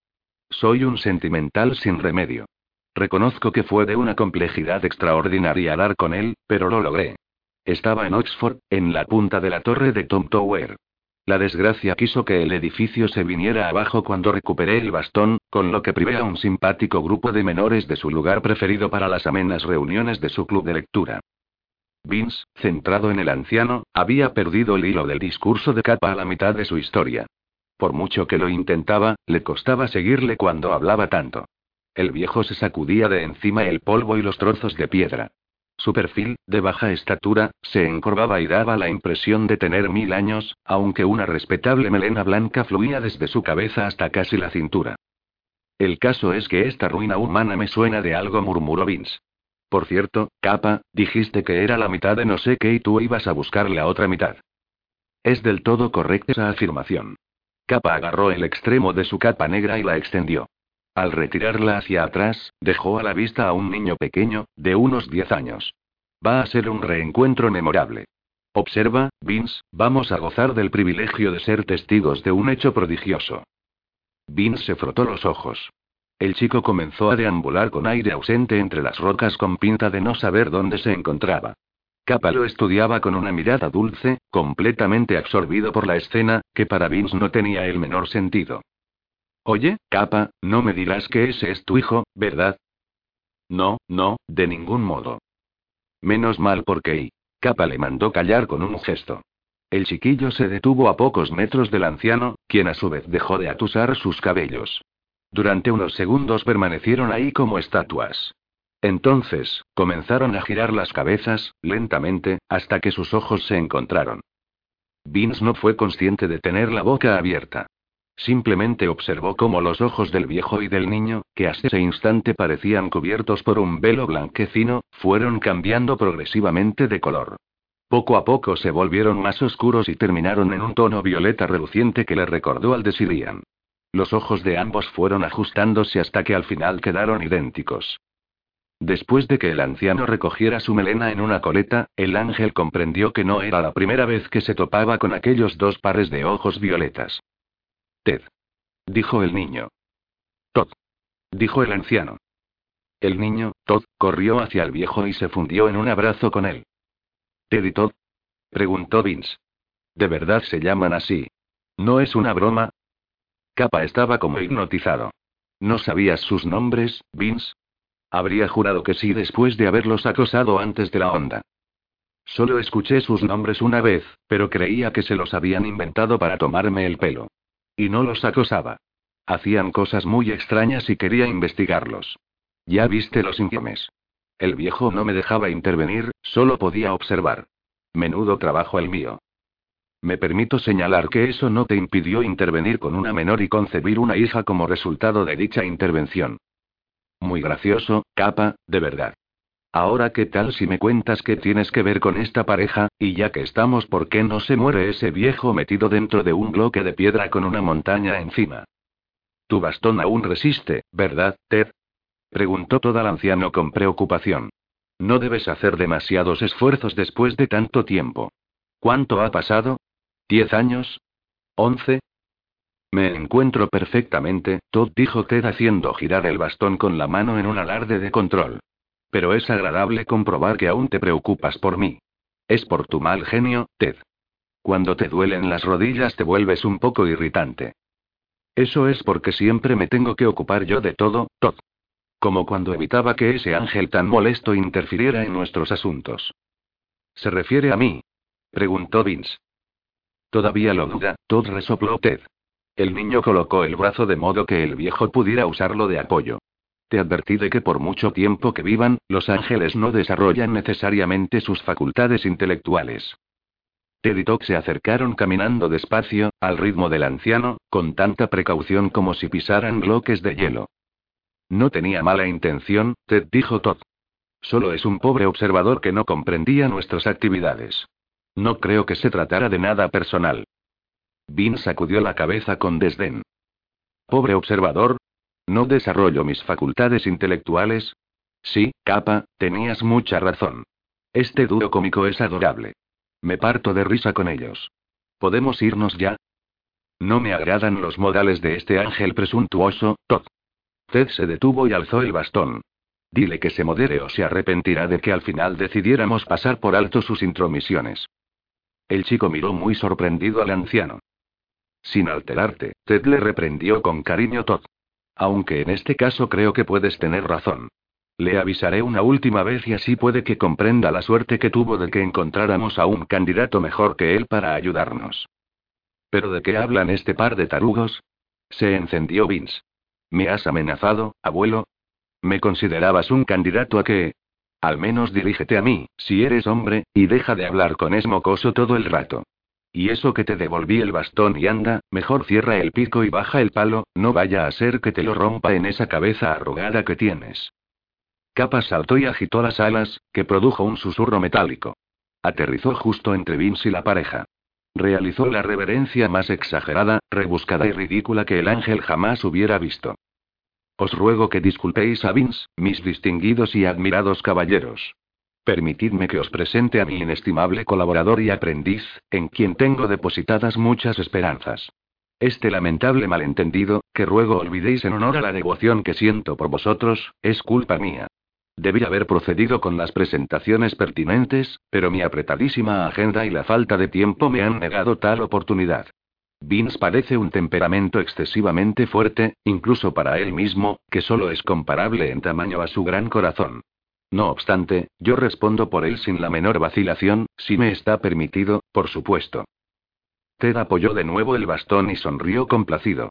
Soy un sentimental sin remedio. Reconozco que fue de una complejidad extraordinaria dar con él, pero lo logré. Estaba en Oxford, en la punta de la torre de Tom Tower. La desgracia quiso que el edificio se viniera abajo cuando recuperé el bastón, con lo que privé a un simpático grupo de menores de su lugar preferido para las amenas reuniones de su club de lectura. Vince, centrado en el anciano, había perdido el hilo del discurso de capa a la mitad de su historia. Por mucho que lo intentaba, le costaba seguirle cuando hablaba tanto. El viejo se sacudía de encima el polvo y los trozos de piedra. Su perfil, de baja estatura, se encorvaba y daba la impresión de tener mil años, aunque una respetable melena blanca fluía desde su cabeza hasta casi la cintura. El caso es que esta ruina humana me suena de algo, murmuró Vince. Por cierto, capa, dijiste que era la mitad de no sé qué y tú ibas a buscar la otra mitad. Es del todo correcta esa afirmación. Capa agarró el extremo de su capa negra y la extendió. Al retirarla hacia atrás, dejó a la vista a un niño pequeño, de unos 10 años. Va a ser un reencuentro memorable. Observa, Vince, vamos a gozar del privilegio de ser testigos de un hecho prodigioso. Vince se frotó los ojos. El chico comenzó a deambular con aire ausente entre las rocas con pinta de no saber dónde se encontraba. Capa lo estudiaba con una mirada dulce, completamente absorbido por la escena, que para Vince no tenía el menor sentido. Oye, capa, no me dirás que ese es tu hijo, ¿verdad? No, no, de ningún modo. Menos mal porque y. Capa le mandó callar con un gesto. El chiquillo se detuvo a pocos metros del anciano, quien a su vez dejó de atusar sus cabellos. Durante unos segundos permanecieron ahí como estatuas. Entonces, comenzaron a girar las cabezas, lentamente, hasta que sus ojos se encontraron. Vince no fue consciente de tener la boca abierta. Simplemente observó cómo los ojos del viejo y del niño, que hasta ese instante parecían cubiertos por un velo blanquecino, fueron cambiando progresivamente de color. Poco a poco se volvieron más oscuros y terminaron en un tono violeta reluciente que le recordó al de Sirian. Los ojos de ambos fueron ajustándose hasta que al final quedaron idénticos. Después de que el anciano recogiera su melena en una coleta, el ángel comprendió que no era la primera vez que se topaba con aquellos dos pares de ojos violetas. Ted. Dijo el niño. Todd. Dijo el anciano. El niño, Todd, corrió hacia el viejo y se fundió en un abrazo con él. ¿Ted y Todd? Preguntó Vince. ¿De verdad se llaman así? ¿No es una broma? Capa estaba como hipnotizado. ¿No sabías sus nombres, Vince? Habría jurado que sí después de haberlos acosado antes de la onda. Solo escuché sus nombres una vez, pero creía que se los habían inventado para tomarme el pelo. Y no los acosaba. Hacían cosas muy extrañas y quería investigarlos. Ya viste los informes. El viejo no me dejaba intervenir, solo podía observar. Menudo trabajo el mío. Me permito señalar que eso no te impidió intervenir con una menor y concebir una hija como resultado de dicha intervención. Muy gracioso, capa, de verdad. Ahora, ¿qué tal si me cuentas qué tienes que ver con esta pareja? Y ya que estamos, ¿por qué no se muere ese viejo metido dentro de un bloque de piedra con una montaña encima? Tu bastón aún resiste, ¿verdad, Ted? Preguntó todo el anciano con preocupación. No debes hacer demasiados esfuerzos después de tanto tiempo. ¿Cuánto ha pasado? ¿Diez años? ¿Once? Me encuentro perfectamente, Todd dijo Ted haciendo girar el bastón con la mano en un alarde de control. Pero es agradable comprobar que aún te preocupas por mí. Es por tu mal genio, Ted. Cuando te duelen las rodillas te vuelves un poco irritante. Eso es porque siempre me tengo que ocupar yo de todo, Todd. Como cuando evitaba que ese ángel tan molesto interfiriera en nuestros asuntos. ¿Se refiere a mí? preguntó Vince. Todavía lo duda, Todd resopló Ted. El niño colocó el brazo de modo que el viejo pudiera usarlo de apoyo. Te advertí de que por mucho tiempo que vivan, los ángeles no desarrollan necesariamente sus facultades intelectuales. Ted y Todd se acercaron caminando despacio, al ritmo del anciano, con tanta precaución como si pisaran bloques de hielo. No tenía mala intención, Ted dijo Todd. Solo es un pobre observador que no comprendía nuestras actividades. No creo que se tratara de nada personal. Vin sacudió la cabeza con desdén. Pobre observador. ¿No desarrollo mis facultades intelectuales? Sí, capa, tenías mucha razón. Este dúo cómico es adorable. Me parto de risa con ellos. ¿Podemos irnos ya? No me agradan los modales de este ángel presuntuoso, Todd. Ted se detuvo y alzó el bastón. Dile que se modere o se arrepentirá de que al final decidiéramos pasar por alto sus intromisiones. El chico miró muy sorprendido al anciano. Sin alterarte, Ted le reprendió con cariño Todd. Aunque en este caso creo que puedes tener razón. Le avisaré una última vez y así puede que comprenda la suerte que tuvo de que encontráramos a un candidato mejor que él para ayudarnos. ¿Pero de qué hablan este par de tarugos? Se encendió Vince. ¿Me has amenazado, abuelo? ¿Me considerabas un candidato a qué? Al menos dirígete a mí, si eres hombre, y deja de hablar con esmocoso todo el rato. Y eso que te devolví el bastón y anda, mejor cierra el pico y baja el palo, no vaya a ser que te lo rompa en esa cabeza arrugada que tienes. Capa saltó y agitó las alas, que produjo un susurro metálico. Aterrizó justo entre Vince y la pareja. Realizó la reverencia más exagerada, rebuscada y ridícula que el ángel jamás hubiera visto. Os ruego que disculpéis a Vince, mis distinguidos y admirados caballeros. Permitidme que os presente a mi inestimable colaborador y aprendiz, en quien tengo depositadas muchas esperanzas. Este lamentable malentendido, que ruego olvidéis en honor a la devoción que siento por vosotros, es culpa mía. Debí haber procedido con las presentaciones pertinentes, pero mi apretadísima agenda y la falta de tiempo me han negado tal oportunidad. Vince parece un temperamento excesivamente fuerte, incluso para él mismo, que solo es comparable en tamaño a su gran corazón. No obstante, yo respondo por él sin la menor vacilación, si me está permitido, por supuesto. Ted apoyó de nuevo el bastón y sonrió complacido.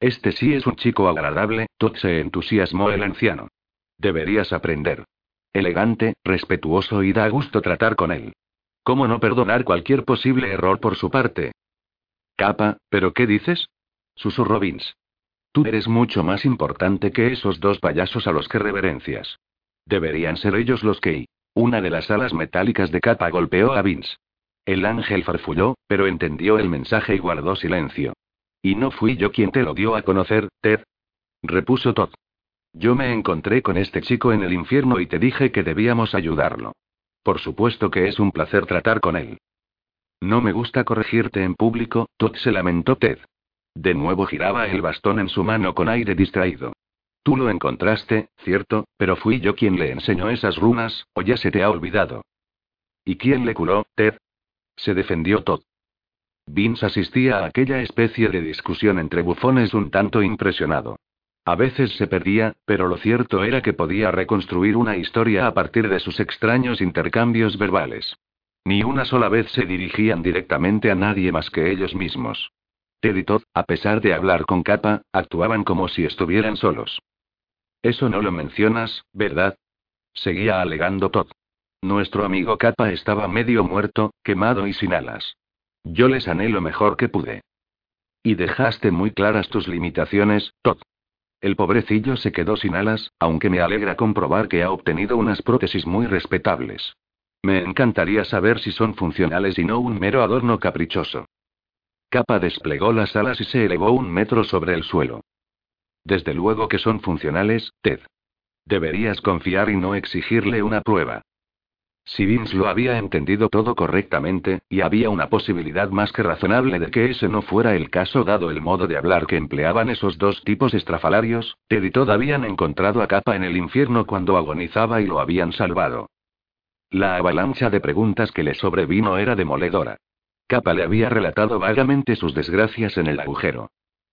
Este sí es un chico agradable, Todd se entusiasmó el anciano. Deberías aprender. Elegante, respetuoso y da gusto tratar con él. ¿Cómo no perdonar cualquier posible error por su parte? Capa, ¿pero qué dices? susurró Vince. Tú eres mucho más importante que esos dos payasos a los que reverencias. Deberían ser ellos los que... Una de las alas metálicas de capa golpeó a Vince. El ángel farfulló, pero entendió el mensaje y guardó silencio. Y no fui yo quien te lo dio a conocer, Ted. Repuso Todd. Yo me encontré con este chico en el infierno y te dije que debíamos ayudarlo. Por supuesto que es un placer tratar con él. No me gusta corregirte en público, Todd se lamentó Ted. De nuevo giraba el bastón en su mano con aire distraído. Tú lo encontraste, cierto, pero fui yo quien le enseñó esas runas, o ya se te ha olvidado. ¿Y quién le curó, Ted? Se defendió Todd. Vince asistía a aquella especie de discusión entre bufones un tanto impresionado. A veces se perdía, pero lo cierto era que podía reconstruir una historia a partir de sus extraños intercambios verbales. Ni una sola vez se dirigían directamente a nadie más que ellos mismos. Ted y Todd, a pesar de hablar con capa, actuaban como si estuvieran solos. Eso no lo mencionas, ¿verdad? Seguía alegando Todd. Nuestro amigo Capa estaba medio muerto, quemado y sin alas. Yo le sané lo mejor que pude. Y dejaste muy claras tus limitaciones, Todd. El pobrecillo se quedó sin alas, aunque me alegra comprobar que ha obtenido unas prótesis muy respetables. Me encantaría saber si son funcionales y no un mero adorno caprichoso. Capa desplegó las alas y se elevó un metro sobre el suelo. Desde luego que son funcionales, Ted. Deberías confiar y no exigirle una prueba. Si Vince lo había entendido todo correctamente, y había una posibilidad más que razonable de que ese no fuera el caso dado el modo de hablar que empleaban esos dos tipos estrafalarios, Ted y Todd habían encontrado a Capa en el infierno cuando agonizaba y lo habían salvado. La avalancha de preguntas que le sobrevino era demoledora. Capa le había relatado vagamente sus desgracias en el agujero.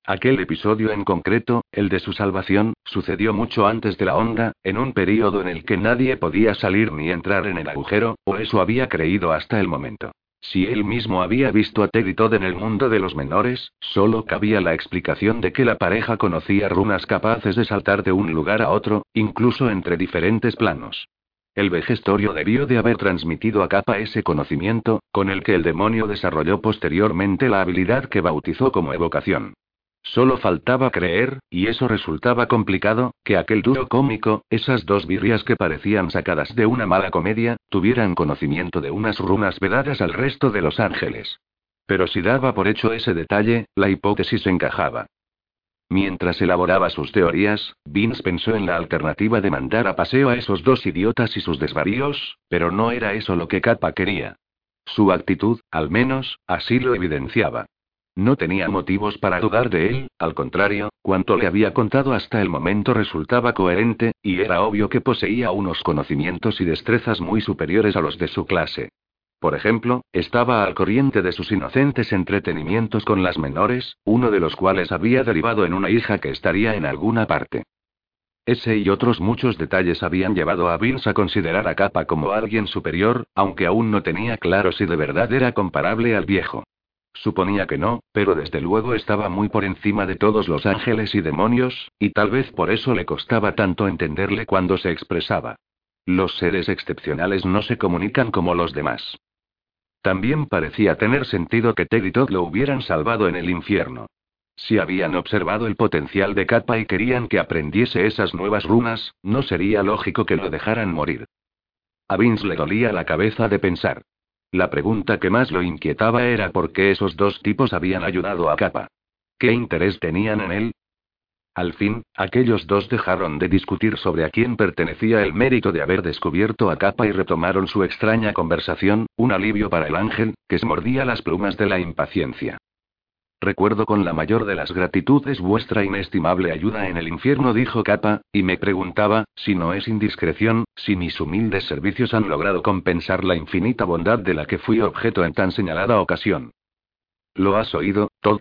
Aquel episodio en concreto, el de su salvación, sucedió mucho antes de la onda, en un período en el que nadie podía salir ni entrar en el agujero, o eso había creído hasta el momento. Si él mismo había visto a Ted en el mundo de los menores, solo cabía la explicación de que la pareja conocía runas capaces de saltar de un lugar a otro, incluso entre diferentes planos. El vejestorio debió de haber transmitido a Capa ese conocimiento, con el que el demonio desarrolló posteriormente la habilidad que bautizó como evocación. Solo faltaba creer, y eso resultaba complicado, que aquel dúo cómico, esas dos birrias que parecían sacadas de una mala comedia, tuvieran conocimiento de unas runas vedadas al resto de los ángeles. Pero si daba por hecho ese detalle, la hipótesis encajaba. Mientras elaboraba sus teorías, Vince pensó en la alternativa de mandar a paseo a esos dos idiotas y sus desvaríos, pero no era eso lo que Kappa quería. Su actitud, al menos, así lo evidenciaba. No tenía motivos para dudar de él, al contrario, cuanto le había contado hasta el momento resultaba coherente, y era obvio que poseía unos conocimientos y destrezas muy superiores a los de su clase. Por ejemplo, estaba al corriente de sus inocentes entretenimientos con las menores, uno de los cuales había derivado en una hija que estaría en alguna parte. Ese y otros muchos detalles habían llevado a Vince a considerar a Kappa como alguien superior, aunque aún no tenía claro si de verdad era comparable al viejo. Suponía que no, pero desde luego estaba muy por encima de todos los ángeles y demonios, y tal vez por eso le costaba tanto entenderle cuando se expresaba. Los seres excepcionales no se comunican como los demás. También parecía tener sentido que Ted y Todd lo hubieran salvado en el infierno. Si habían observado el potencial de Kappa y querían que aprendiese esas nuevas runas, no sería lógico que lo dejaran morir. A Vince le dolía la cabeza de pensar. La pregunta que más lo inquietaba era por qué esos dos tipos habían ayudado a Kappa. ¿Qué interés tenían en él? Al fin, aquellos dos dejaron de discutir sobre a quién pertenecía el mérito de haber descubierto a Kappa y retomaron su extraña conversación, un alivio para el ángel, que se mordía las plumas de la impaciencia. Recuerdo con la mayor de las gratitudes vuestra inestimable ayuda en el infierno, dijo Capa, y me preguntaba, si no es indiscreción, si mis humildes servicios han logrado compensar la infinita bondad de la que fui objeto en tan señalada ocasión. ¿Lo has oído, Todd?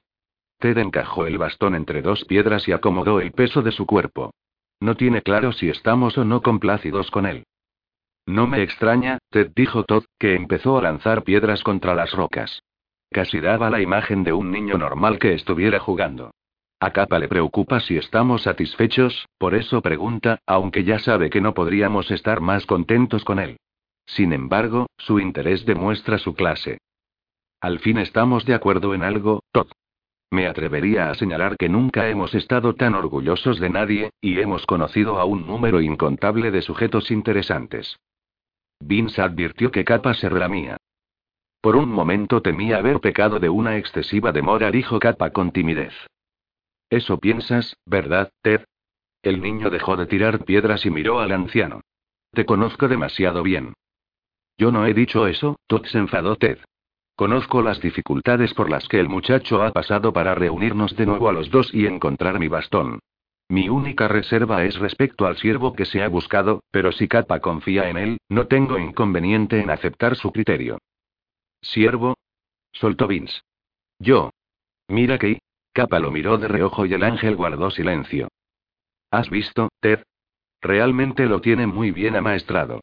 Ted encajó el bastón entre dos piedras y acomodó el peso de su cuerpo. No tiene claro si estamos o no complácidos con él. No me extraña, Ted dijo Todd, que empezó a lanzar piedras contra las rocas. Casi daba la imagen de un niño normal que estuviera jugando. A Capa le preocupa si estamos satisfechos, por eso pregunta, aunque ya sabe que no podríamos estar más contentos con él. Sin embargo, su interés demuestra su clase. Al fin estamos de acuerdo en algo, Todd. me atrevería a señalar que nunca hemos estado tan orgullosos de nadie, y hemos conocido a un número incontable de sujetos interesantes. Vince advirtió que Capa se relamía. Por un momento temía haber pecado de una excesiva demora, dijo Capa con timidez. Eso piensas, ¿verdad, Ted? El niño dejó de tirar piedras y miró al anciano. Te conozco demasiado bien. Yo no he dicho eso, Todd se enfadó Ted. Conozco las dificultades por las que el muchacho ha pasado para reunirnos de nuevo a los dos y encontrar mi bastón. Mi única reserva es respecto al siervo que se ha buscado, pero si Capa confía en él, no tengo inconveniente en aceptar su criterio. ¿Siervo? Soltó Vince. Yo. Mira que. Capa lo miró de reojo y el ángel guardó silencio. ¿Has visto, Ted? Realmente lo tiene muy bien amaestrado.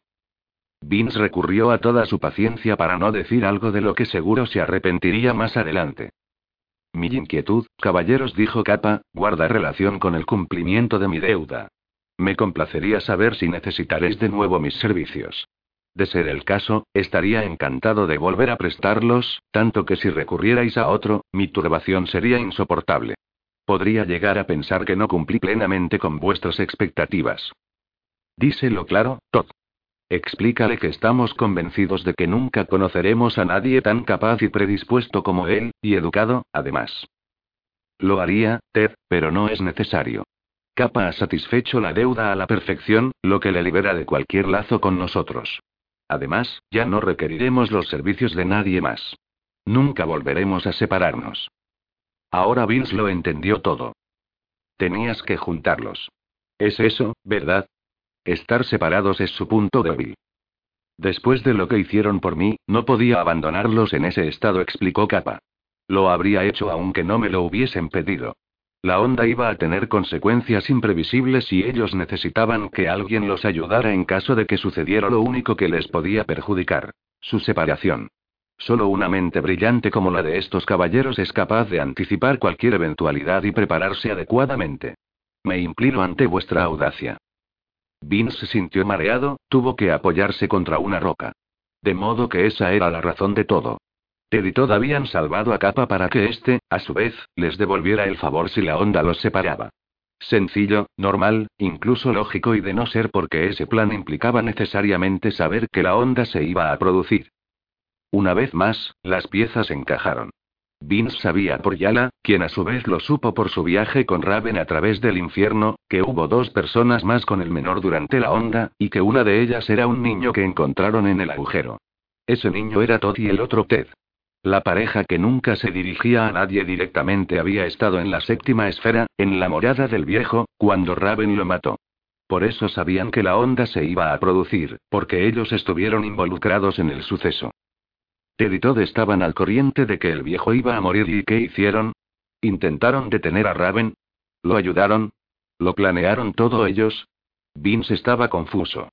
Vince recurrió a toda su paciencia para no decir algo de lo que seguro se arrepentiría más adelante. Mi inquietud, caballeros, dijo Capa, guarda relación con el cumplimiento de mi deuda. Me complacería saber si necesitaréis de nuevo mis servicios. De ser el caso, estaría encantado de volver a prestarlos, tanto que si recurrierais a otro, mi turbación sería insoportable. Podría llegar a pensar que no cumplí plenamente con vuestras expectativas. Díselo claro, Todd. Explícale que estamos convencidos de que nunca conoceremos a nadie tan capaz y predispuesto como él, y educado, además. Lo haría, Ted, pero no es necesario. Capa ha satisfecho la deuda a la perfección, lo que le libera de cualquier lazo con nosotros. Además, ya no requeriremos los servicios de nadie más. Nunca volveremos a separarnos. Ahora Vince lo entendió todo. Tenías que juntarlos. Es eso, ¿verdad? Estar separados es su punto débil. Después de lo que hicieron por mí, no podía abandonarlos en ese estado, explicó Capa. Lo habría hecho aunque no me lo hubiesen pedido. La onda iba a tener consecuencias imprevisibles y ellos necesitaban que alguien los ayudara en caso de que sucediera lo único que les podía perjudicar. Su separación. Solo una mente brillante como la de estos caballeros es capaz de anticipar cualquier eventualidad y prepararse adecuadamente. Me inclino ante vuestra audacia. Vince se sintió mareado, tuvo que apoyarse contra una roca. De modo que esa era la razón de todo. Ted y Todd habían salvado a Capa para que éste, a su vez, les devolviera el favor si la onda los separaba. Sencillo, normal, incluso lógico y de no ser porque ese plan implicaba necesariamente saber que la onda se iba a producir. Una vez más, las piezas encajaron. Vince sabía por Yala, quien a su vez lo supo por su viaje con Raven a través del infierno, que hubo dos personas más con el menor durante la onda, y que una de ellas era un niño que encontraron en el agujero. Ese niño era Todd y el otro Ted. La pareja que nunca se dirigía a nadie directamente había estado en la séptima esfera, en la morada del viejo, cuando Raven lo mató. Por eso sabían que la onda se iba a producir, porque ellos estuvieron involucrados en el suceso. Ted y Todd estaban al corriente de que el viejo iba a morir y ¿qué hicieron? ¿Intentaron detener a Raven? ¿Lo ayudaron? ¿Lo planearon todo ellos? Vince estaba confuso.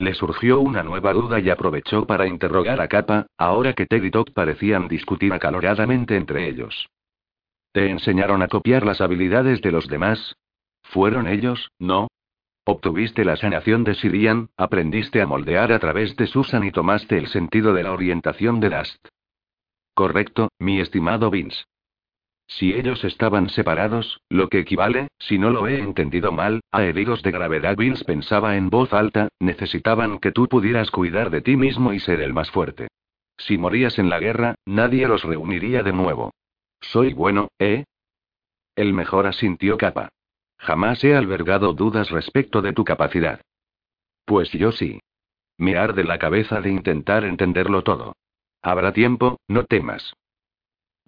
Le surgió una nueva duda y aprovechó para interrogar a Capa, ahora que Ted y Todd parecían discutir acaloradamente entre ellos. ¿Te enseñaron a copiar las habilidades de los demás? ¿Fueron ellos, no? Obtuviste la sanación de Sirian, aprendiste a moldear a través de Susan y tomaste el sentido de la orientación de Dust. Correcto, mi estimado Vince. Si ellos estaban separados, lo que equivale, si no lo he entendido mal, a heridos de gravedad, Vince pensaba en voz alta, necesitaban que tú pudieras cuidar de ti mismo y ser el más fuerte. Si morías en la guerra, nadie los reuniría de nuevo. Soy bueno, ¿eh? El mejor asintió capa. Jamás he albergado dudas respecto de tu capacidad. Pues yo sí. Me arde la cabeza de intentar entenderlo todo. Habrá tiempo, no temas.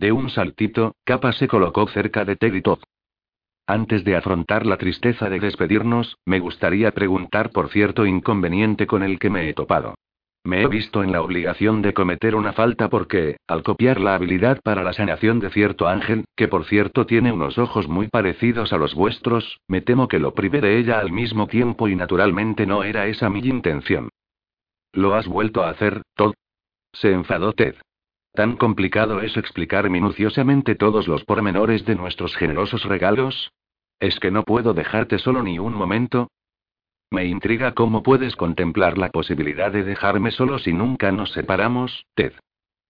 De un saltito, Capa se colocó cerca de Ted y Todd. Antes de afrontar la tristeza de despedirnos, me gustaría preguntar por cierto inconveniente con el que me he topado. Me he visto en la obligación de cometer una falta porque, al copiar la habilidad para la sanación de cierto ángel, que por cierto tiene unos ojos muy parecidos a los vuestros, me temo que lo privé de ella al mismo tiempo y naturalmente no era esa mi intención. ¿Lo has vuelto a hacer, Todd? Se enfadó Ted. ¿Tan complicado es explicar minuciosamente todos los pormenores de nuestros generosos regalos? ¿Es que no puedo dejarte solo ni un momento? Me intriga cómo puedes contemplar la posibilidad de dejarme solo si nunca nos separamos, Ted.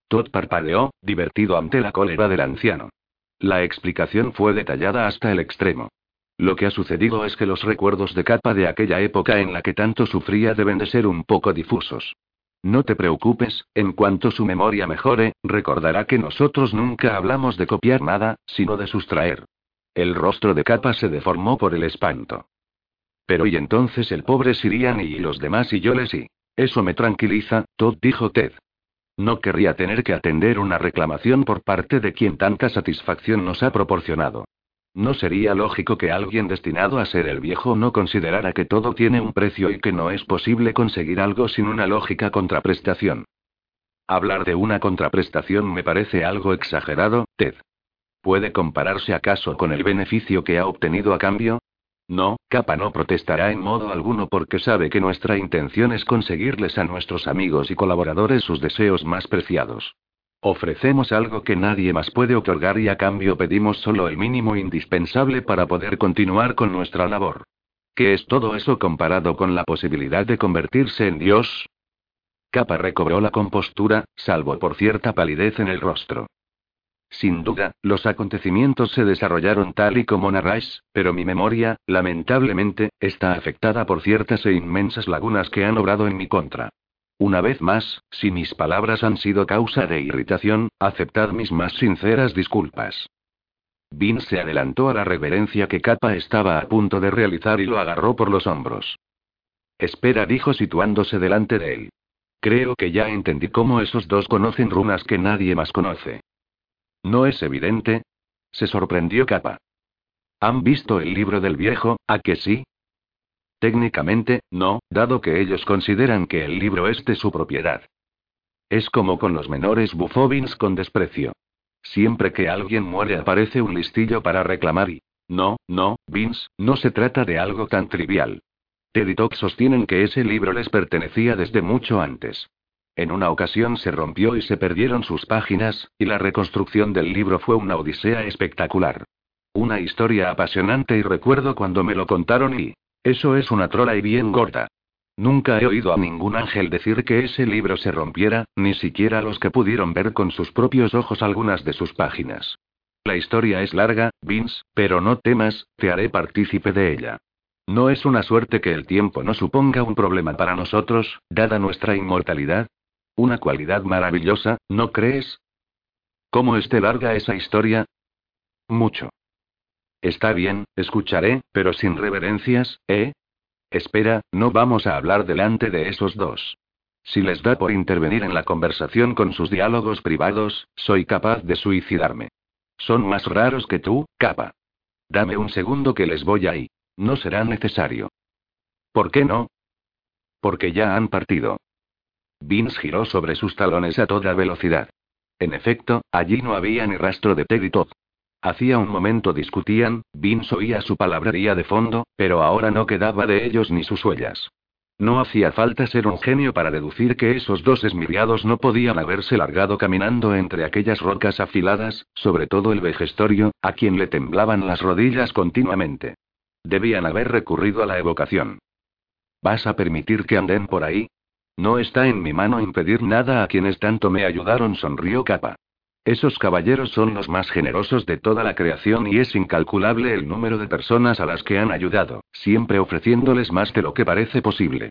Todd parpadeó, divertido ante la cólera del anciano. La explicación fue detallada hasta el extremo. Lo que ha sucedido es que los recuerdos de capa de aquella época en la que tanto sufría deben de ser un poco difusos. No te preocupes, en cuanto su memoria mejore, recordará que nosotros nunca hablamos de copiar nada, sino de sustraer. El rostro de capa se deformó por el espanto. Pero y entonces el pobre Sirian y los demás y yo les sí. Eso me tranquiliza, Todd dijo Ted. No querría tener que atender una reclamación por parte de quien tanta satisfacción nos ha proporcionado. No sería lógico que alguien destinado a ser el viejo no considerara que todo tiene un precio y que no es posible conseguir algo sin una lógica contraprestación. Hablar de una contraprestación me parece algo exagerado, Ted. ¿Puede compararse acaso con el beneficio que ha obtenido a cambio? No, Capa no protestará en modo alguno porque sabe que nuestra intención es conseguirles a nuestros amigos y colaboradores sus deseos más preciados. Ofrecemos algo que nadie más puede otorgar y a cambio pedimos solo el mínimo indispensable para poder continuar con nuestra labor. ¿Qué es todo eso comparado con la posibilidad de convertirse en Dios? Capa recobró la compostura, salvo por cierta palidez en el rostro. Sin duda, los acontecimientos se desarrollaron tal y como narráis, pero mi memoria, lamentablemente, está afectada por ciertas e inmensas lagunas que han obrado en mi contra. Una vez más, si mis palabras han sido causa de irritación, aceptad mis más sinceras disculpas. Vin se adelantó a la reverencia que Kappa estaba a punto de realizar y lo agarró por los hombros. Espera, dijo situándose delante de él. Creo que ya entendí cómo esos dos conocen runas que nadie más conoce. ¿No es evidente? Se sorprendió Kappa. ¿Han visto el libro del viejo, a que sí? Técnicamente, no, dado que ellos consideran que el libro es de su propiedad. Es como con los menores bufobins con desprecio. Siempre que alguien muere aparece un listillo para reclamar y... No, no, Vince, no se trata de algo tan trivial. Ted y sostienen que ese libro les pertenecía desde mucho antes. En una ocasión se rompió y se perdieron sus páginas, y la reconstrucción del libro fue una odisea espectacular. Una historia apasionante y recuerdo cuando me lo contaron y... Eso es una trola y bien gorda. Nunca he oído a ningún ángel decir que ese libro se rompiera, ni siquiera los que pudieron ver con sus propios ojos algunas de sus páginas. La historia es larga, Vince, pero no temas, te haré partícipe de ella. ¿No es una suerte que el tiempo no suponga un problema para nosotros, dada nuestra inmortalidad? Una cualidad maravillosa, ¿no crees? ¿Cómo esté larga esa historia? Mucho. Está bien, escucharé, pero sin reverencias, ¿eh? Espera, no vamos a hablar delante de esos dos. Si les da por intervenir en la conversación con sus diálogos privados, soy capaz de suicidarme. Son más raros que tú, capa. Dame un segundo que les voy ahí. No será necesario. ¿Por qué no? Porque ya han partido. Vince giró sobre sus talones a toda velocidad. En efecto, allí no había ni rastro de Ted y Todd. Hacía un momento discutían, Vince oía su palabrería de fondo, pero ahora no quedaba de ellos ni sus huellas. No hacía falta ser un genio para deducir que esos dos esmiriados no podían haberse largado caminando entre aquellas rocas afiladas, sobre todo el vejestorio, a quien le temblaban las rodillas continuamente. Debían haber recurrido a la evocación. ¿Vas a permitir que anden por ahí? No está en mi mano impedir nada a quienes tanto me ayudaron, sonrió Capa. Esos caballeros son los más generosos de toda la creación y es incalculable el número de personas a las que han ayudado, siempre ofreciéndoles más de lo que parece posible.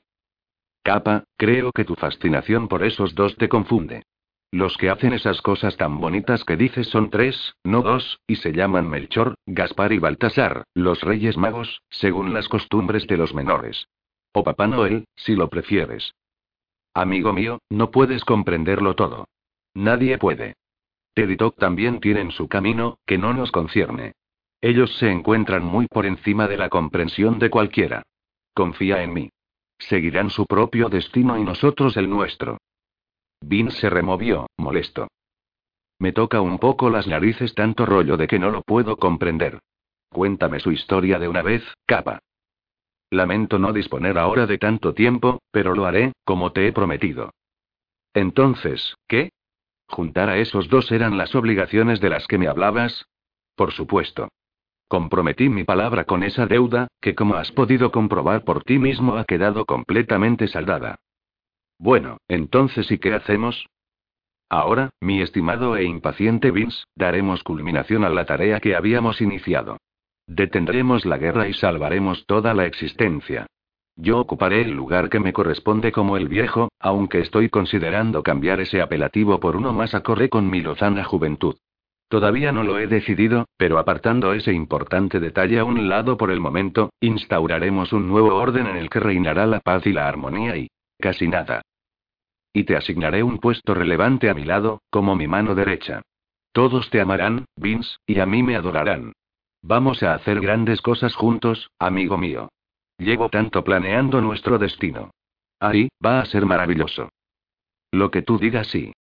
Capa, creo que tu fascinación por esos dos te confunde. Los que hacen esas cosas tan bonitas que dices son tres, no dos, y se llaman Melchor, Gaspar y Baltasar, los Reyes Magos, según las costumbres de los menores. O Papá Noel, si lo prefieres. Amigo mío, no puedes comprenderlo todo. Nadie puede. Ted también tienen su camino, que no nos concierne. Ellos se encuentran muy por encima de la comprensión de cualquiera. Confía en mí. Seguirán su propio destino y nosotros el nuestro. Vin se removió, molesto. Me toca un poco las narices tanto rollo de que no lo puedo comprender. Cuéntame su historia de una vez, capa. Lamento no disponer ahora de tanto tiempo, pero lo haré, como te he prometido. Entonces, ¿qué? ¿Juntar a esos dos eran las obligaciones de las que me hablabas? Por supuesto. Comprometí mi palabra con esa deuda, que como has podido comprobar por ti mismo ha quedado completamente saldada. Bueno, entonces ¿y qué hacemos? Ahora, mi estimado e impaciente Vince, daremos culminación a la tarea que habíamos iniciado. Detendremos la guerra y salvaremos toda la existencia. Yo ocuparé el lugar que me corresponde como el viejo, aunque estoy considerando cambiar ese apelativo por uno más acorde con mi lozana juventud. Todavía no lo he decidido, pero apartando ese importante detalle a un lado por el momento, instauraremos un nuevo orden en el que reinará la paz y la armonía y... casi nada. Y te asignaré un puesto relevante a mi lado, como mi mano derecha. Todos te amarán, Vince, y a mí me adorarán. Vamos a hacer grandes cosas juntos, amigo mío. Llevo tanto planeando nuestro destino. Ahí, va a ser maravilloso. Lo que tú digas sí.